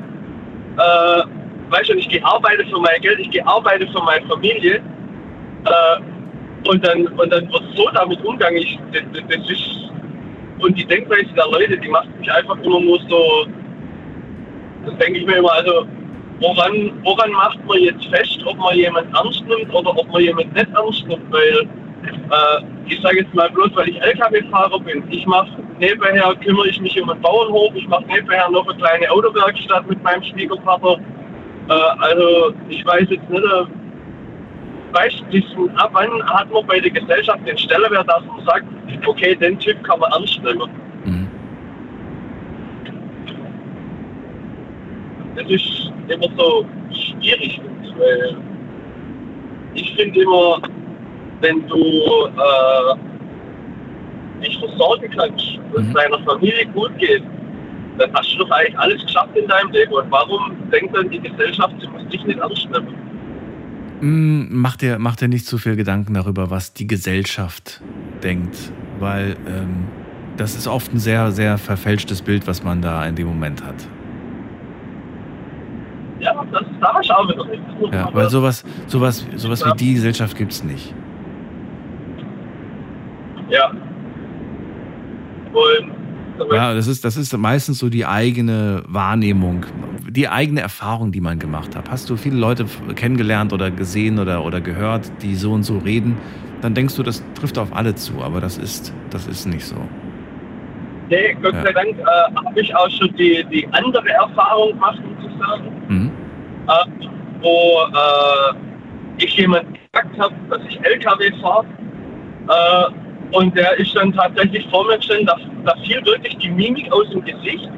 Äh, weißt du, ich gehe arbeiten für mein Geld, ich gehe arbeiten für meine Familie. Äh, und dann, und dann wird so damit umgegangen. Ich, das, das ist, und die Denkweise der Leute, die macht mich einfach immer nur so, das denke ich mir immer, also woran, woran macht man jetzt fest, ob man jemand ernst nimmt oder ob man jemand nicht ernst nimmt, weil äh, ich sage jetzt mal bloß, weil ich LKW-Fahrer bin. Ich mache nebenher, kümmere ich mich um einen Bauernhof, ich mache nebenher noch eine kleine Autowerkstatt mit meinem Schwiegervater. Äh, also ich weiß jetzt nicht, äh, weißt du, ab wann hat man bei der Gesellschaft den Stellenwert, dass man sagt, okay, den Typ kann man ernst nehmen. Mhm. Das ist immer so schwierig, weil ich finde immer, wenn du äh, dich versorgen kannst und mhm. deiner Familie gut geht, dann hast du doch eigentlich alles geschafft in deinem Leben. Und warum denkt dann die Gesellschaft, sie muss dich nicht ernst nehmen? Mm, mach dir, mach dir nicht zu viel Gedanken darüber, was die Gesellschaft denkt, weil ähm, das ist oft ein sehr, sehr verfälschtes Bild, was man da in dem Moment hat. Ja, das, da ich auch wieder nicht. Ja, weil sowas, sowas, sowas wie die Gesellschaft gibt es nicht. Ja. Und ja, das ist, das ist meistens so die eigene Wahrnehmung, die eigene Erfahrung, die man gemacht hat. Hast du viele Leute kennengelernt oder gesehen oder, oder gehört, die so und so reden, dann denkst du, das trifft auf alle zu, aber das ist, das ist nicht so. Nee, Gott ja. sei Dank äh, habe ich auch schon die, die andere Erfahrung gemacht, sozusagen, mhm. äh, wo äh, ich jemand gesagt habe, dass ich LKW fahre. Und der ist dann tatsächlich vor mir gestanden, da, da fiel wirklich die Mimik aus dem Gesicht.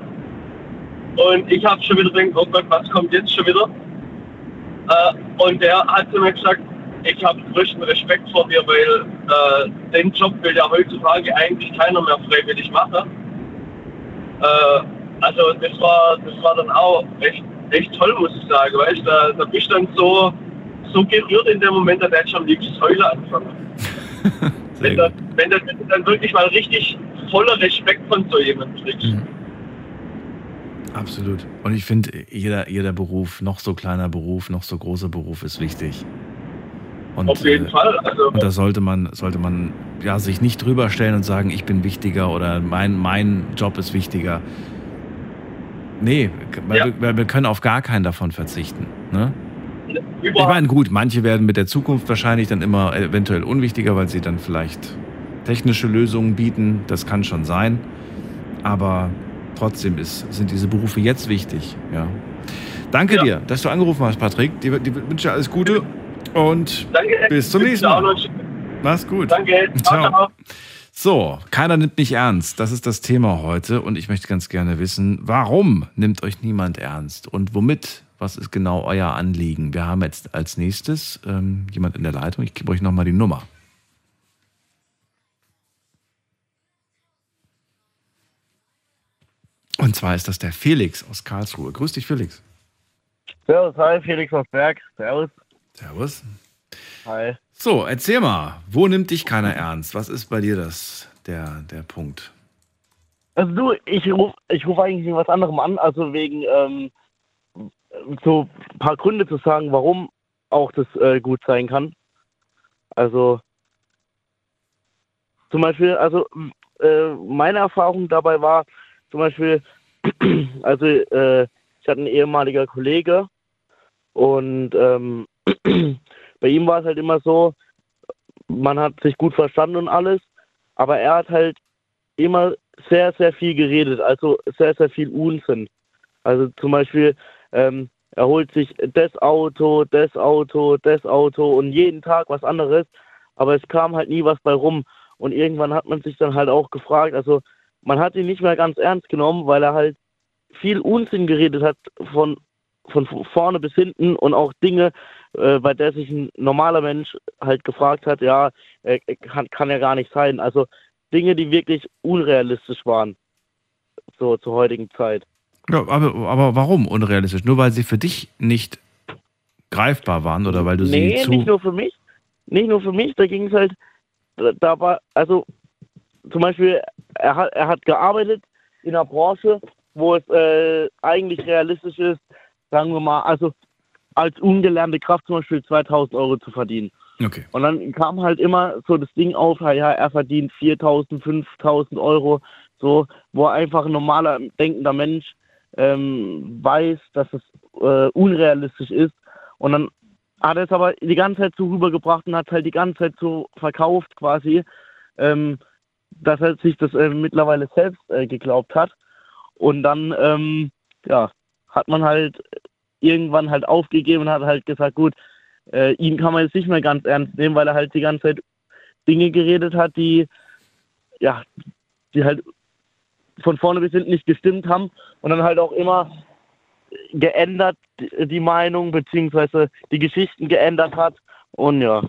Und ich habe schon wieder gedacht, oh Gott, was kommt jetzt schon wieder? Äh, und der hat zu mir gesagt, ich habe größten Respekt vor dir, weil äh, den Job will ja heutzutage eigentlich keiner mehr freiwillig machen. Äh, also das war, das war dann auch echt, echt toll, muss ich sagen. Weißt, da, da bist du dann so, so gerührt in dem Moment, da hätte ich am liebsten heulen anfangen. *laughs* wenn, das, wenn, das, dann wirklich mal richtig voller Respekt von so jemandem kriegst. Mhm. Absolut. Und ich finde, jeder, jeder Beruf, noch so kleiner Beruf, noch so großer Beruf ist wichtig. Und, Auf jeden äh, Fall. Also, und da sollte man, sollte man ja, sich nicht drüber stellen und sagen, ich bin wichtiger oder mein, mein Job ist wichtiger. Nee, ja. wir, wir, können auf gar keinen davon verzichten. Ne? Ich meine, gut, manche werden mit der Zukunft wahrscheinlich dann immer eventuell unwichtiger, weil sie dann vielleicht technische Lösungen bieten. Das kann schon sein. Aber trotzdem ist, sind diese Berufe jetzt wichtig. Ja. Danke ja. dir, dass du angerufen hast, Patrick. Dir, dir wünsche alles Gute und Danke. bis zum nächsten Mal. Mach's gut. Danke. Ciao. So, keiner nimmt mich ernst. Das ist das Thema heute und ich möchte ganz gerne wissen, warum nimmt euch niemand ernst und womit was ist genau euer Anliegen? Wir haben jetzt als nächstes ähm, jemand in der Leitung. Ich gebe euch nochmal die Nummer. Und zwar ist das der Felix aus Karlsruhe. Grüß dich, Felix. Servus, hi, Felix aus Berg. Servus. Servus. Hi. So, erzähl mal, wo nimmt dich keiner ernst? Was ist bei dir das, der, der Punkt? Also du, ich rufe ich ruf eigentlich wegen was anderem an, also wegen ähm, so ein paar Gründe zu sagen, warum auch das äh, gut sein kann. Also zum Beispiel, also äh, meine Erfahrung dabei war zum Beispiel, *clears throat* also äh, ich hatte einen ehemaliger Kollege und ähm, *clears throat* bei ihm war es halt immer so, man hat sich gut verstanden und alles, aber er hat halt immer sehr, sehr viel geredet, also sehr, sehr viel Unsinn. Also zum Beispiel, ähm, er holt sich das Auto, das Auto, das Auto und jeden Tag was anderes, aber es kam halt nie was bei rum. Und irgendwann hat man sich dann halt auch gefragt, also man hat ihn nicht mehr ganz ernst genommen, weil er halt viel Unsinn geredet hat von, von vorne bis hinten und auch Dinge, äh, bei der sich ein normaler Mensch halt gefragt hat, ja, äh, kann, kann ja gar nicht sein. Also Dinge, die wirklich unrealistisch waren, so zur heutigen Zeit. Ja, aber, aber warum unrealistisch? Nur weil sie für dich nicht greifbar waren oder weil du nee, sie zu... nicht nur für mich. Nicht nur für mich, da ging es halt, da war, also zum Beispiel, er hat, er hat gearbeitet in einer Branche, wo es äh, eigentlich realistisch ist, sagen wir mal, also als ungelernte Kraft zum Beispiel 2000 Euro zu verdienen. Okay. Und dann kam halt immer so das Ding auf, ja, er verdient 4000, 5000 Euro, so, wo einfach ein normaler denkender Mensch ähm, weiß, dass es äh, unrealistisch ist. Und dann hat er es aber die ganze Zeit so rübergebracht und hat halt die ganze Zeit so verkauft quasi, ähm, dass er sich das äh, mittlerweile selbst äh, geglaubt hat. Und dann, ähm, ja, hat man halt irgendwann halt aufgegeben und hat halt gesagt, gut, äh, ihn kann man jetzt nicht mehr ganz ernst nehmen, weil er halt die ganze Zeit Dinge geredet hat, die, ja, die halt von vorne bis hinten nicht gestimmt haben und dann halt auch immer geändert die Meinung beziehungsweise die Geschichten geändert hat und ja.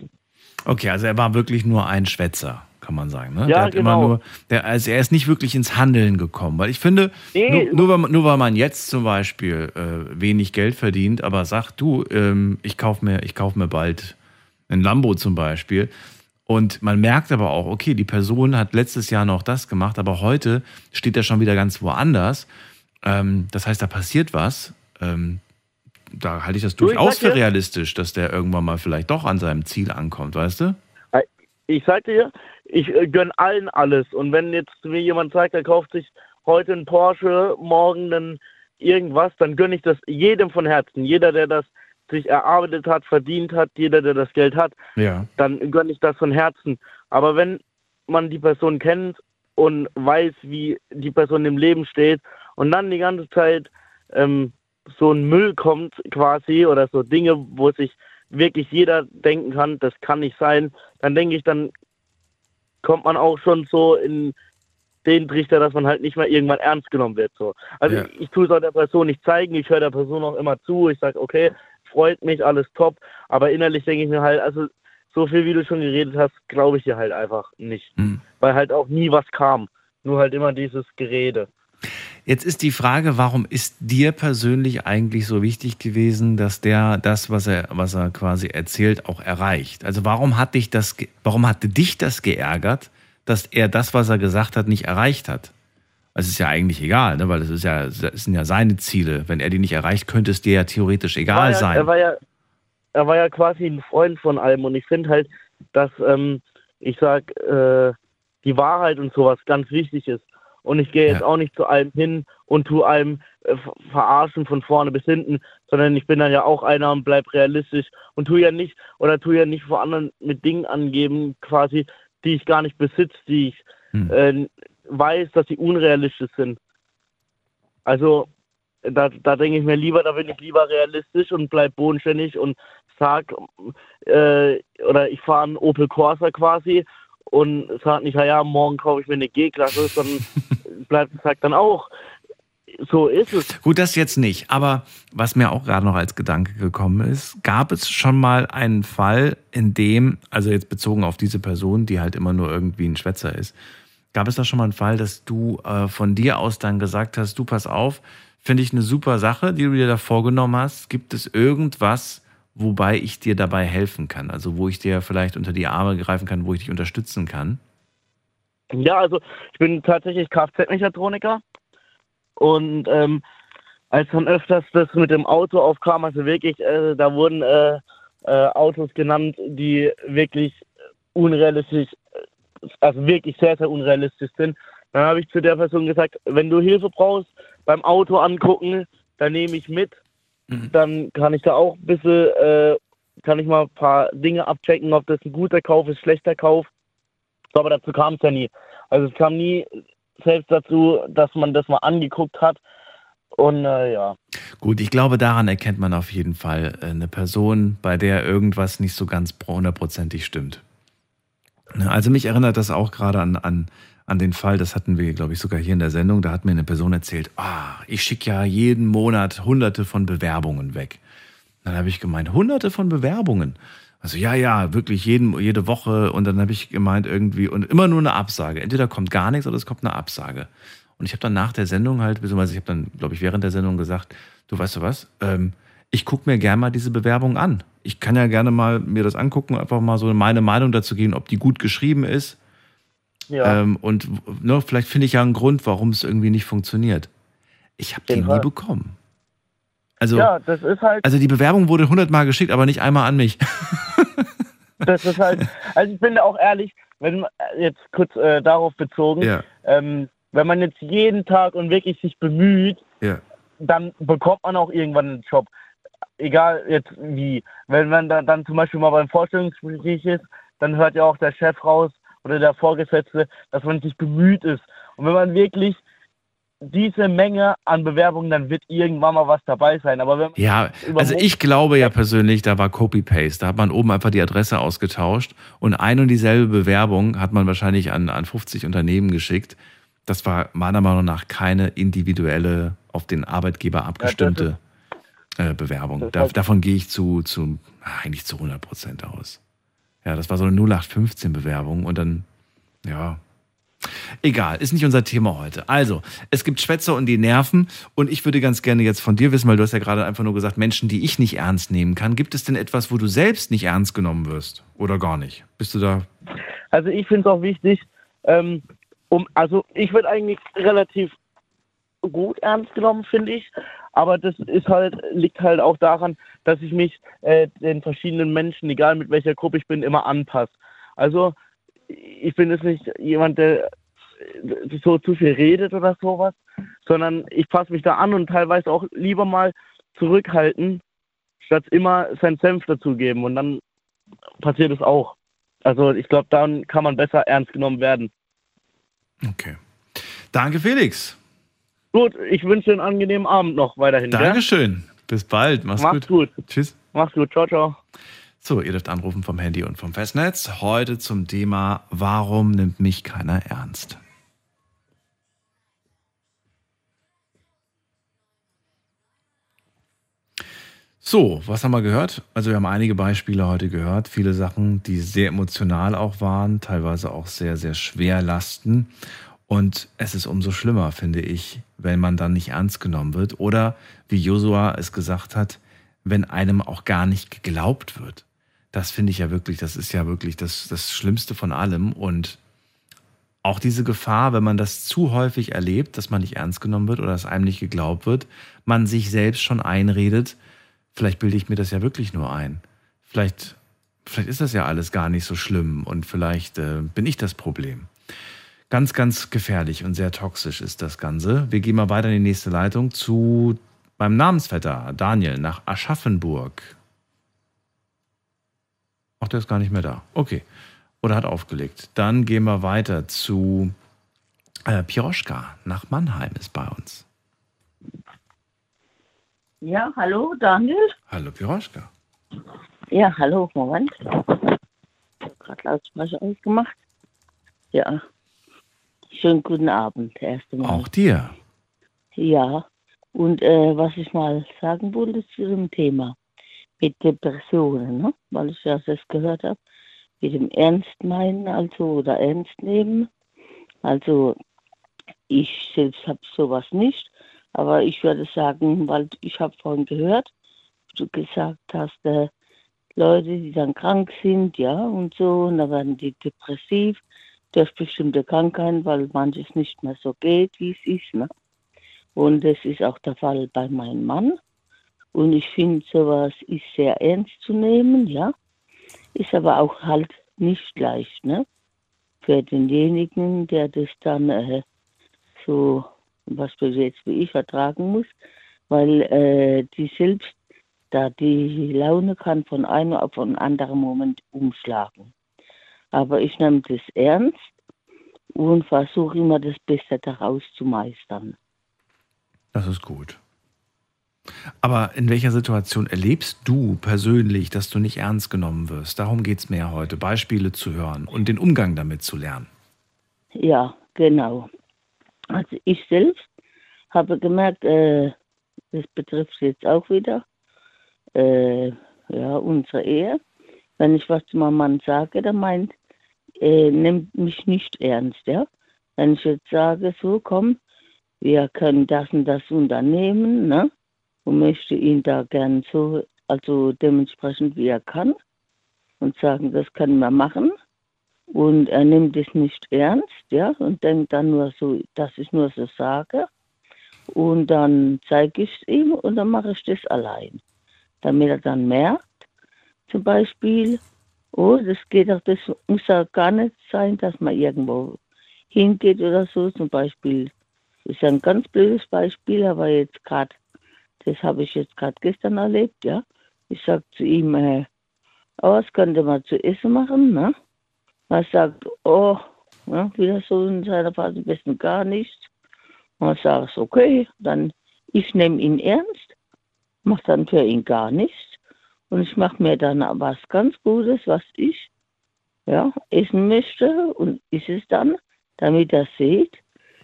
Okay, also er war wirklich nur ein Schwätzer, kann man sagen. Ne? Ja, der hat genau. immer nur, der, also er ist nicht wirklich ins Handeln gekommen, weil ich finde, Nee. nur, nur, weil, man- nur weil man jetzt zum Beispiel äh, wenig Geld verdient, aber sagt, du, ähm, ich kaufe mir, ich kauf mir bald ein Lambo zum Beispiel. Und man merkt aber auch, okay, die Person hat letztes Jahr noch das gemacht, aber heute steht er schon wieder ganz woanders. Ähm, das heißt, da passiert was. Ähm, da halte ich das durchaus für realistisch, dass der irgendwann mal vielleicht doch an seinem Ziel ankommt, weißt du? Ich sag dir, ich äh, gönn allen alles. Und wenn jetzt mir jemand sagt, er kauft sich heute einen Porsche, morgen dann irgendwas, dann gönne ich das jedem von Herzen. Jeder, der das sich erarbeitet hat, verdient hat, jeder, der das Geld hat, Ja. dann gönne ich das von Herzen. Aber wenn man die Person kennt und weiß, wie die Person im Leben steht und dann die ganze Zeit ähm, so ein Müll kommt quasi oder so Dinge, wo sich wirklich jeder denken kann, das kann nicht sein, dann denke ich, dann kommt man auch schon so in den Trichter, dass man halt nicht mehr irgendwann ernst genommen wird. So. Also Ja. ich tue es auch der Person nicht zeigen, ich höre der Person auch immer zu, ich sage, okay, freut mich, alles top, aber innerlich denke ich mir halt, also so viel wie du schon geredet hast, glaube ich dir halt einfach nicht. Weil halt auch nie was kam. Nur halt immer dieses Gerede. Jetzt ist die Frage, warum ist dir persönlich eigentlich so wichtig gewesen, dass der das, was er, was er quasi erzählt, auch erreicht? Also warum hat dich das, warum hatte dich das geärgert, dass er das, was er gesagt hat, nicht erreicht hat? Es ist ja eigentlich egal, ne? weil das ist ja, das sind ja seine Ziele. Wenn er die nicht erreicht, könnte es dir ja theoretisch egal ja, sein. Er war ja, er war ja quasi ein Freund von allem und ich finde halt, dass ähm, ich sag, äh, die Wahrheit und sowas ganz wichtig ist. Und ich gehe jetzt auch nicht zu allem hin und tu allem äh, ver- verarschen von vorne bis hinten, sondern ich bin dann ja auch einer und bleib realistisch und tu ja nicht oder tu ja nicht vor anderen mit Dingen angeben, quasi, die ich gar nicht besitze, die ich äh, weiß, dass sie unrealistisch sind. Also da, da denke ich mir lieber, da bin ich lieber realistisch und bleib bodenständig und sag, äh, oder ich fahre einen Opel Corsa quasi und sag nicht, ja, morgen kaufe ich mir eine G-Klasse, sondern *laughs* bleibt, sag dann auch, so ist es. Gut, das jetzt nicht. Aber was mir auch gerade noch als Gedanke gekommen ist, gab es schon mal einen Fall, in dem, also jetzt bezogen auf diese Person, die halt immer nur irgendwie ein Schwätzer ist, gab es da schon mal einen Fall, dass du äh, von dir aus dann gesagt hast, du pass auf, finde ich eine super Sache, die du dir da vorgenommen hast. Gibt es irgendwas, wobei ich dir dabei helfen kann? Also wo ich dir vielleicht unter die Arme greifen kann, wo ich dich unterstützen kann? Ja, also ich bin tatsächlich Kfz-Mechatroniker und ähm, als dann öfters das mit dem Auto aufkam, also wirklich, äh, da wurden äh, äh, Autos genannt, die wirklich unrealistisch, also wirklich sehr, sehr unrealistisch sind. Dann habe ich zu der Person gesagt, wenn du Hilfe brauchst beim Auto angucken, dann nehme ich mit. Mhm. Dann kann ich da auch ein bisschen, äh, kann ich mal ein paar Dinge abchecken, ob das ein guter Kauf ist, schlechter Kauf. Aber dazu kam es ja nie. Also es kam nie selbst dazu, dass man das mal angeguckt hat. Und äh, ja. Gut, ich glaube, daran erkennt man auf jeden Fall äh, eine Person, bei der irgendwas nicht so ganz hundertprozentig stimmt. Ne, also mich erinnert das auch gerade an, an, an den Fall, das hatten wir, glaube ich, sogar hier in der Sendung, da hat mir eine Person erzählt, ah, ich schicke ja jeden Monat hunderte von Bewerbungen weg. Dann habe ich gemeint, hunderte von Bewerbungen. Also ja, ja, wirklich jeden, jede Woche. Und dann habe ich gemeint irgendwie, und immer nur eine Absage. Entweder kommt gar nichts oder es kommt eine Absage. Und ich habe dann nach der Sendung halt, beziehungsweise ich habe dann, glaube ich, während der Sendung gesagt, du weißt du was, ähm, ich gucke mir gerne mal diese Bewerbung an. Ich kann ja gerne mal mir das angucken, einfach mal so meine Meinung dazu geben, ob die gut geschrieben ist. Ja. Ähm, und ne, vielleicht finde ich ja einen Grund, warum es irgendwie nicht funktioniert. Ich habe die nie bekommen. Also, ja, das ist halt. Also die Bewerbung wurde hundertmal geschickt, aber nicht einmal an mich. *laughs* das ist halt. Also ich bin auch ehrlich, wenn jetzt kurz äh, darauf bezogen, ja. ähm, wenn man jetzt jeden Tag und wirklich sich bemüht, ja. dann bekommt man auch irgendwann einen Job. Egal jetzt wie. Wenn man dann, dann zum Beispiel mal beim Vorstellungsgespräch ist, dann hört ja auch der Chef raus oder der Vorgesetzte, dass man sich bemüht ist. Und wenn man wirklich diese Menge an Bewerbungen, dann wird irgendwann mal was dabei sein. Aber wenn ja, also ich glaube ja persönlich, da war Copy-Paste. Da hat man oben einfach die Adresse ausgetauscht und ein und dieselbe Bewerbung hat man wahrscheinlich an, an 50 Unternehmen geschickt. Das war meiner Meinung nach keine individuelle, auf den Arbeitgeber abgestimmte ja, äh, Bewerbung. Da, davon gehe ich zu, zu, eigentlich zu 100 Prozent aus. Ja, das war so eine 0815-Bewerbung und dann, ja, Egal, ist nicht unser Thema heute. Also, es gibt Schwätzer und die Nerven. Und ich würde ganz gerne jetzt von dir wissen, weil du hast ja gerade einfach nur gesagt, Menschen, die ich nicht ernst nehmen kann. Gibt es denn etwas, wo du selbst nicht ernst genommen wirst? Oder gar nicht? Bist du da? Also, ich finde es auch wichtig, ähm, um, also ich werde eigentlich relativ gut ernst genommen, finde ich. Aber das ist halt, liegt halt auch daran, dass ich mich äh, den verschiedenen Menschen, egal mit welcher Gruppe ich bin, immer anpasse. Also ich bin jetzt nicht jemand, der so zu viel redet oder sowas, sondern ich passe mich da an und teilweise auch lieber mal zurückhalten, statt immer seinen Senf dazugeben. Und dann passiert es auch. Also ich glaube, dann kann man besser ernst genommen werden. Okay. Danke, Felix. Gut, ich wünsche einen angenehmen Abend noch weiterhin. Dankeschön. Gell? Bis bald. Mach's, Mach's gut. gut. Tschüss. Mach's gut. Ciao, ciao. So, ihr dürft anrufen vom Handy und vom Festnetz. Heute zum Thema, warum nimmt mich keiner ernst? So, was haben wir gehört? Also wir haben einige Beispiele heute gehört, viele Sachen, die sehr emotional auch waren, teilweise auch sehr, sehr schwer lasten. Und es ist umso schlimmer, finde ich, wenn man dann nicht ernst genommen wird oder, wie Josua es gesagt hat, wenn einem auch gar nicht geglaubt wird. Das finde ich ja wirklich, das ist ja wirklich das, das Schlimmste von allem. Und auch diese Gefahr, wenn man das zu häufig erlebt, dass man nicht ernst genommen wird oder dass einem nicht geglaubt wird, man sich selbst schon einredet, vielleicht bilde ich mir das ja wirklich nur ein. Vielleicht, vielleicht ist das ja alles gar nicht so schlimm und vielleicht äh, bin ich das Problem. Ganz, ganz gefährlich und sehr toxisch ist das Ganze. Wir gehen mal weiter in die nächste Leitung zu meinem Namensvetter Daniel nach Aschaffenburg. Ach, der ist gar nicht mehr da. Okay. Oder hat aufgelegt. Dann gehen wir weiter zu äh, Piroschka nach Mannheim ist bei uns. Ja, hallo Daniel. Hallo Piroschka. Ja, hallo, Moment. Ich habe gerade Lautsprecher ausgemacht. Ja. Schönen guten Abend, erst einmal. Auch dir. Ja. Und äh, was ich mal sagen wollte zu dem Thema mit Depressionen, ne? weil ich ja das gehört habe, mit dem Ernst meinen, also oder ernst nehmen. Also ich selbst habe sowas nicht, aber ich würde sagen, weil ich habe vorhin gehört, du gesagt hast, äh, Leute, die dann krank sind, ja, und so, und dann werden die depressiv. Durch bestimmte Krankheiten, weil manches nicht mehr so geht, wie es ist. Ne? Und das ist auch der Fall bei meinem Mann. Und ich finde, sowas ist sehr ernst zu nehmen, ja. Ist aber auch halt nicht leicht, ne? Für denjenigen, der das dann äh, so, was du jetzt wie ich vertragen muss, weil äh, die selbst, da die Laune kann von einem auf einen anderen Moment umschlagen. Aber ich nehme das ernst und versuche immer das Beste daraus zu meistern. Das ist gut. Aber in welcher Situation erlebst du persönlich, dass du nicht ernst genommen wirst? Darum geht es mir heute, Beispiele zu hören und den Umgang damit zu lernen. Ja, genau. Also ich selbst habe gemerkt, äh, das betrifft jetzt auch wieder äh, ja, unsere Ehe. Wenn ich was zu meinem Mann sage, der meint, äh, nimmt mich nicht ernst. Ja? Wenn ich jetzt sage, so komm, wir können das und das unternehmen, ne? und möchte ihn da gern so, also dementsprechend wie er kann und sagen, das können wir machen. Und er nimmt es nicht ernst, ja, und denkt dann nur so, dass ich nur so sage. Und dann zeige ich es ihm und dann mache ich das allein. Damit er dann merkt, zum Beispiel, oh, das geht doch, das muss ja gar nicht sein, dass man irgendwo hingeht oder so. Zum Beispiel, das ist ein ganz blödes Beispiel, aber jetzt gerade das habe ich jetzt gerade gestern erlebt, ja. Ich sage zu ihm, äh, oh, was könnte man zu essen machen, ne? Er sagt, oh, ja, wieder so in seiner Phase, besten gar nichts. Ich sage, okay, dann ich nehme ihn ernst, mache dann für ihn gar nichts. Und ich mache mir dann was ganz Gutes, was ich ja, essen möchte und ist es dann, damit er sieht,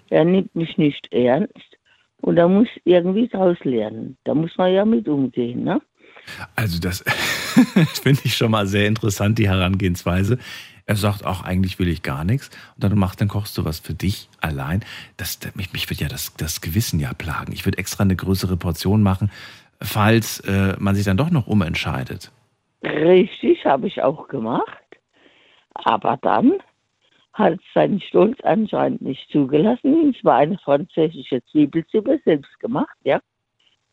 er nimmt mich nicht ernst und da muss irgendwie draus lernen. Da muss man ja mit umgehen. Ne? Also das *laughs* finde ich schon mal sehr interessant, die Herangehensweise. Er sagt auch, eigentlich will ich gar nichts. Und dann machst, dann kochst du was für dich allein. Das, mich, mich wird ja das, das Gewissen ja plagen. Ich würde extra eine größere Portion machen, falls äh, man sich dann doch noch umentscheidet. Richtig, habe ich auch gemacht. Aber dann hat seinen Stolz anscheinend nicht zugelassen. Es war eine französische Zwiebelsuppe, selbst gemacht, ja.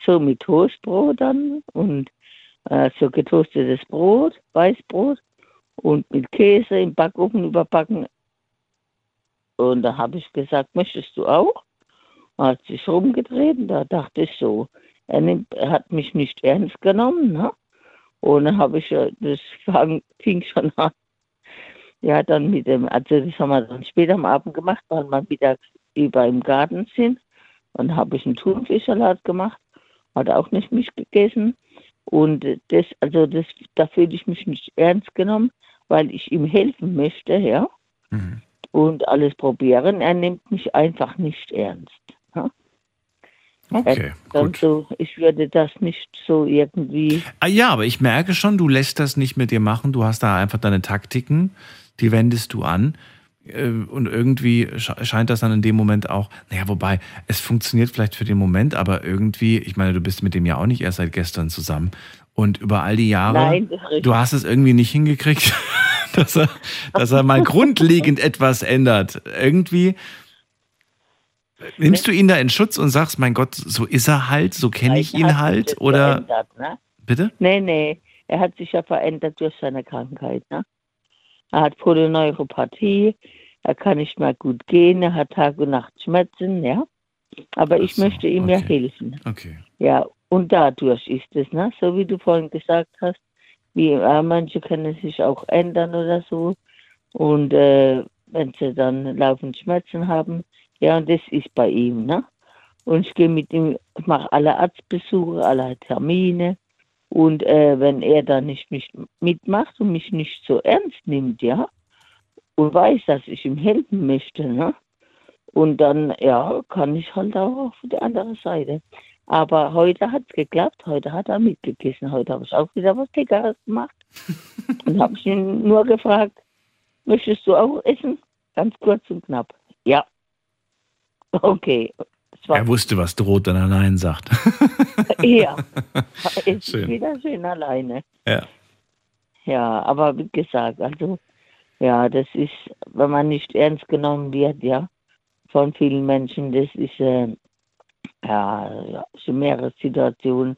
So mit Toastbrot dann und äh, so getoastetes Brot, Weißbrot und mit Käse im Backofen überbacken. Und da habe ich gesagt, möchtest du auch? Hat sich rumgedreht und da dachte ich so, er, nimmt, er hat mich nicht ernst genommen. Ne? Und dann habe ich, das fing schon an, ja, dann mit dem, also das haben wir dann später am Abend gemacht, weil wir wieder über im Garten sind. Dann habe ich einen Thunfischsalat gemacht, hat auch nicht mich gegessen. Und das, also das, da fühle ich mich nicht ernst genommen, weil ich ihm helfen möchte, ja. Mhm. Und alles probieren. Er nimmt mich einfach nicht ernst. Ja? Okay, gut. So, ich würde das nicht so irgendwie. Ah, ja, aber ich merke schon, du lässt das nicht mit dir machen. Du hast da einfach deine Taktiken die wendest du an. Äh, und irgendwie scheint das dann in dem Moment auch, naja, wobei, es funktioniert vielleicht für den Moment, aber irgendwie, ich meine, du bist mit dem ja auch nicht erst seit gestern zusammen. Und über all die Jahre, Nein, du hast es irgendwie nicht hingekriegt, *laughs* dass er, dass er mal *laughs* grundlegend etwas ändert. Irgendwie nimmst du ihn da in Schutz und sagst, mein Gott, so ist er halt, so kenne ich ihn halt, oder? Ne? Bitte? Nee, nee, er hat sich ja verändert durch seine Krankheit, ne? Er hat Polyneuropathie, er kann nicht mehr gut gehen, er hat Tag und Nacht Schmerzen, ja. Aber ich so, möchte ihm okay. ja helfen. Okay. Ja, und dadurch ist es, ne? so wie du vorhin gesagt hast, wie äh, manche können sich auch ändern oder so. Und äh, wenn sie dann laufend Schmerzen haben, ja, und das ist bei ihm, ne? Und ich gehe mit ihm, mache alle Arztbesuche, alle Termine. Und äh, wenn er dann nicht mich mitmacht und mich nicht so ernst nimmt, ja, und weiß, dass ich ihm helfen möchte, ne? Und dann, ja, kann ich halt auch auf die andere Seite. Aber heute hat es geklappt, heute hat er mitgegessen. Heute habe ich auch wieder was Leckeres gemacht. *laughs* und habe ich ihn nur gefragt, möchtest du auch essen? Ganz kurz und knapp. Ja. *laughs* Okay, er wusste, was droht, wenn er Nein sagt. *laughs* ja, *laughs* ist schön. wieder schön alleine. Ja. Ja, aber wie gesagt, also Ja, das ist, wenn man nicht ernst genommen wird, ja, von vielen Menschen, das ist äh, ja, ja schon mehrere Situationen.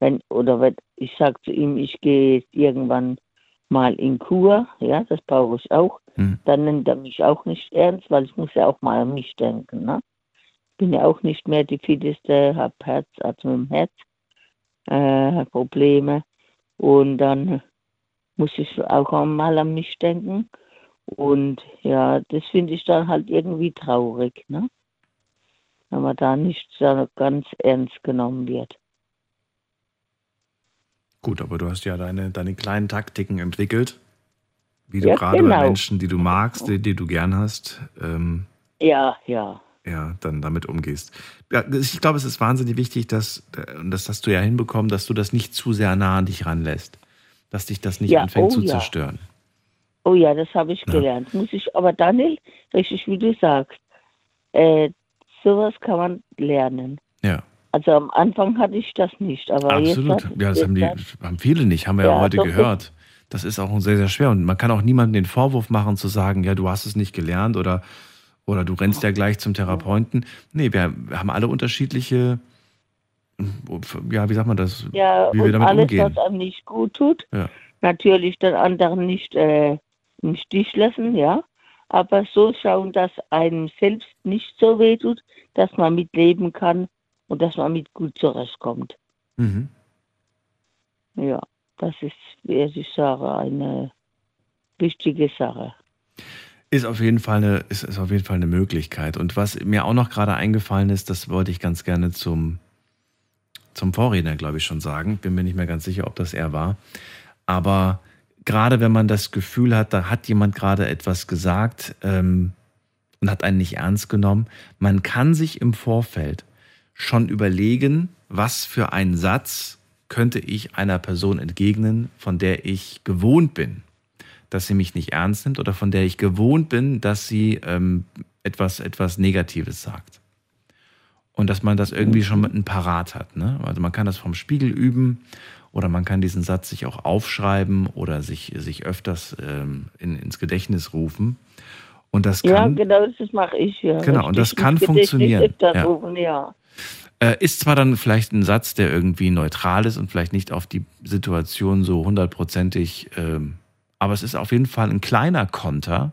Wenn, oder wenn ich sage zu ihm, ich gehe jetzt irgendwann mal in Kur, ja, das brauche ich auch, Hm. dann nimmt er mich auch nicht ernst, weil ich muss ja auch mal an mich denken. Ne? Bin ja auch nicht mehr die fitteste, habe Herz, also mit dem Herz äh, Probleme und dann muss ich auch mal an mich denken. Und ja, das finde ich dann halt irgendwie traurig, ne? Wenn man da nicht so ganz ernst genommen wird. Gut, aber du hast ja deine, deine kleinen Taktiken entwickelt, wie du Ja, gerade genau. bei Menschen, die du magst, die, die du gern hast, ähm, Ja, ja. Ja, dann damit umgehst. Ja, ich glaube, es ist wahnsinnig wichtig, dass, und das hast du ja hinbekommen, dass du das nicht zu sehr nah an dich ranlässt. Dass dich das nicht Ja, anfängt oh zu ja. zerstören. Oh ja, das habe ich gelernt. Muss ich, aber Daniel, richtig wie du sagst, äh, sowas kann man lernen. Ja. Also am Anfang hatte ich das nicht, aber Absolut. jetzt. Ja, das haben, die, haben viele nicht, haben wir ja, heute gehört. Das ist auch sehr, sehr schwer. Und man kann auch niemandem den Vorwurf machen, zu sagen, ja, du hast es nicht gelernt oder, oder du rennst ja gleich zum Therapeuten. Nee, wir, haben alle unterschiedliche, ja, wie sagt man das, Ja, wie wir damit alles, umgehen. was einem nicht gut tut, Ja. natürlich den anderen nicht äh, im Stich lassen, ja. Aber so schauen, dass einem selbst nicht so weh tut, dass man mitleben kann und dass man mit gut zurechtkommt. Mhm. Ja, das ist, wie ich sage, eine wichtige Sache. Ist auf jeden Fall eine, ist, ist auf jeden Fall eine Möglichkeit. Und was mir auch noch gerade eingefallen ist, das wollte ich ganz gerne zum, zum Vorredner, glaube ich, schon sagen. Bin mir nicht mehr ganz sicher, ob das er war. Aber gerade wenn man das Gefühl hat, da hat jemand gerade etwas gesagt ähm, und hat einen nicht ernst genommen, man kann sich im Vorfeld schon überlegen, was für einen Satz könnte ich einer Person entgegnen, von der ich gewohnt bin, dass sie mich nicht ernst nimmt oder von der ich gewohnt bin, dass sie ähm, etwas, etwas Negatives sagt. Und dass man das irgendwie schon mit einem Parat hat. Ne? Also man kann das vom Spiegel üben oder man kann diesen Satz sich auch aufschreiben oder sich, sich öfters ähm, in, ins Gedächtnis rufen. Und das ja, kann, genau, das mache ich. Ja. Genau, und das kann funktionieren, ja. rufen, ja. Äh, ist zwar dann vielleicht ein Satz, der irgendwie neutral ist und vielleicht nicht auf die Situation so hundertprozentig, ähm, aber es ist auf jeden Fall ein kleiner Konter,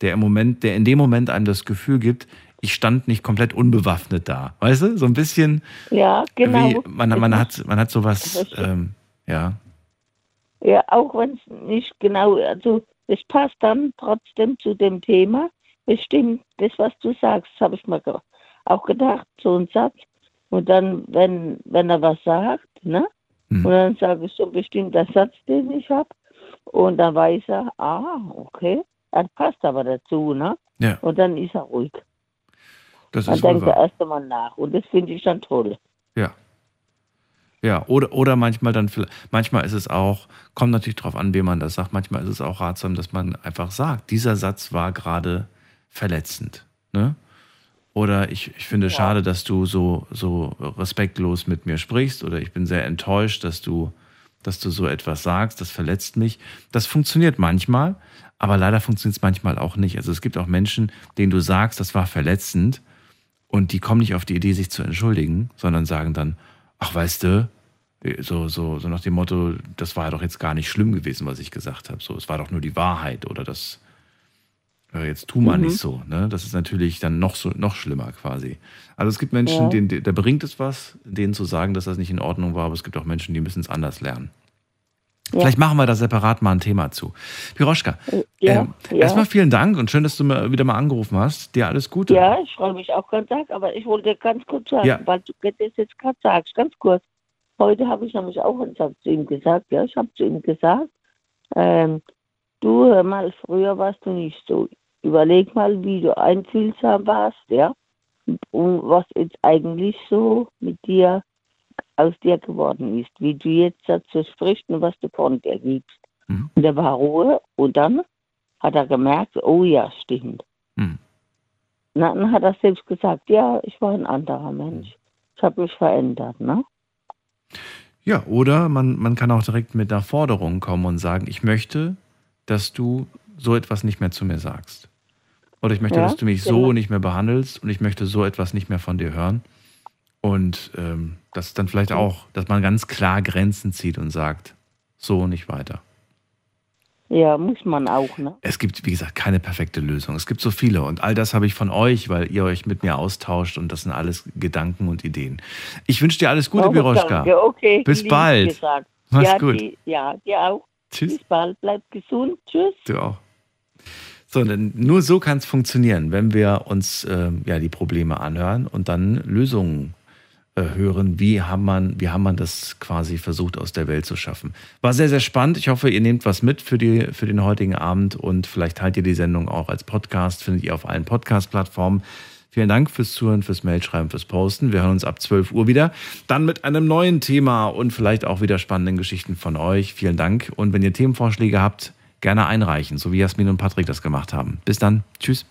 der im Moment, der in dem Moment einem das Gefühl gibt, ich stand nicht komplett unbewaffnet da. Weißt du? So ein bisschen Ja, genau. wie man, man hat, man hat sowas, ähm, ja. Ja, auch wenn es nicht genau, also es passt dann trotzdem zu dem Thema. Es stimmt, das, was du sagst, habe ich mir auch gedacht, so ein Satz. Und dann, wenn, wenn er was sagt, ne? Hm. Und dann sage ich so bestimmt der Satz, den ich habe. Und dann weiß er, ah, okay, er passt aber dazu, ne? Ja. Und dann ist er ruhig. Das dann ist denkt er erst einmal nach. Und das finde ich dann toll. Ja. Ja, oder, oder manchmal dann, vielleicht- manchmal ist es auch, kommt natürlich drauf an, wem man das sagt, manchmal ist es auch ratsam, dass man einfach sagt, dieser Satz war gerade verletzend. Ne? Oder ich, ich finde schade, dass du so, so respektlos mit mir sprichst oder ich bin sehr enttäuscht, dass du, dass du so etwas sagst, das verletzt mich. Das funktioniert manchmal, aber leider funktioniert es manchmal auch nicht. Also es gibt auch Menschen, denen du sagst, das war verletzend und die kommen nicht auf die Idee, sich zu entschuldigen, sondern sagen dann, ach weißt du, so, so, so nach dem Motto, das war ja doch jetzt gar nicht schlimm gewesen, was ich gesagt habe. So, es war doch nur die Wahrheit oder das, jetzt tu mal Mhm. nicht so. Ne? Das ist natürlich dann noch so, noch schlimmer quasi. Also es gibt Menschen, Ja. denen, da bringt es was, denen zu sagen, dass das nicht in Ordnung war, aber es gibt auch Menschen, die müssen es anders lernen. Ja. Vielleicht machen wir da separat mal ein Thema zu. Piroschka, Ja, ähm, erstmal vielen Dank und schön, dass du mir wieder mal angerufen hast. Dir alles Gute. Ja, ich freue mich auch ganz arg, aber ich wollte ganz kurz sagen, weil du das jetzt gerade sagst, ganz kurz. Heute habe ich nämlich auch zu ihm gesagt. Ja, ich habe zu ihm gesagt, ähm, du hör mal, früher warst du nicht so. Überleg mal, wie du einfühlsam warst, ja, und was jetzt eigentlich so mit dir aus dir geworden ist, wie du jetzt dazu sprichst und was du von dir gibst. Mhm. Und er war Ruhe und dann hat er gemerkt, oh ja, stimmt. Mhm. Dann hat er selbst gesagt, ja, ich war ein anderer Mensch. Ich habe mich verändert, ne? Ja, oder man, man kann auch direkt mit einer Forderung kommen und sagen, ich möchte, dass du so etwas nicht mehr zu mir sagst. Oder ich möchte, Ja, dass du mich genau. so nicht mehr behandelst und ich möchte so etwas nicht mehr von dir hören. Und ähm, das ist dann vielleicht auch, dass man ganz klar Grenzen zieht und sagt, so nicht weiter. Ja, muss man auch, ne? Es gibt, wie gesagt, keine perfekte Lösung. Es gibt so viele und all das habe ich von euch, weil ihr euch mit mir austauscht und das sind alles Gedanken und Ideen. Ich wünsche dir alles Gute, Oh, Biroschka. okay. Bis bald. gesagt. Mach's ja, gut. Die, ja, dir auch. Tschüss. Bis bald. Bleib gesund. Tschüss. Du auch. So, denn nur so kann es funktionieren, wenn wir uns ähm, ja die Probleme anhören und dann Lösungen äh, hören. Wie haben man, wie haben man das quasi versucht aus der Welt zu schaffen? War sehr, sehr spannend. Ich hoffe, ihr nehmt was mit für die für den heutigen Abend und vielleicht teilt ihr die Sendung auch als Podcast. Findet ihr auf allen Podcast-Plattformen. Vielen Dank fürs Zuhören, fürs Mailschreiben, fürs Posten. Wir hören uns ab 12 Uhr wieder. Dann mit einem neuen Thema und vielleicht auch wieder spannenden Geschichten von euch. Vielen Dank. Und wenn ihr Themenvorschläge habt, gerne einreichen, so wie Jasmin und Patrick das gemacht haben. Bis dann. Tschüss.